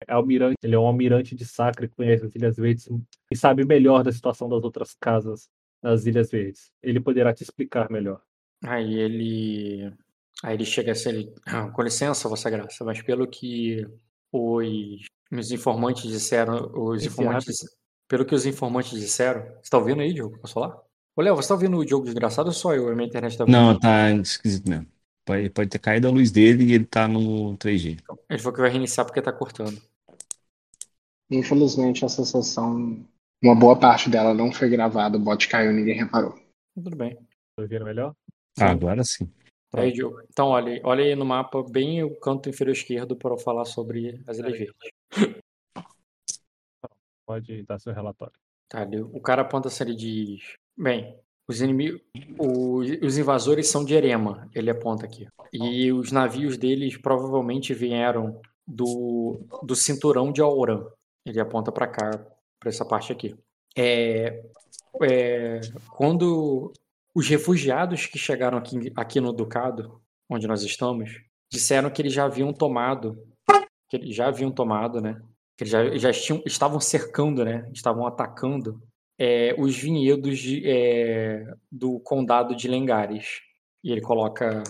Speaker 1: é almirante, ele é um almirante de Sacre, conhece as Ilhas Verdes e sabe melhor da situação das outras casas das Ilhas Verdes. Ele poderá te explicar melhor.
Speaker 2: Aí ele. Aí ele chega assim, ele. "Ah, Com licença, Vossa Graça, mas pelo que os, os informantes disseram. Os
Speaker 1: Esse
Speaker 2: informantes. Pelo que os informantes disseram. Você tá ouvindo aí, Diogo? Posso falar? Ô, Léo, você tá ouvindo o Diogo desgraçado ou só eu? A minha internet tá
Speaker 3: Não, tá esquisito mesmo. Pode, pode ter caído a luz dele e ele tá no 3G.
Speaker 2: Ele falou que vai reiniciar porque tá cortando.
Speaker 4: Infelizmente, essa sessão, uma boa parte dela não foi gravada, o bot caiu e ninguém reparou.
Speaker 2: Tudo bem.
Speaker 1: Tá ouvindo melhor?
Speaker 3: Ah, agora sim.
Speaker 2: Aí, Diogo. Então, olha, aí- olha aí no mapa, bem o canto inferior esquerdo, para eu falar sobre as ilhas verdes.
Speaker 1: Pode dar seu relatório.
Speaker 2: Tá, o cara aponta assim, ele diz: Bem, os inimigos. Os, os invasores são de Erema, ele aponta aqui. E os navios deles provavelmente vieram do, do cinturão de Auran. Ele aponta para cá, para essa parte aqui. É, é, quando os refugiados que chegaram aqui, aqui no Ducado, onde nós estamos, disseram que eles já haviam tomado, que eles já haviam tomado, né? Que eles já, já tinham, estavam cercando, né? Estavam atacando é, os vinhedos de, é, do condado de Lengares. E ele coloca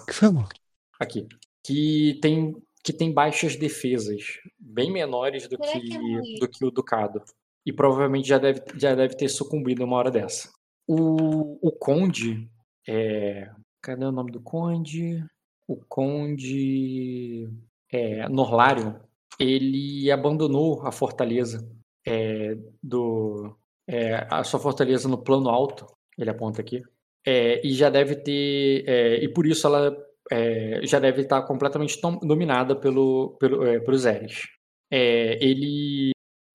Speaker 2: aqui que tem que tem baixas defesas, bem menores do que do que o ducado. E provavelmente já deve, já deve ter sucumbido uma hora dessa. O, o conde é, cadê o nome do conde? O conde é, Norlário, ele abandonou a fortaleza é, do é, a sua fortaleza no plano alto, ele aponta aqui, é, e já deve ter é, e por isso ela é, já deve estar completamente dominada pelo, pelo é, pelos Eres. ele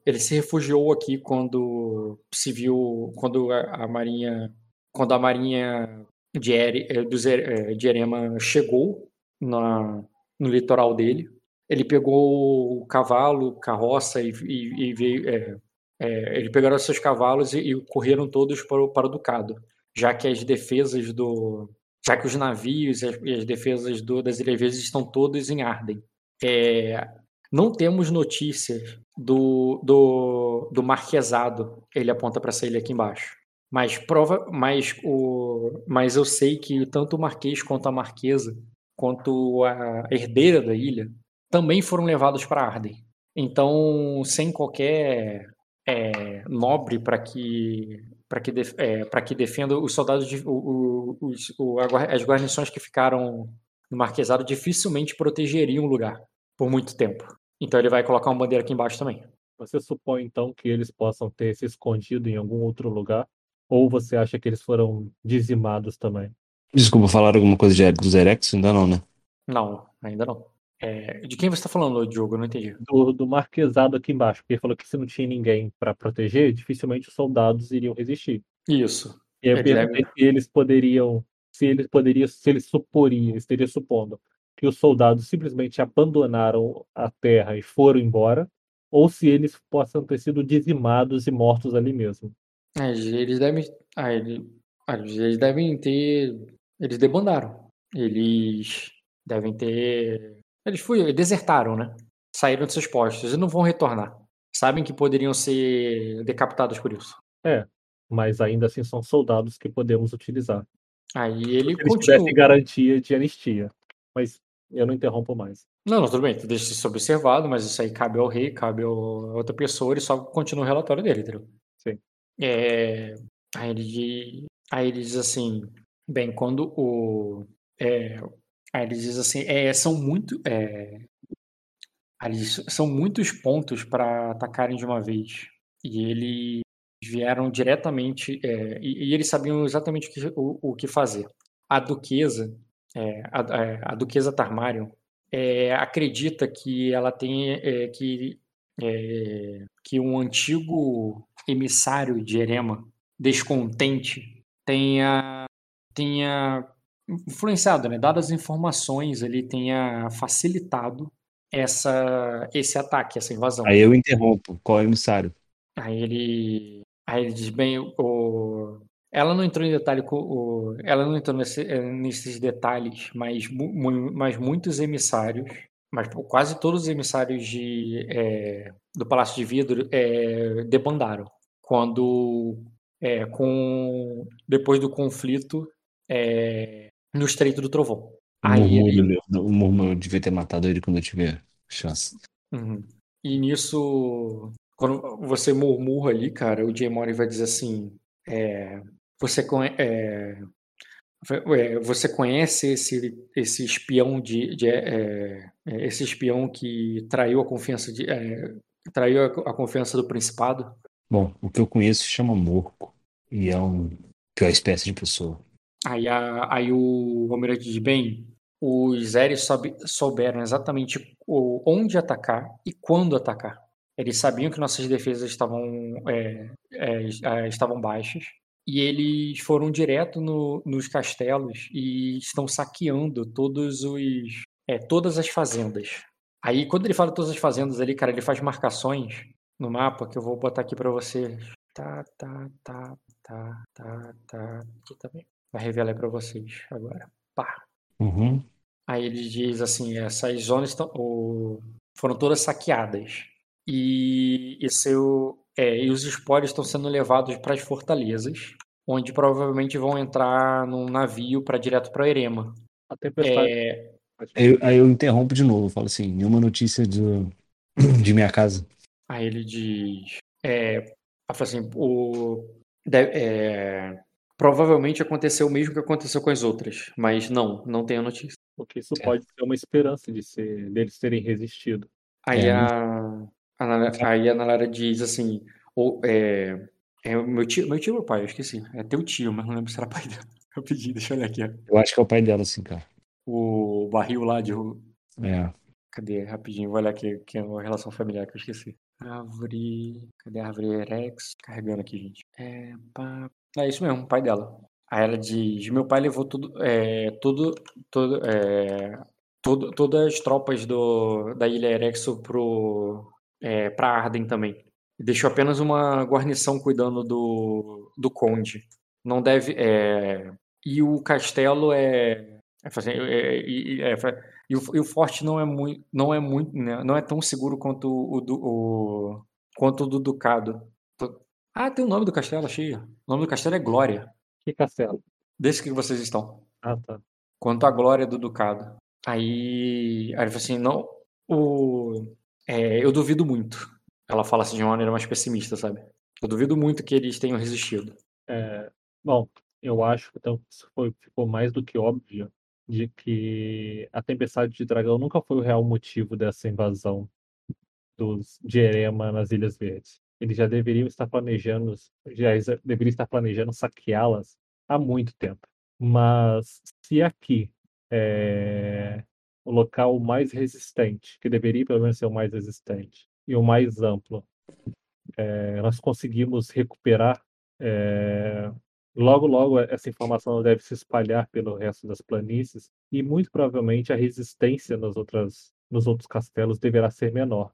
Speaker 2: ele se refugiou aqui quando se viu quando a, a marinha quando a marinha de, Ere, de Erema chegou na, no litoral dele ele pegou o cavalo, carroça e, e, e veio. É, é, ele pegaram seus cavalos e, e, correram todos para o, para o Ducado, já que as defesas do. Já que os navios e as, as defesas do, das ilhas estão todos em Arden. É, não temos notícias do, do, do marquesado. Ele aponta para essa ilha aqui embaixo. Mas, prova, mas, o, mas eu sei que tanto o marquês quanto a marquesa, quanto a herdeira da ilha, também foram levados para Arden. Então, sem qualquer é, nobre para que para que, é, que defenda os soldados, de, o, o, o, as guarnições que ficaram no Marquesado dificilmente protegeriam o lugar por muito tempo. Então ele vai colocar uma bandeira aqui embaixo também.
Speaker 1: Você supõe então que eles possam ter se escondido em algum outro lugar? Ou você acha que eles foram dizimados também?
Speaker 3: Desculpa, falar alguma coisa de, dos Erex? Ainda não, né?
Speaker 2: Não, ainda não. É, de quem você está falando, Diogo? Eu não entendi.
Speaker 1: Do, do marquesado aqui embaixo, porque ele falou que se não tinha ninguém para proteger, dificilmente os soldados iriam resistir.
Speaker 2: Isso.
Speaker 1: E eu perguntei se eles poderiam, se eles poderiam, se eles suporiam, estaria supondo que os soldados simplesmente abandonaram a terra e foram embora, ou se eles possam ter sido dizimados e mortos ali mesmo.
Speaker 2: É, eles devem, ah, eles, ah, eles devem ter, eles debandaram. Eles devem ter eles fugiram, desertaram, né? Saíram de seus postos e não vão retornar. Sabem que poderiam ser decapitados por isso.
Speaker 1: É, mas ainda assim são soldados que podemos utilizar.
Speaker 2: Aí ele
Speaker 1: Se continua. garantia de anistia. Mas eu não interrompo mais.
Speaker 2: Não, não, tudo bem, deixa isso observado, mas isso aí cabe ao rei, cabe a outra pessoa, ele só continua o relatório dele, entendeu?
Speaker 1: Sim.
Speaker 2: É... Aí, ele... aí ele diz assim: bem, quando o. É... Aí ele diz assim, é, são muito, é, eles, são muitos pontos para atacarem de uma vez. E eles vieram diretamente, é, e, e, eles sabiam exatamente o que, o, o que fazer. A duquesa, é, a, é, a, duquesa Tarmarion, é, acredita que ela tem que que um antigo emissário de Erema, descontente, tenha tenha influenciado, né? Dadas as informações, ele tenha facilitado essa, esse ataque, essa invasão.
Speaker 3: Aí eu interrompo. Qual é o emissário?
Speaker 2: Aí ele, aí ele diz bem, o, ela não entrou em detalhe, o, ela não entrou nesse, eh, nesses detalhes, mas, mas muitos emissários, mas quase todos os emissários de, é, do Palácio de Vidro é, debandaram quando é, com depois do conflito é, no Estreito do Trovão.
Speaker 3: O Aí ele... o Mormon devia ter matado ele quando eu tiver chance.
Speaker 2: Uhum. E nisso, quando você murmura ali, cara, o Jay Mori vai dizer assim: é, você, é, é, você conhece esse, esse espião de, de é, é, esse espião que traiu a confiança de é, traiu a, a, confiança do principado?
Speaker 3: Bom, o que eu conheço se chama Morco e é um pior espécie de pessoa.
Speaker 2: Aí, a, aí o Almirante diz, bem, os Eres souberam exatamente onde atacar e quando atacar. Eles sabiam que nossas defesas estavam, é, é, é, estavam baixas e eles foram direto no, nos castelos e estão saqueando todos os, é, todas as fazendas Aí, quando ele fala todas as fazendas ali, cara, ele faz marcações no mapa que eu vou botar aqui pra você. Tá, tá, tá, tá, tá, tá. Aqui também. Vai revelar pra vocês agora. Pá.
Speaker 3: Uhum.
Speaker 2: Aí ele diz assim: essas zonas estão, o- foram todas saqueadas. E, e, seu, é, e os espólios estão sendo levados para as fortalezas, onde provavelmente vão entrar num navio para direto para Erema.
Speaker 1: A tempestade.
Speaker 2: É,
Speaker 3: Aí, eu- aí eu interrompo de novo, falo assim, nenhuma notícia do, de minha casa.
Speaker 2: aí ele diz: é, assim, o, de- é, provavelmente aconteceu o mesmo que aconteceu com as outras, mas não, não tenho notícia.
Speaker 1: Porque isso
Speaker 3: É.
Speaker 1: pode ser uma esperança de ser, deles terem resistido.
Speaker 2: Aí
Speaker 3: É,
Speaker 2: a, a Nala- aí a Nalara diz assim, ou, é, é meu tio, meu tio ou meu pai, eu esqueci. É teu tio, mas não lembro se era pai dela. Eu pedi, deixa eu olhar aqui. ó.
Speaker 3: Eu acho que é o pai dela, assim, cara.
Speaker 2: O barril lá de.
Speaker 3: É.
Speaker 2: Cadê? Rapidinho, vou olhar aqui, que é uma relação familiar que eu esqueci. Árvore. Cadê a árvore Erex? Carregando aqui, gente. É, pá. É isso mesmo, pai dela. Aí ela diz: Meu pai levou tudo. É, tudo. é, todas as tropas do, da ilha Erexo pro, é, pra Arden também. Deixou apenas uma guarnição cuidando do, do conde. Não deve. É, e o castelo é. é, é, é, e o, e o forte não é muito, não é muito, né, não é tão seguro quanto o, do, o quanto o do ducado. Ah, tem o nome do castelo, achei. O nome do castelo é Glória.
Speaker 1: Que castelo?
Speaker 2: Desse que vocês estão.
Speaker 1: Ah, tá.
Speaker 2: Quanto à glória do ducado. Aí, aí ele falou assim, não, o, é, eu duvido muito. Ela fala assim de uma maneira mais pessimista, sabe? Eu duvido muito que eles tenham resistido.
Speaker 1: É, bom, eu acho que então, isso foi, ficou mais do que óbvio de que a tempestade de dragão nunca foi o real motivo dessa invasão dos de Erema nas Ilhas Verdes. Eles já deveriam estar planejando, já deveriam estar planejando saqueá-las há muito tempo. Mas se aqui é o local mais resistente, que deveria pelo menos ser o mais resistente e o mais amplo, é, nós conseguimos recuperar é, logo, logo essa informação deve se espalhar pelo resto das planícies e muito provavelmente a resistência nas outras, nos outros castelos deverá ser menor.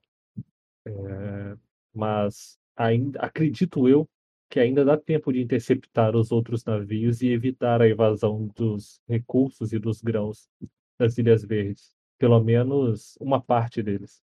Speaker 1: É, mas ainda acredito eu que ainda dá tempo de interceptar os outros navios e evitar a evasão dos recursos e dos grãos das Ilhas Verdes. Pelo menos uma parte deles.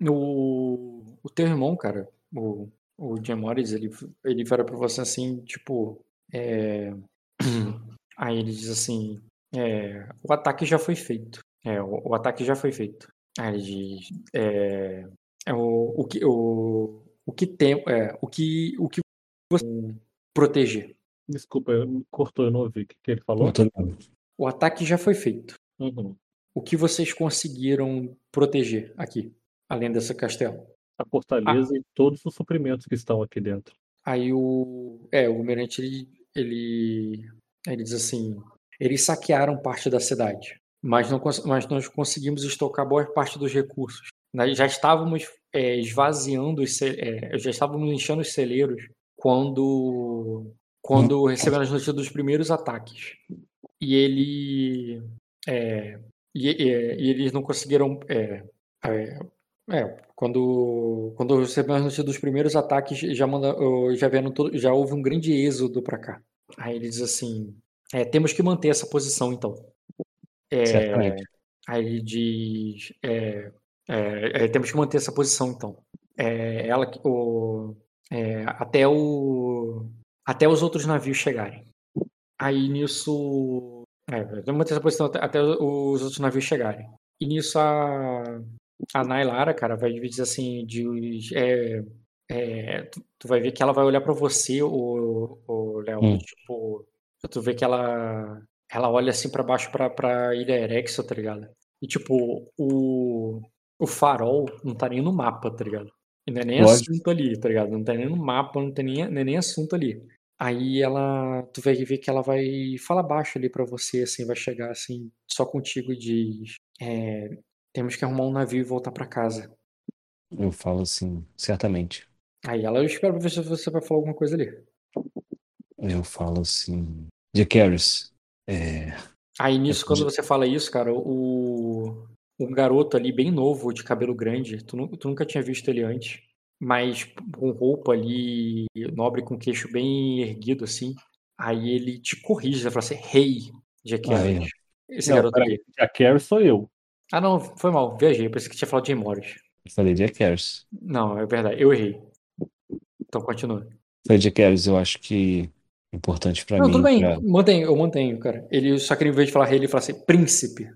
Speaker 2: O, o teu irmão, cara, o, o Jim Morris, ele, ele fala pra você assim, tipo, é... aí ele diz assim, é, o ataque já foi feito. É, o, o ataque já foi feito. Aí ele diz, é, o, o que o, o que tem, é, o que o que você proteger.
Speaker 1: Desculpa, eu- cortou, eu não ouvi o que que ele falou.
Speaker 2: O ataque já foi feito.
Speaker 1: Uhum.
Speaker 2: O que vocês conseguiram proteger aqui, além desse castelo?
Speaker 1: A fortaleza e todos os suprimentos que estão aqui dentro.
Speaker 2: Aí o. É, o Almirante ele, ele. Ele diz assim: eles saquearam parte da cidade, mas, não, mas nós conseguimos estocar boa parte dos recursos. Nós já estávamos é, esvaziando os. é, já estávamos enchendo os celeiros quando. Quando recebemos as notícias dos primeiros ataques. E ele. é, e, e- e eles não conseguiram. é, é, é, quando, quando recebemos a notícia dos primeiros ataques, já, manda, já, vieram todo, já houve um grande êxodo para cá. Aí ele diz assim: é, temos que manter essa posição, então. É,
Speaker 3: Certamente.
Speaker 2: aí ele diz: é, é, é, temos que manter essa posição, então. É, ela, o, é, até, o, até os outros navios chegarem. Aí nisso. É, temos que manter essa posição até, até os outros navios chegarem. E nisso a, a Nailara, cara, vai dizer assim, de, é, é, tu, tu vai ver que ela vai olhar pra você, o, Léo,
Speaker 3: Hum.
Speaker 2: tipo, tu vê que ela, ela olha assim pra baixo pra, pra Ilha Erexo, tá ligado? E tipo, o, o farol não tá nem no mapa, tá ligado? E não é nem
Speaker 3: Lógico.
Speaker 2: assunto ali, tá ligado? Não tá nem no mapa, não tem nem, não é nem assunto ali. Aí ela, tu vai ver que ela vai falar baixo ali pra você, assim, vai chegar assim, só contigo e diz, é, temos que arrumar um navio e voltar pra casa.
Speaker 3: Eu falo assim, certamente.
Speaker 2: Aí ela, eu espero pra ver se você vai falar alguma coisa ali.
Speaker 3: Eu falo assim. De Caris. É,
Speaker 2: Aí nisso,
Speaker 3: É,
Speaker 2: quando você fala isso, cara, o, um garoto ali bem novo, de cabelo grande. Tu, nu- tu nunca tinha visto ele antes, mas com roupa ali, nobre, com queixo bem erguido, assim. Aí ele te corrige, ele fala assim: Rei, Jack
Speaker 3: Ah,
Speaker 2: Harris. Esse
Speaker 1: Não,
Speaker 2: garoto
Speaker 1: peraí,
Speaker 2: ali.
Speaker 1: Jack Harris sou eu.
Speaker 2: Ah, não, foi mal, viajei. Pensei que tinha falado de Jay Morris.
Speaker 3: Eu falei Jack Harris.
Speaker 2: Não, é verdade, eu errei. Então continua.
Speaker 3: Falei Jack Harris, eu acho que é importante pra
Speaker 2: Não,
Speaker 3: mim.
Speaker 2: tudo bem,
Speaker 3: pra-
Speaker 2: mantenho, eu mantenho, cara. Ele, só que em vez de falar rei, ele fala assim: Príncipe.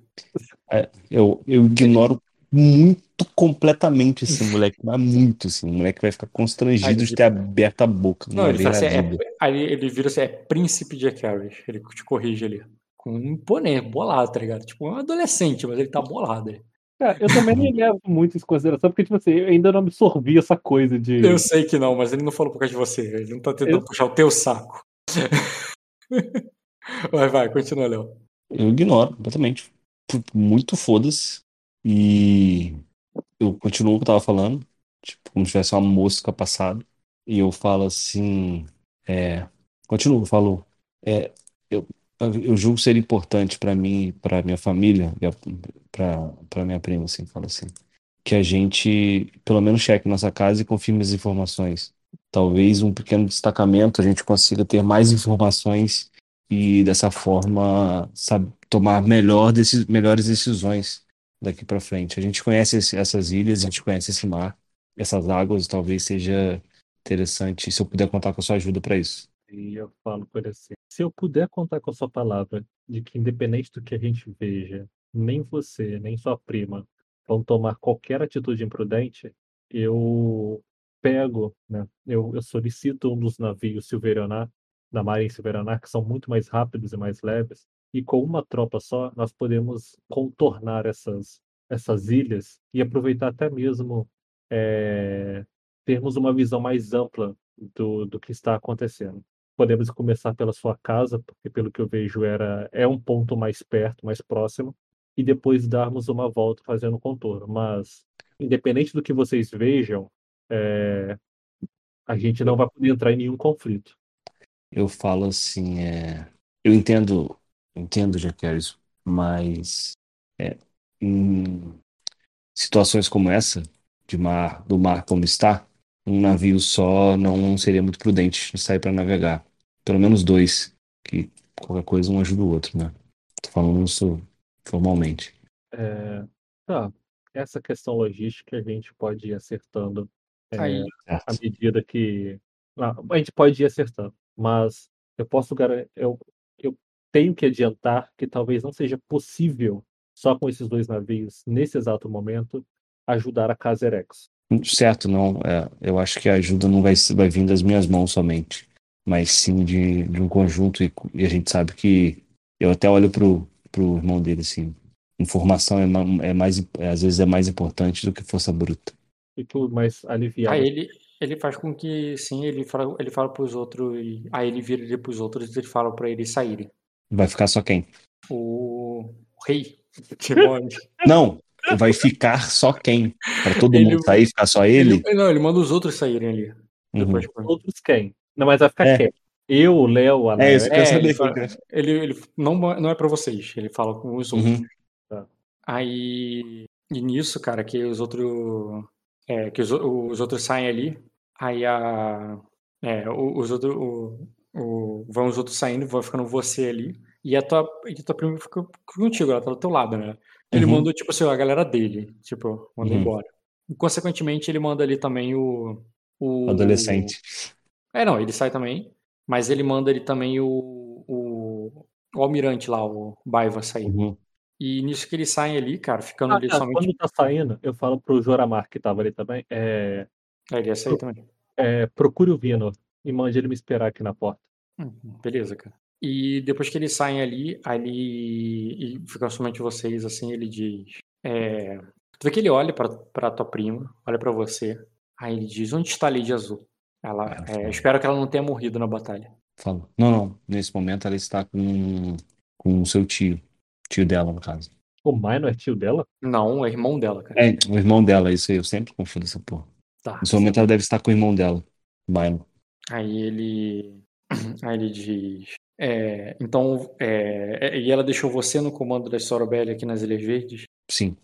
Speaker 3: Eu, eu ignoro muito completamente esse moleque, mas muito assim. O moleque vai ficar constrangido de ter aberto a boca.
Speaker 2: Não, ele fala assim: é, aí ele vira assim: é Príncipe Jack Harris. Ele te corrige ali. Com um imponente, bolado, tá ligado? Tipo, um adolescente, mas ele tá bolado. ali.
Speaker 1: Cara, eu também nem levo muito isso em consideração, porque, tipo assim, eu ainda não absorvi essa coisa de.
Speaker 2: Eu sei que não, mas ele não falou por causa de você. Ele não tá tentando
Speaker 1: Eu-
Speaker 2: puxar o teu saco. vai, vai, continua, Léo.
Speaker 3: Eu ignoro completamente. Muito foda-se. E eu continuo o que eu tava falando. Tipo, como se tivesse uma mosca passada. E eu falo assim. É, continuo, eu falo. É, eu, eu julgo ser importante pra mim, pra minha família, a- pra, pra minha prima, assim, falo assim. Que a gente, pelo menos, cheque nossa casa e confirme as informações. Talvez um pequeno destacamento a gente consiga ter mais informações e dessa forma sabe, tomar melhor deci- melhores decisões daqui para frente. A gente conhece esse- essas ilhas, a gente conhece esse mar, essas águas, talvez seja interessante se eu puder contar com a sua ajuda para isso.
Speaker 1: E eu falo por assim: se eu puder contar com a sua palavra de que, independente do que a gente veja, nem você, nem sua prima vão tomar qualquer atitude imprudente, eu pego, né? Eu, eu solicito um dos navios Silverionar, da Marinha Silverionar, que são muito mais rápidos e mais leves, e com uma tropa só, nós podemos contornar essas, essas ilhas e aproveitar até mesmo eh, termos uma visão mais ampla do, do que está acontecendo. Podemos começar pela sua casa, porque pelo que eu vejo era é um ponto mais perto, mais próximo, e depois darmos uma volta fazendo contorno. Mas independente do que vocês vejam, é, a gente não vai poder entrar em nenhum conflito.
Speaker 3: Eu falo assim, é, eu entendo, entendo, Harris, mas é, em situações como essa, de mar, do mar como está, um navio só não seria muito prudente sair para navegar. Pelo menos dois, que qualquer coisa um ajuda o outro, né? Tô falando isso formalmente.
Speaker 1: É, tá, essa questão logística a gente pode ir acertando é,
Speaker 2: Aí,
Speaker 1: à
Speaker 3: Certo?
Speaker 1: medida que. A gente pode ir acertando, mas eu posso garantir. Eu, eu tenho que adiantar que talvez não seja possível, só com esses dois navios, nesse exato momento, ajudar a Casa Erex.
Speaker 3: Certo, não. é, eu acho que a ajuda não vai, vai vir das minhas mãos somente, mas sim de, de um conjunto. E, e a gente sabe que eu até olho pro, pro irmão dele assim. Informação é, é mais, é, às vezes é mais importante do que força bruta.
Speaker 1: Fico mais aliviado.
Speaker 2: aí ele, ele faz com que, sim, ele fala, ele fala pros outros, e- aí ele vira ele pros outros e ele fala pra eles saírem.
Speaker 3: Vai ficar só quem?
Speaker 2: O, o rei.
Speaker 3: Não, vai ficar só quem? Para todo
Speaker 2: Ele-
Speaker 3: mundo sair, ficar só ele?
Speaker 2: Ele, não, ele manda os outros saírem ali.
Speaker 3: Uhum.
Speaker 2: Depois,
Speaker 1: Outros quem? Não, mas vai ficar
Speaker 3: É.
Speaker 1: quem? Eu, o Léo, a
Speaker 3: É
Speaker 1: Nair.
Speaker 3: isso que eu
Speaker 2: É, ele,
Speaker 3: saber.
Speaker 2: fala- ele, ele não, não é pra vocês, ele fala com os outros.
Speaker 3: Uhum.
Speaker 2: Aí, e nisso, cara, que os outros, é, que os, o- os outros saem ali, aí a, é, o- os outros, o, o- vão os outros saindo, vai ficando você ali, e a tua, e a tua prima fica contigo, ela tá do teu lado, né? Ele
Speaker 3: Uhum.
Speaker 2: manda, tipo assim, a galera dele, tipo, manda
Speaker 3: Uhum.
Speaker 2: embora. E, consequentemente, ele manda ali também o, o...
Speaker 3: Adolescente.
Speaker 2: É, não, ele sai também, mas ele manda ali também o, o, o almirante lá, o Baiva sair.
Speaker 3: Uhum.
Speaker 2: E nisso que eles saem ali, cara, ficando
Speaker 1: Ah,
Speaker 2: ali
Speaker 1: tá,
Speaker 2: somente.
Speaker 1: Quando tá saindo, eu falo pro Joramar, que tava ali também, é,
Speaker 2: É, ele ia sair também.
Speaker 1: é, procure o Vino e mande ele me esperar aqui na porta.
Speaker 2: Uhum, beleza, cara. E depois que eles saem ali, ali e ficam somente vocês, assim, ele diz. É... Tu vê que ele olha pra, pra tua prima, olha pra você. Aí ele diz: Onde está a Lady Azul? Ela, é, espero que ela não tenha morrido na batalha.
Speaker 3: Fala. Não, não. Nesse momento ela está com, com o seu tio. Tio dela, no caso.
Speaker 1: O Mai não é tio dela?
Speaker 2: Não, é irmão dela, cara.
Speaker 3: É, o irmão dela, isso aí. Eu sempre confundo essa porra.
Speaker 2: Tá.
Speaker 3: Nesse momento ela deve estar com o irmão dela. Milo.
Speaker 2: Aí ele. Aí ele diz. é, então. é, é, e ela deixou você no comando da Sorobelli aqui nas Ilhas Verdes?
Speaker 3: Sim.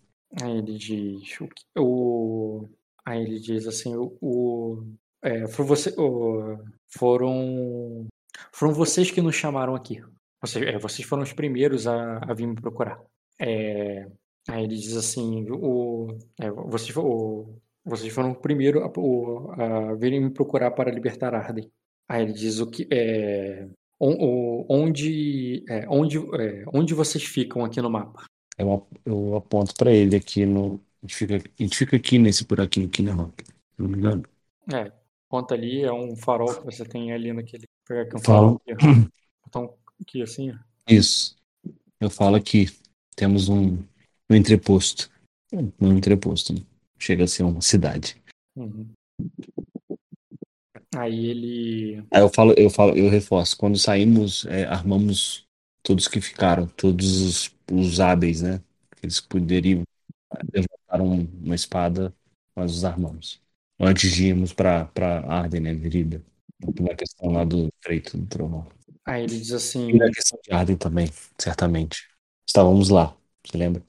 Speaker 2: Aí ele diz o, o aí ele diz assim o, o é, foram, você, o- foram foram vocês que nos chamaram aqui. Vocês, é, vocês foram os primeiros a, a vir me procurar. É, aí ele diz assim o, é, vocês, o, vocês foram o primeiro a, o, a virem me procurar para libertar Arden. Aí ele diz o que é onde é, onde é, onde vocês ficam aqui no mapa.
Speaker 3: Eu, eu aponto pra ele aqui no. A gente fica, a gente fica aqui nesse buraquinho aqui na roca. Se não me engano.
Speaker 2: É, ponta ali é um farol que você tem ali naquele. Pegar aqui um farol aqui, ó. Então, aqui assim.
Speaker 3: Isso. Eu falo aqui. Temos um, um entreposto. Um entreposto. né? Chega a ser uma cidade.
Speaker 2: Uhum. Aí ele.
Speaker 3: Aí eu falo, eu falo, eu reforço. Quando saímos, é, armamos todos que ficaram, todos os, os hábeis, né? Eles poderiam levantar um- uma espada, nós os armamos. Antes de irmos pra Arden, né? Virida. Na questão lá do Freito do Trovão.
Speaker 2: Aí ele diz assim.
Speaker 3: E na questão de Arden também, certamente. Estávamos lá, você lembra?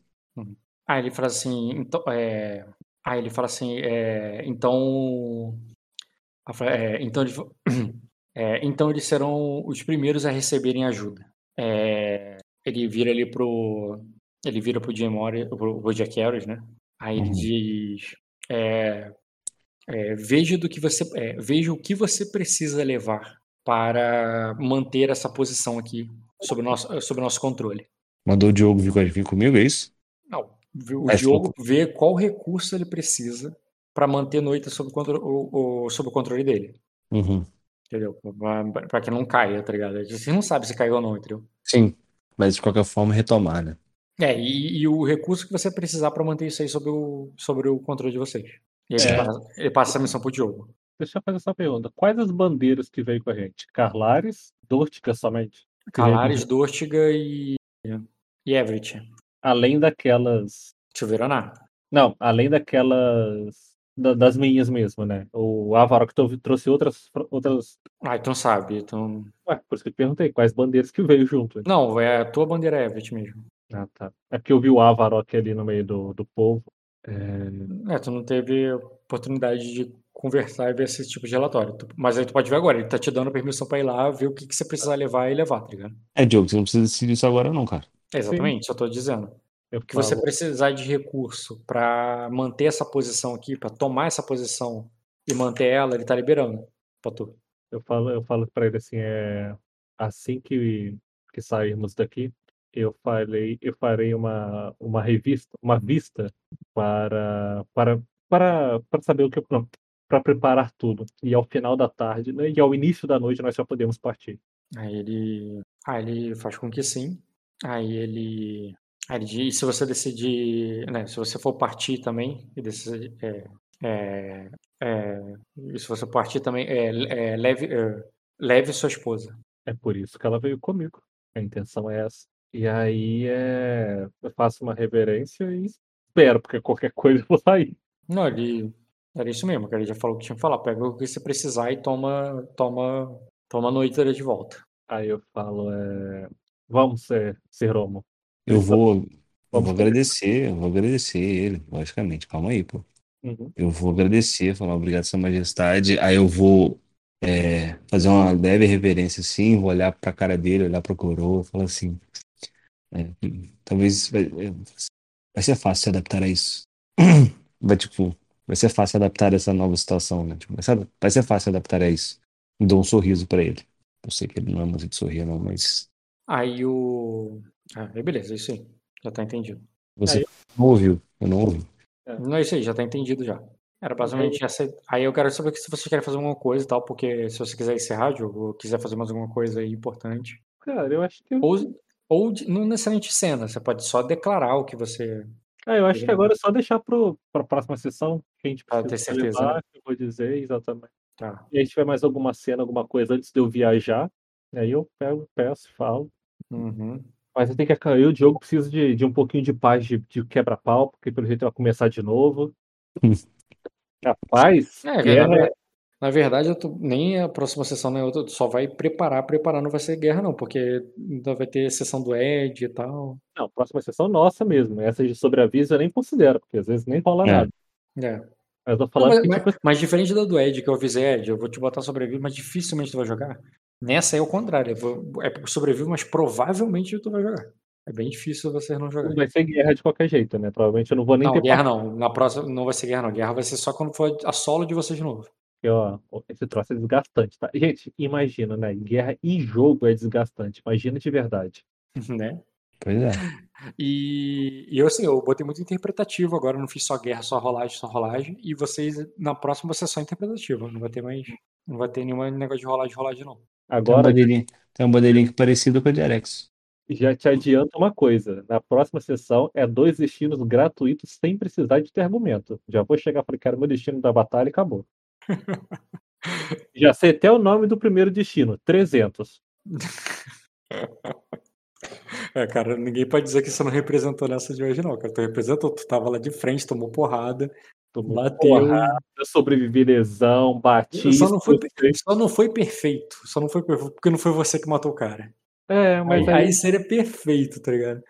Speaker 2: Aí ele fala assim. Então, é... Aí ele fala assim. É... Então. é, Então, eles... é, então eles serão os primeiros a receberem ajuda. É, Ele vira ali pro. Ele vira pro Jim Mori, pro, pro Jack Harris, né? Aí ele
Speaker 3: Uhum.
Speaker 2: diz. é, é, veja do que você é, veja o que você precisa levar para manter essa posição aqui sob o nosso, sob o nosso controle.
Speaker 3: Mandou o Diogo vir, comigo, é isso?
Speaker 2: Não, o
Speaker 3: Mas
Speaker 2: Diogo vê qual recurso ele precisa para manter noite sob o, contro- o- o- sob o controle dele.
Speaker 3: Uhum.
Speaker 2: Entendeu? Pra que não caia, tá ligado? Você não sabe se caiu ou não, entendeu?
Speaker 3: Sim, mas de qualquer forma retomar, né?
Speaker 2: É, e, e o recurso que você precisar para manter isso aí sob o, sobre o controle de vocês. E ele,
Speaker 1: É.
Speaker 2: passa, ele passa essa missão pro Diogo.
Speaker 1: Deixa eu fazer essa pergunta. Quais as bandeiras que veio com a gente? Carlares, Dortica somente?
Speaker 2: Calares, Dortiga e, e Everett.
Speaker 1: Além daquelas.
Speaker 2: Silveraná.
Speaker 1: Não, além daquelas. da- das minhas mesmo, né? O Avarok trou- trouxe outras. outras...
Speaker 2: Ah, então sabe. Então...
Speaker 1: Ué, por isso que eu te perguntei, quais bandeiras que veio junto?
Speaker 2: Não, é a tua bandeira Everett mesmo.
Speaker 1: Ah, tá. É porque eu vi o Avarok ali no meio do, do povo. É,
Speaker 2: É, tu não teve oportunidade de conversar e ver esse tipo de relatório. Mas aí tu pode ver agora, ele tá te dando permissão pra ir lá, ver o que, que você precisa levar e levar, tá ligado?
Speaker 3: É, Diogo, você não precisa decidir isso agora, não, cara.
Speaker 2: Exatamente, só tô dizendo.
Speaker 1: eu
Speaker 2: O que você
Speaker 1: falo-
Speaker 2: precisar de recurso pra manter essa posição aqui, pra tomar essa posição e manter ela, ele tá liberando pra tu.
Speaker 1: Eu falo, eu falo para ele assim, é assim que, que sairmos daqui, eu falei, eu farei uma, uma revista, uma vista para para para, para saber o que eu para preparar tudo. E ao final da tarde, né, e ao início da noite nós já podemos partir.
Speaker 2: Aí ele. Aí ele faz com que sim. Aí ele. Aí ele diz, e se você decidir. Né, se você for partir também, e decidir, é, é, é, se você partir também, é, é, leve, é, leve sua esposa.
Speaker 1: É por isso que ela veio comigo. A intenção é essa. E aí eu faço uma reverência e espero, porque qualquer coisa eu vou sair.
Speaker 2: Não, ele. Era isso mesmo, cara. Ele já falou o que tinha que falar. Pega o que você precisar e toma. Toma. Toma a noite de volta.
Speaker 1: Aí eu falo, é, vamos ser, ser Romo.
Speaker 3: Eu vou, eu vou agradecer, eu vou agradecer ele, logicamente. Calma aí, pô.
Speaker 1: Uhum.
Speaker 3: Eu vou agradecer, falar obrigado, Sua Majestade. Aí eu vou é, fazer uma leve reverência assim, vou olhar pra cara dele, olhar pro coroa, falar assim. é, talvez vai, vai ser fácil se adaptar a isso. Vai, tipo, vai ser fácil adaptar a essa nova situação, né? Tipo, vai ser, vai ser fácil adaptar a isso. Dou um sorriso pra ele. Eu sei que ele não é muito de sorrir, não, mas
Speaker 2: Aí o. Ah, aí beleza, isso aí. Já tá entendido.
Speaker 3: você
Speaker 1: Aí
Speaker 3: não ouviu, eu não ouvi.
Speaker 2: Não é isso aí, já tá entendido já. Era basicamente essa. Aí eu quero saber se vocês querem fazer alguma coisa e tal, porque se você quiser encerrar, Diogo, ou quiser fazer mais alguma coisa aí importante.
Speaker 1: Cara, eu acho que eu,
Speaker 2: Ou, ou não necessariamente cena, você pode só declarar o que você.
Speaker 1: Ah, eu acho que agora é só deixar pro, pra próxima sessão que a gente
Speaker 2: Pra
Speaker 1: precisa
Speaker 2: ter certeza, né?
Speaker 1: levar, que eu vou dizer exatamente.
Speaker 2: Tá.
Speaker 1: E aí tiver mais alguma cena, alguma coisa antes de eu viajar, aí eu pego, peço, falo.
Speaker 2: Uhum.
Speaker 1: Mas eu tenho que eu o Diogo precisa de, de um pouquinho de paz de, de quebra-pau, porque pelo jeito vai começar de novo. Rapaz,
Speaker 2: É,
Speaker 1: guerra
Speaker 2: na verdade, eu tô, nem a próxima sessão nem outra, tu só vai preparar, preparar, não vai ser guerra, não, porque ainda vai ter sessão do Ed e tal.
Speaker 1: Não, próxima sessão nossa mesmo. Essas de sobreaviso eu nem considero, porque às vezes nem rola
Speaker 3: É.
Speaker 1: nada.
Speaker 2: É.
Speaker 1: Mas
Speaker 2: Não, mas,
Speaker 1: que,
Speaker 2: mas-
Speaker 1: tipo,
Speaker 2: mas diferente da do Ed, que eu avisei, Ed, eu vou te botar sobrevivo, mas dificilmente tu vai jogar. Nessa é o contrário. eu vou- É sobrevivo, mas provavelmente tu vai jogar. É bem difícil você não jogar.
Speaker 1: vai ser guerra de qualquer jeito, né? Provavelmente eu não vou nem
Speaker 2: Não,
Speaker 1: ter
Speaker 2: guerra não. Na próxima não vai ser guerra, não. Guerra vai ser só quando for a solo de vocês de novo.
Speaker 1: Porque, ó, esse troço é desgastante, tá? Gente, imagina, né? Guerra em jogo é desgastante. Imagina de verdade.
Speaker 2: né?
Speaker 3: Pois é.
Speaker 2: E, e eu, assim, eu botei muito interpretativo agora, eu não fiz só guerra, só rolagem, só rolagem. E vocês, na próxima, vai ser só interpretativo. Não vai ter mais. Não vai ter nenhum negócio de rolagem, rolagem, não.
Speaker 3: Tem um
Speaker 1: Agora,
Speaker 3: bandeirinho, tem um bandeirinho parecido com o de Alex.
Speaker 1: já te adianto uma coisa. Na próxima sessão é dois destinos gratuitos sem precisar de ter argumento. Já vou chegar e falar, quero meu destino da batalha e acabou. Já sei até o nome do primeiro destino, 300.
Speaker 2: É, cara, ninguém pode dizer que você não representou nessa de hoje, não, cara. Tu representou, tu tava lá de frente, tomou porrada,
Speaker 1: Tomou
Speaker 2: bateu.
Speaker 1: porrada, sobrevivi lesão, bati.
Speaker 2: Só não, foi, só não foi perfeito. Só não foi perfeito, porque não foi você que matou o cara.
Speaker 1: É, mas
Speaker 2: Aí,
Speaker 1: aí,
Speaker 2: aí seria perfeito, tá ligado?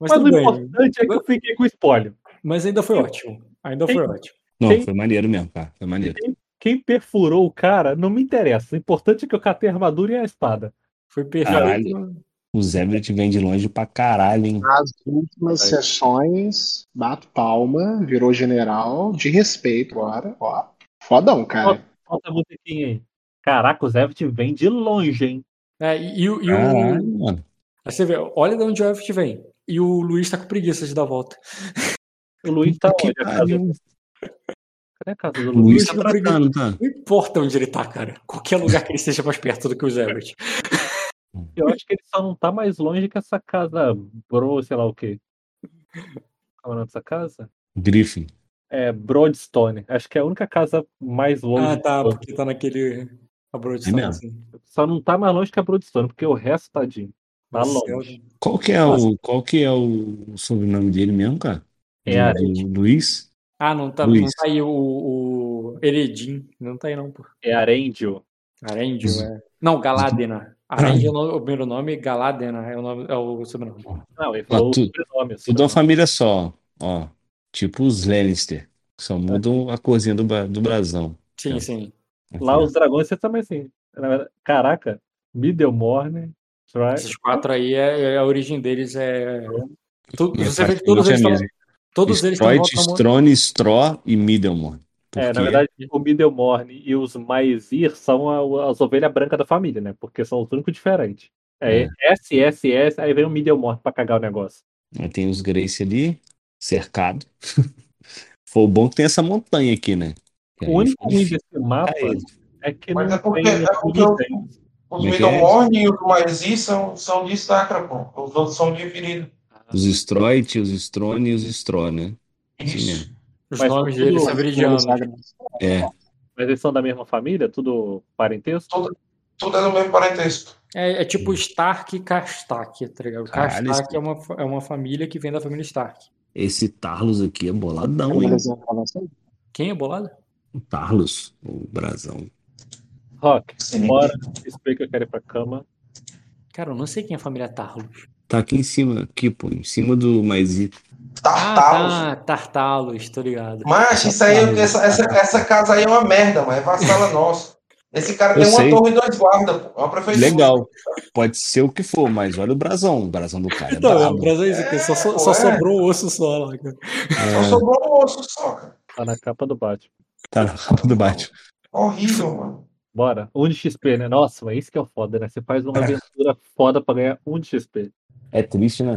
Speaker 2: Mas,
Speaker 1: mas o
Speaker 2: bem.
Speaker 1: importante é que eu fiquei com spoiler.
Speaker 2: Mas ainda foi ótimo. Ainda foi ótimo.
Speaker 3: Não, foi maneiro mesmo, cara. Foi maneiro.
Speaker 1: Quem perfurou o cara não me interessa. O importante é que eu catei a armadura e a espada.
Speaker 2: Foi perfeito.
Speaker 3: Caralho. O Zebret vem de longe pra caralho, hein?
Speaker 4: Nas últimas
Speaker 1: Aí.
Speaker 4: sessões, bato palma, virou general, de respeito agora, ó. Fodão, cara.
Speaker 1: Falta a musiquinha aí. Caraca, o Zevit vem de longe, hein?
Speaker 2: É, e, e o- e o.
Speaker 3: Caralho, mano.
Speaker 2: Aí você vê, olha de onde o Everett vem. E o Luiz tá com preguiça de dar a volta.
Speaker 1: O Luiz tá
Speaker 3: Que
Speaker 1: onde? Cadê a casa do Luiz?
Speaker 3: Luiz tá
Speaker 2: tá
Speaker 3: tratando, tá?
Speaker 2: Não importa onde ele tá, cara. Qualquer lugar que ele esteja mais perto do que o Everett.
Speaker 1: Eu acho que ele só não tá mais longe que essa casa Bro, sei lá o quê. Qual é o nome dessa casa?
Speaker 3: Griffin.
Speaker 1: É Broadstone. Acho que é a única casa mais longe.
Speaker 2: Ah, tá, porque tá naquele. A
Speaker 3: É
Speaker 2: Broadstone,
Speaker 3: mesmo?
Speaker 2: assim.
Speaker 1: Só não tá mais longe que a Broadstone, porque o resto, tadinho, tá longe.
Speaker 2: céu.
Speaker 3: Qual que é o, qual que é o sobrenome dele mesmo, cara?
Speaker 1: É
Speaker 3: do Luiz?
Speaker 2: Ah, não tá, não tá aí o, o Heredim. Não tá aí, não, pô.
Speaker 1: É Arendio.
Speaker 2: Arendio, é. Não, Galadena. Arendio é o primeiro nome, Galadena é o, nome, é o sobrenome.
Speaker 1: Não, ele falou
Speaker 3: Ah, tu-
Speaker 1: o sobrenome.
Speaker 3: Tudo uma família só, ó. Tipo os Lannister. Só mudam a corzinha do, do brasão.
Speaker 2: Sim,
Speaker 3: É.
Speaker 2: sim.
Speaker 1: Lá os dragões, você também assim. Verdade, caraca, Middlemorne.
Speaker 2: Esses quatro aí, é, é a origem deles é. Tu-
Speaker 3: É,
Speaker 2: você vê que todos
Speaker 3: é
Speaker 2: eles estão. Todos eles estão
Speaker 3: Stroit, Strone, Straw e Middlemore.
Speaker 1: É, na verdade, o Middlemorne e os Maesir são a- as ovelhas brancas da família, né? Porque são os únicos diferentes. É, S, S, S, aí vem o Middlemorne pra cagar o negócio.
Speaker 3: Aí tem os Grace ali, cercado. Foi bom que tem essa montanha aqui, né? Que
Speaker 1: O único ruim desse mapa
Speaker 3: ele.
Speaker 1: é que
Speaker 5: Mas
Speaker 1: não
Speaker 5: é porque,
Speaker 1: tem
Speaker 5: é porque os,
Speaker 3: é é?
Speaker 5: Middlemorn e os Maesi são, são de Sacra, pô. Os outros são de Viril.
Speaker 3: Os Stroit, os Strone e os Straw, né? Assim
Speaker 5: Isso.
Speaker 3: mesmo.
Speaker 2: Os
Speaker 1: Mas
Speaker 2: nomes
Speaker 1: tudo-
Speaker 2: deles são veridianos.
Speaker 3: É.
Speaker 1: Mas eles são da mesma família? Tudo parentesco?
Speaker 5: Tudo é do mesmo parentesco.
Speaker 2: É, é tipo Stark e Kastak, tá ligado?
Speaker 3: Caralho,
Speaker 2: Kastak
Speaker 3: esse-
Speaker 2: é uma, é uma família que vem da família Stark.
Speaker 3: Esse Tarlos aqui é boladão, hein?
Speaker 2: Quem é bolado?
Speaker 3: O Tarlos, o brasão.
Speaker 1: Rock,
Speaker 5: Sim.
Speaker 1: bora. Explica que eu quero ir pra cama.
Speaker 2: Cara, eu não sei quem é a família Tarlos.
Speaker 3: Tá aqui em cima, aqui, pô, em cima do Maisito.
Speaker 5: Tartalos.
Speaker 2: Ah, tá, Tartalos, tô ligado.
Speaker 5: Mas isso aí, essa, essa, essa casa aí é uma merda, mano. É vassala nossa. Esse cara
Speaker 3: Eu
Speaker 5: tem uma torre e dois guardas, pô. É uma prefeitura.
Speaker 3: Legal. Pode ser o que for, mas olha o brasão. O brasão do cara é
Speaker 2: Então, é,
Speaker 3: brabo.
Speaker 2: o Brasil é isso aqui, só,
Speaker 5: pô,
Speaker 2: só
Speaker 5: é.
Speaker 2: sobrou o osso só lá, cara.
Speaker 5: Só sobrou um osso só, cara.
Speaker 1: Tá na capa do Batman.
Speaker 3: Tá na capa do Batman.
Speaker 5: Horrível, mano.
Speaker 1: Bora. Um de XP, né? Nossa, mas isso que é o foda, né? Você faz uma aventura foda pra ganhar um de XP.
Speaker 3: É triste, né?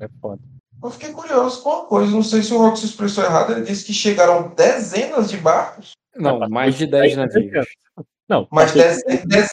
Speaker 1: É foda.
Speaker 5: Eu fiquei curioso com uma coisa. Não sei se o Rock se expressou errado. Ele disse que chegaram dezenas de barcos.
Speaker 2: Não, mais de 10 navios.
Speaker 1: Não,
Speaker 5: Mas
Speaker 1: tá tudo-
Speaker 5: dez-